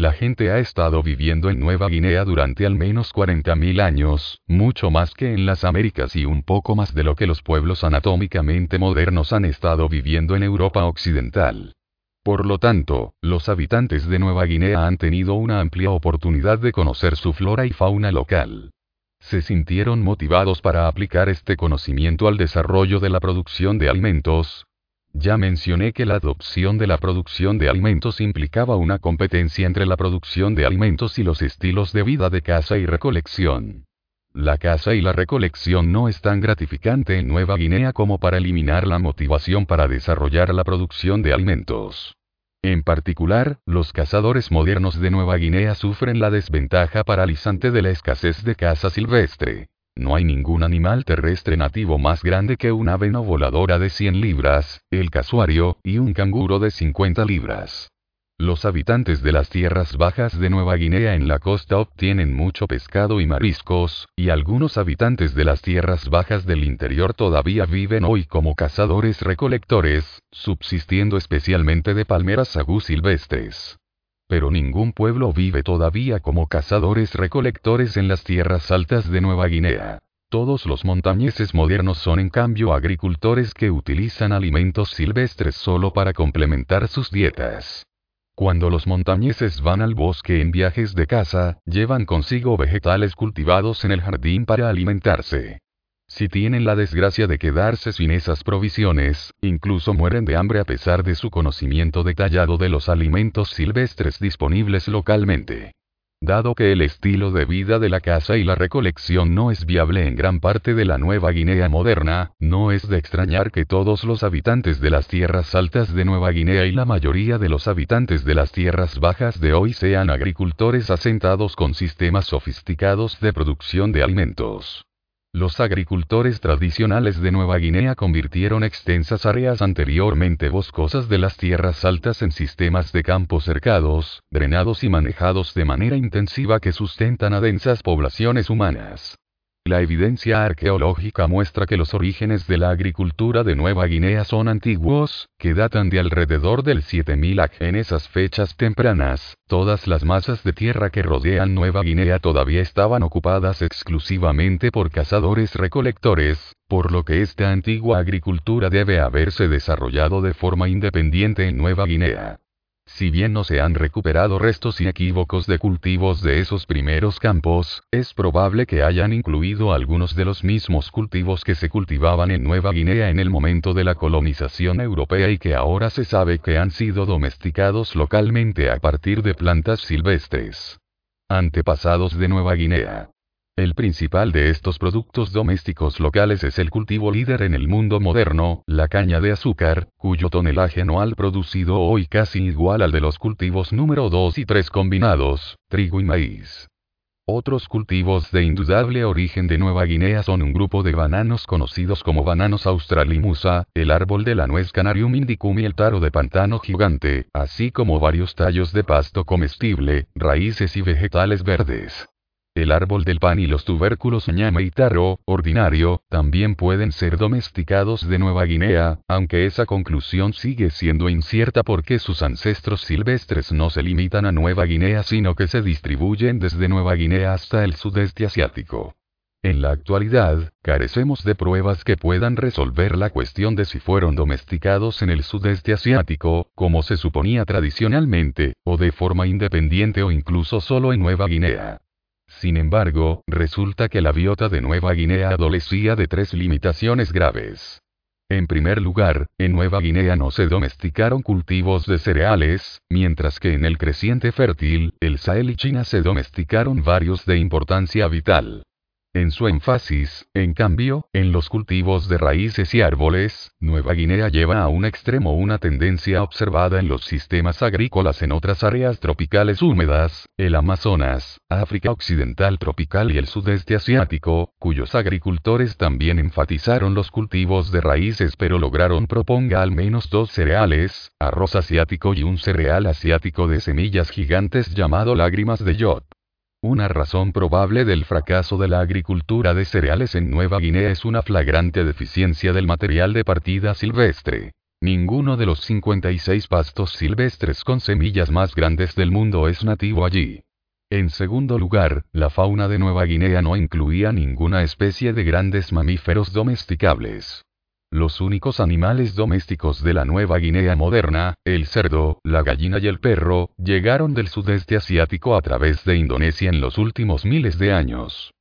La gente ha estado viviendo en Nueva Guinea durante al menos 40.000 años, mucho más que en las Américas y un poco más de lo que los pueblos anatómicamente modernos han estado viviendo en Europa Occidental. Por lo tanto, los habitantes de Nueva Guinea han tenido una amplia oportunidad de conocer su flora y fauna local. Se sintieron motivados para aplicar este conocimiento al desarrollo de la producción de alimentos, ya mencioné que la adopción de la producción de alimentos implicaba una competencia entre la producción de alimentos y los estilos de vida de caza y recolección. La caza y la recolección no es tan gratificante en Nueva Guinea como para eliminar la motivación para desarrollar la producción de alimentos. En particular, los cazadores modernos de Nueva Guinea sufren la desventaja paralizante de la escasez de caza silvestre. No hay ningún animal terrestre nativo más grande que una ave no voladora de 100 libras, el casuario, y un canguro de 50 libras. Los habitantes de las tierras bajas de Nueva Guinea en la costa obtienen mucho pescado y mariscos, y algunos habitantes de las tierras bajas del interior todavía viven hoy como cazadores-recolectores, subsistiendo especialmente de palmeras sagú silvestres pero ningún pueblo vive todavía como cazadores-recolectores en las tierras altas de Nueva Guinea. Todos los montañeses modernos son en cambio agricultores que utilizan alimentos silvestres solo para complementar sus dietas. Cuando los montañeses van al bosque en viajes de caza, llevan consigo vegetales cultivados en el jardín para alimentarse. Si tienen la desgracia de quedarse sin esas provisiones, incluso mueren de hambre a pesar de su conocimiento detallado de los alimentos silvestres disponibles localmente. Dado que el estilo de vida de la caza y la recolección no es viable en gran parte de la Nueva Guinea moderna, no es de extrañar que todos los habitantes de las tierras altas de Nueva Guinea y la mayoría de los habitantes de las tierras bajas de hoy sean agricultores asentados con sistemas sofisticados de producción de alimentos. Los agricultores tradicionales de Nueva Guinea convirtieron extensas áreas anteriormente boscosas de las tierras altas en sistemas de campos cercados, drenados y manejados de manera intensiva que sustentan a densas poblaciones humanas. La evidencia arqueológica muestra que los orígenes de la agricultura de Nueva Guinea son antiguos, que datan de alrededor del 7000 AC. En esas fechas tempranas, todas las masas de tierra que rodean Nueva Guinea todavía estaban ocupadas exclusivamente por cazadores-recolectores, por lo que esta antigua agricultura debe haberse desarrollado de forma independiente en Nueva Guinea. Si bien no se han recuperado restos inequívocos de cultivos de esos primeros campos, es probable que hayan incluido algunos de los mismos cultivos que se cultivaban en Nueva Guinea en el momento de la colonización europea y que ahora se sabe que han sido domesticados localmente a partir de plantas silvestres. Antepasados de Nueva Guinea. El principal de estos productos domésticos locales es el cultivo líder en el mundo moderno, la caña de azúcar, cuyo tonelaje anual producido hoy casi igual al de los cultivos número 2 y 3 combinados, trigo y maíz. Otros cultivos de indudable origen de Nueva Guinea son un grupo de bananos conocidos como bananos australimusa, el árbol de la nuez Canarium indicum y el taro de pantano gigante, así como varios tallos de pasto comestible, raíces y vegetales verdes. El árbol del pan y los tubérculos ñame y taro, ordinario, también pueden ser domesticados de Nueva Guinea, aunque esa conclusión sigue siendo incierta porque sus ancestros silvestres no se limitan a Nueva Guinea sino que se distribuyen desde Nueva Guinea hasta el sudeste asiático. En la actualidad, carecemos de pruebas que puedan resolver la cuestión de si fueron domesticados en el sudeste asiático, como se suponía tradicionalmente, o de forma independiente o incluso solo en Nueva Guinea. Sin embargo, resulta que la biota de Nueva Guinea adolecía de tres limitaciones graves. En primer lugar, en Nueva Guinea no se domesticaron cultivos de cereales, mientras que en el creciente fértil, el Sahel y China se domesticaron varios de importancia vital. En su énfasis, en cambio, en los cultivos de raíces y árboles, Nueva Guinea lleva a un extremo una tendencia observada en los sistemas agrícolas en otras áreas tropicales húmedas, el Amazonas, África Occidental tropical y el sudeste asiático, cuyos agricultores también enfatizaron los cultivos de raíces pero lograron proponga al menos dos cereales, arroz asiático y un cereal asiático de semillas gigantes llamado lágrimas de yod. Una razón probable del fracaso de la agricultura de cereales en Nueva Guinea es una flagrante deficiencia del material de partida silvestre. Ninguno de los 56 pastos silvestres con semillas más grandes del mundo es nativo allí. En segundo lugar, la fauna de Nueva Guinea no incluía ninguna especie de grandes mamíferos domesticables. Los únicos animales domésticos de la Nueva Guinea moderna, el cerdo, la gallina y el perro, llegaron del sudeste asiático a través de Indonesia en los últimos miles de años.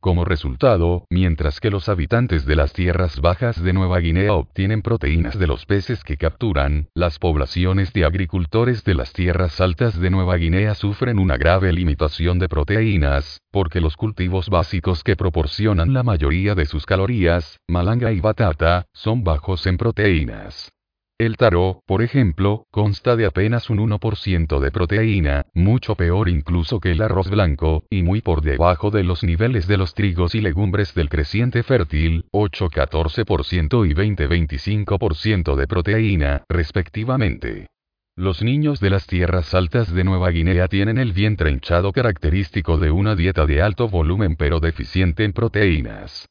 Como resultado, mientras que los habitantes de las tierras bajas de Nueva Guinea obtienen proteínas de los peces que capturan, las poblaciones de agricultores de las tierras altas de Nueva Guinea sufren una grave limitación de proteínas, porque los cultivos básicos que proporcionan la mayoría de sus calorías, malanga y batata, son bajos en proteínas. El taro, por ejemplo, consta de apenas un 1% de proteína, mucho peor incluso que el arroz blanco, y muy por debajo de los niveles de los trigos y legumbres del creciente fértil, 8-14% y 20-25% de proteína, respectivamente. Los niños de las tierras altas de Nueva Guinea tienen el vientre hinchado característico de una dieta de alto volumen pero deficiente en proteínas.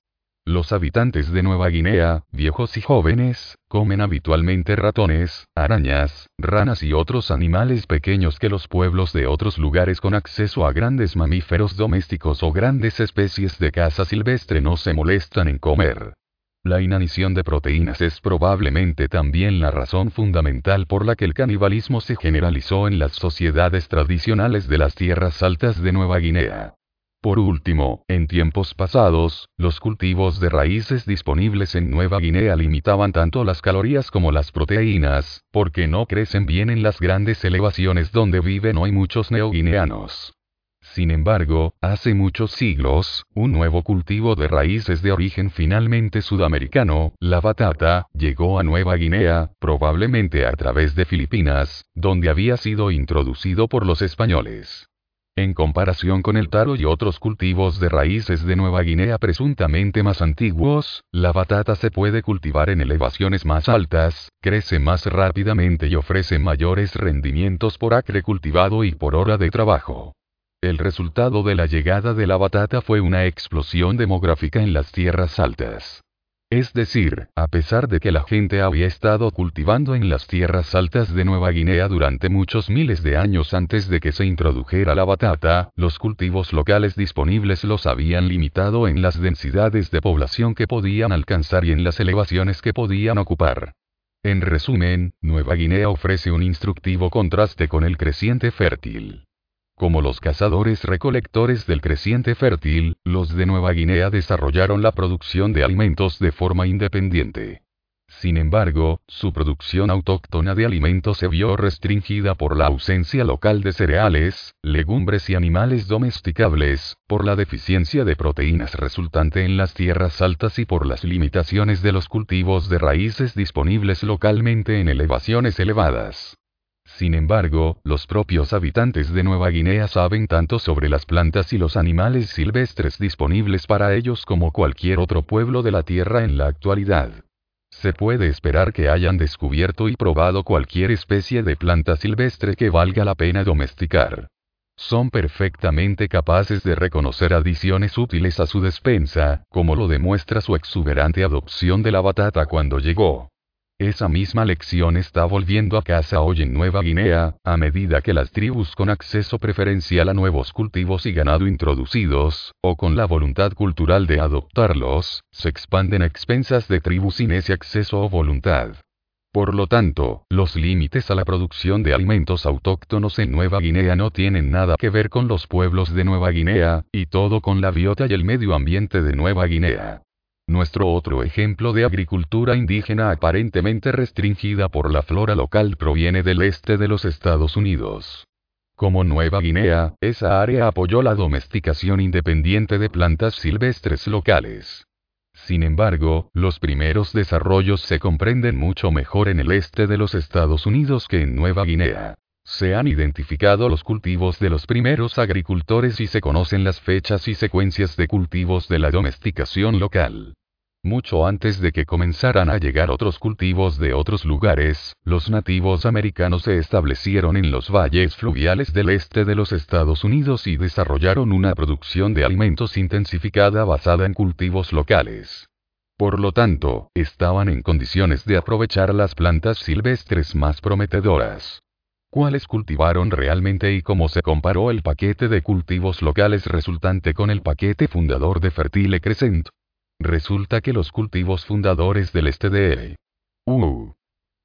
Los habitantes de Nueva Guinea, viejos y jóvenes, comen habitualmente ratones, arañas, ranas y otros animales pequeños que los pueblos de otros lugares con acceso a grandes mamíferos domésticos o grandes especies de caza silvestre no se molestan en comer. La inanición de proteínas es probablemente también la razón fundamental por la que el canibalismo se generalizó en las sociedades tradicionales de las tierras altas de Nueva Guinea. Por último, en tiempos pasados, los cultivos de raíces disponibles en Nueva Guinea limitaban tanto las calorías como las proteínas, porque no crecen bien en las grandes elevaciones donde viven hoy muchos neoguineanos. Sin embargo, hace muchos siglos, un nuevo cultivo de raíces de origen finalmente sudamericano, la batata, llegó a Nueva Guinea, probablemente a través de Filipinas, donde había sido introducido por los españoles. En comparación con el taro y otros cultivos de raíces de Nueva Guinea presuntamente más antiguos, la batata se puede cultivar en elevaciones más altas, crece más rápidamente y ofrece mayores rendimientos por acre cultivado y por hora de trabajo. El resultado de la llegada de la batata fue una explosión demográfica en las tierras altas. Es decir, a pesar de que la gente había estado cultivando en las tierras altas de Nueva Guinea durante muchos miles de años antes de que se introdujera la batata, los cultivos locales disponibles los habían limitado en las densidades de población que podían alcanzar y en las elevaciones que podían ocupar. En resumen, Nueva Guinea ofrece un instructivo contraste con el creciente fértil. Como los cazadores recolectores del creciente fértil, los de Nueva Guinea desarrollaron la producción de alimentos de forma independiente. Sin embargo, su producción autóctona de alimentos se vio restringida por la ausencia local de cereales, legumbres y animales domesticables, por la deficiencia de proteínas resultante en las tierras altas y por las limitaciones de los cultivos de raíces disponibles localmente en elevaciones elevadas. Sin embargo, los propios habitantes de Nueva Guinea saben tanto sobre las plantas y los animales silvestres disponibles para ellos como cualquier otro pueblo de la Tierra en la actualidad. Se puede esperar que hayan descubierto y probado cualquier especie de planta silvestre que valga la pena domesticar. son perfectamente capaces de reconocer adiciones útiles a su despensa, como lo demuestra su exuberante adopción de la batata cuando llegó. Esa misma lección está volviendo a casa hoy en Nueva Guinea, a medida que las tribus con acceso preferencial a nuevos cultivos y ganado introducidos, o con la voluntad cultural de adoptarlos, se expanden a expensas de tribus sin ese acceso o voluntad. Por lo tanto, los límites a la producción de alimentos autóctonos en Nueva Guinea no tienen nada que ver con los pueblos de Nueva Guinea, y todo con la biota y el medio ambiente de Nueva Guinea. Nuestro otro ejemplo de agricultura indígena aparentemente restringida por la flora local proviene del este de los Estados Unidos. Como Nueva Guinea, esa área apoyó la domesticación independiente de plantas silvestres locales. Sin embargo, los primeros desarrollos se comprenden mucho mejor en el este de los Estados Unidos que en Nueva Guinea. Se han identificado los cultivos de los primeros agricultores y se conocen las fechas y secuencias de cultivos de la domesticación local. Mucho antes de que comenzaran a llegar otros cultivos de otros lugares, los nativos americanos se establecieron en los valles fluviales del este de los Estados Unidos y desarrollaron una producción de alimentos intensificada basada en cultivos locales. Por lo tanto, estaban en condiciones de aprovechar las plantas silvestres más prometedoras cuáles cultivaron realmente y cómo se comparó el paquete de cultivos locales resultante con el paquete fundador de Fertile Crescent. Resulta que los cultivos fundadores del este de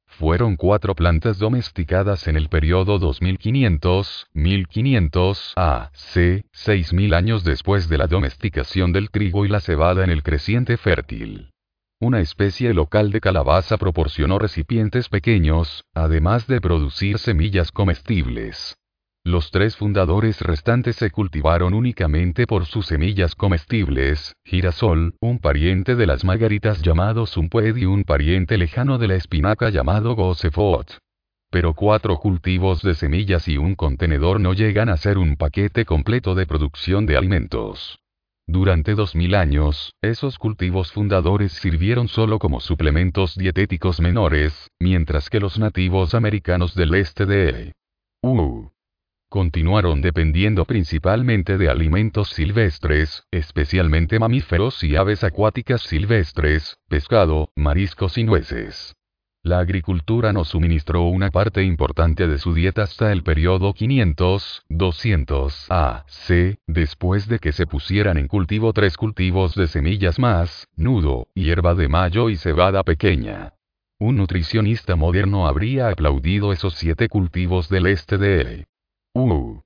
fueron cuatro plantas domesticadas en el periodo 2500-1500 a c. 6000 años después de la domesticación del trigo y la cebada en el creciente fértil. Una especie local de calabaza proporcionó recipientes pequeños, además de producir semillas comestibles. Los tres fundadores restantes se cultivaron únicamente por sus semillas comestibles, girasol, un pariente de las margaritas llamado Sumpued y un pariente lejano de la espinaca llamado Gosefot. Pero cuatro cultivos de semillas y un contenedor no llegan a ser un paquete completo de producción de alimentos. Durante dos mil años, esos cultivos fundadores sirvieron solo como suplementos dietéticos menores, mientras que los nativos americanos del este de U continuaron dependiendo principalmente de alimentos silvestres, especialmente mamíferos y aves acuáticas silvestres, pescado, mariscos y nueces. La agricultura nos suministró una parte importante de su dieta hasta el periodo 500-200 AC, después de que se pusieran en cultivo tres cultivos de semillas más, nudo, hierba de mayo y cebada pequeña. Un nutricionista moderno habría aplaudido esos siete cultivos del este de Uh.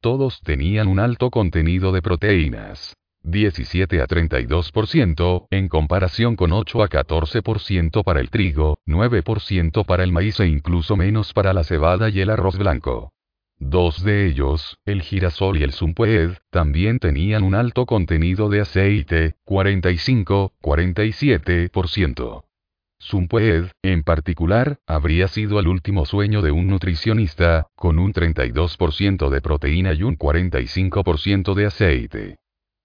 Todos tenían un alto contenido de proteínas. 17 a 32%, en comparación con 8 a 14% para el trigo, 9% para el maíz e incluso menos para la cebada y el arroz blanco. Dos de ellos, el girasol y el sumpued, también tenían un alto contenido de aceite, 45-47%. Zumpued, en particular, habría sido el último sueño de un nutricionista, con un 32% de proteína y un 45% de aceite.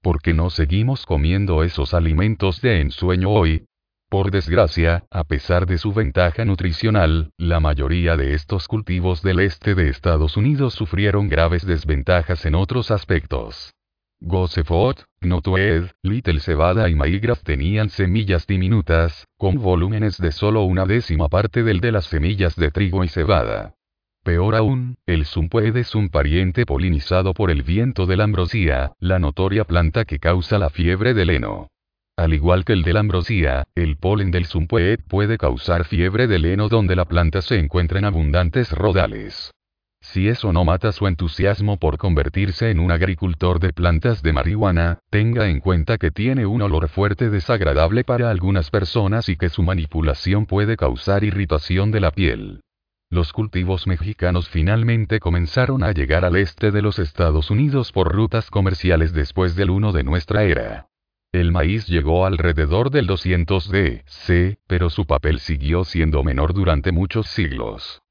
¿Por qué no seguimos comiendo esos alimentos de ensueño hoy? Por desgracia, a pesar de su ventaja nutricional, la mayoría de estos cultivos del este de Estados Unidos sufrieron graves desventajas en otros aspectos. Gosefot, Gnotued, Little Cebada y Maigras tenían semillas diminutas, con volúmenes de solo una décima parte del de las semillas de trigo y cebada. Peor aún, el Sumpued es un pariente polinizado por el viento de la ambrosía, la notoria planta que causa la fiebre del heno. Al igual que el de la ambrosía, el polen del Sumpued puede causar fiebre del heno donde la planta se encuentra en abundantes rodales. Si eso no mata su entusiasmo por convertirse en un agricultor de plantas de marihuana, tenga en cuenta que tiene un olor fuerte desagradable para algunas personas y que su manipulación puede causar irritación de la piel. Los cultivos mexicanos finalmente comenzaron a llegar al este de los Estados Unidos por rutas comerciales después del 1 de nuestra era. El maíz llegó alrededor del 200 D.C., pero su papel siguió siendo menor durante muchos siglos.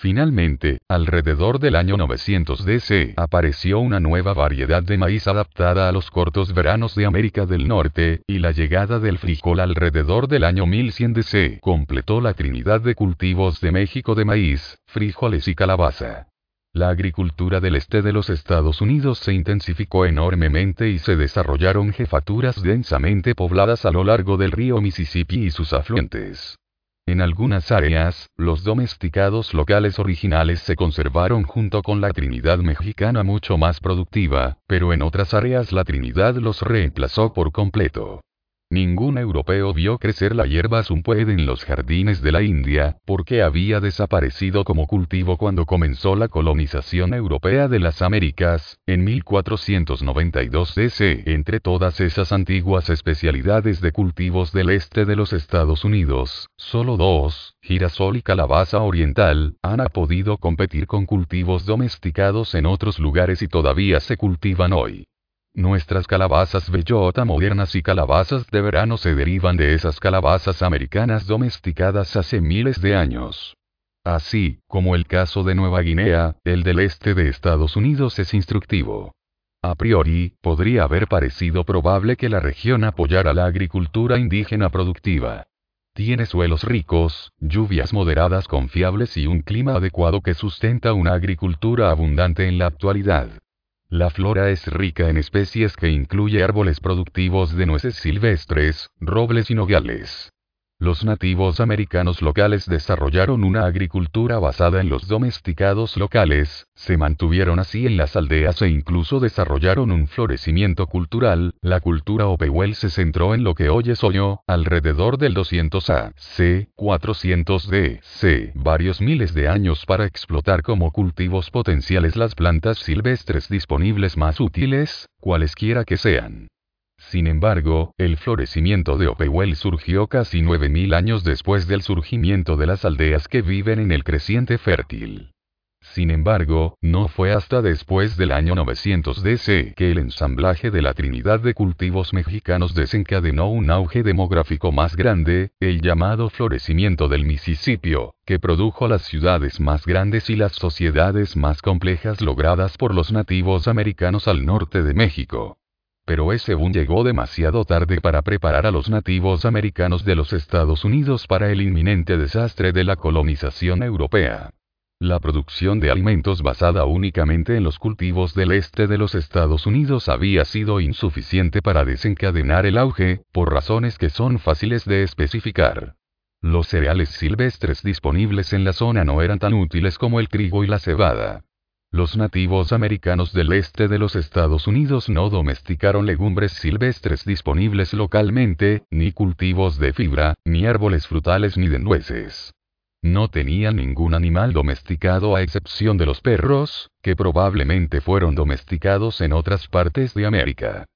Finalmente, alrededor del año 900 DC, apareció una nueva variedad de maíz adaptada a los cortos veranos de América del Norte, y la llegada del frijol alrededor del año 1100 DC completó la trinidad de cultivos de México de maíz, frijoles y calabaza. La agricultura del este de los Estados Unidos se intensificó enormemente y se desarrollaron jefaturas densamente pobladas a lo largo del río Mississippi y sus afluentes. En algunas áreas, los domesticados locales originales se conservaron junto con la Trinidad mexicana mucho más productiva, pero en otras áreas la Trinidad los reemplazó por completo. Ningún europeo vio crecer la hierba sumpued en los jardines de la India, porque había desaparecido como cultivo cuando comenzó la colonización europea de las Américas, en 1492 DC. Entre todas esas antiguas especialidades de cultivos del este de los Estados Unidos, solo dos, girasol y calabaza oriental, han podido competir con cultivos domesticados en otros lugares y todavía se cultivan hoy. Nuestras calabazas bellota modernas y calabazas de verano se derivan de esas calabazas americanas domesticadas hace miles de años. Así, como el caso de Nueva Guinea, el del este de Estados Unidos es instructivo. A priori, podría haber parecido probable que la región apoyara la agricultura indígena productiva. Tiene suelos ricos, lluvias moderadas confiables y un clima adecuado que sustenta una agricultura abundante en la actualidad. La flora es rica en especies que incluye árboles productivos de nueces silvestres, robles y nogales. Los nativos americanos locales desarrollaron una agricultura basada en los domesticados locales, se mantuvieron así en las aldeas e incluso desarrollaron un florecimiento cultural. La cultura Opewell se centró en lo que hoy es Oyo, alrededor del 200 A. C. 400 D. C. Varios miles de años para explotar como cultivos potenciales las plantas silvestres disponibles más útiles, cualesquiera que sean. Sin embargo, el florecimiento de Opewell surgió casi 9.000 años después del surgimiento de las aldeas que viven en el creciente fértil. Sin embargo, no fue hasta después del año 900 DC que el ensamblaje de la Trinidad de cultivos mexicanos desencadenó un auge demográfico más grande, el llamado florecimiento del Mississippi, que produjo las ciudades más grandes y las sociedades más complejas logradas por los nativos americanos al norte de México pero ese boom llegó demasiado tarde para preparar a los nativos americanos de los Estados Unidos para el inminente desastre de la colonización europea. La producción de alimentos basada únicamente en los cultivos del este de los Estados Unidos había sido insuficiente para desencadenar el auge, por razones que son fáciles de especificar. Los cereales silvestres disponibles en la zona no eran tan útiles como el trigo y la cebada. Los nativos americanos del este de los Estados Unidos no domesticaron legumbres silvestres disponibles localmente, ni cultivos de fibra, ni árboles frutales ni de nueces. No tenían ningún animal domesticado a excepción de los perros, que probablemente fueron domesticados en otras partes de América.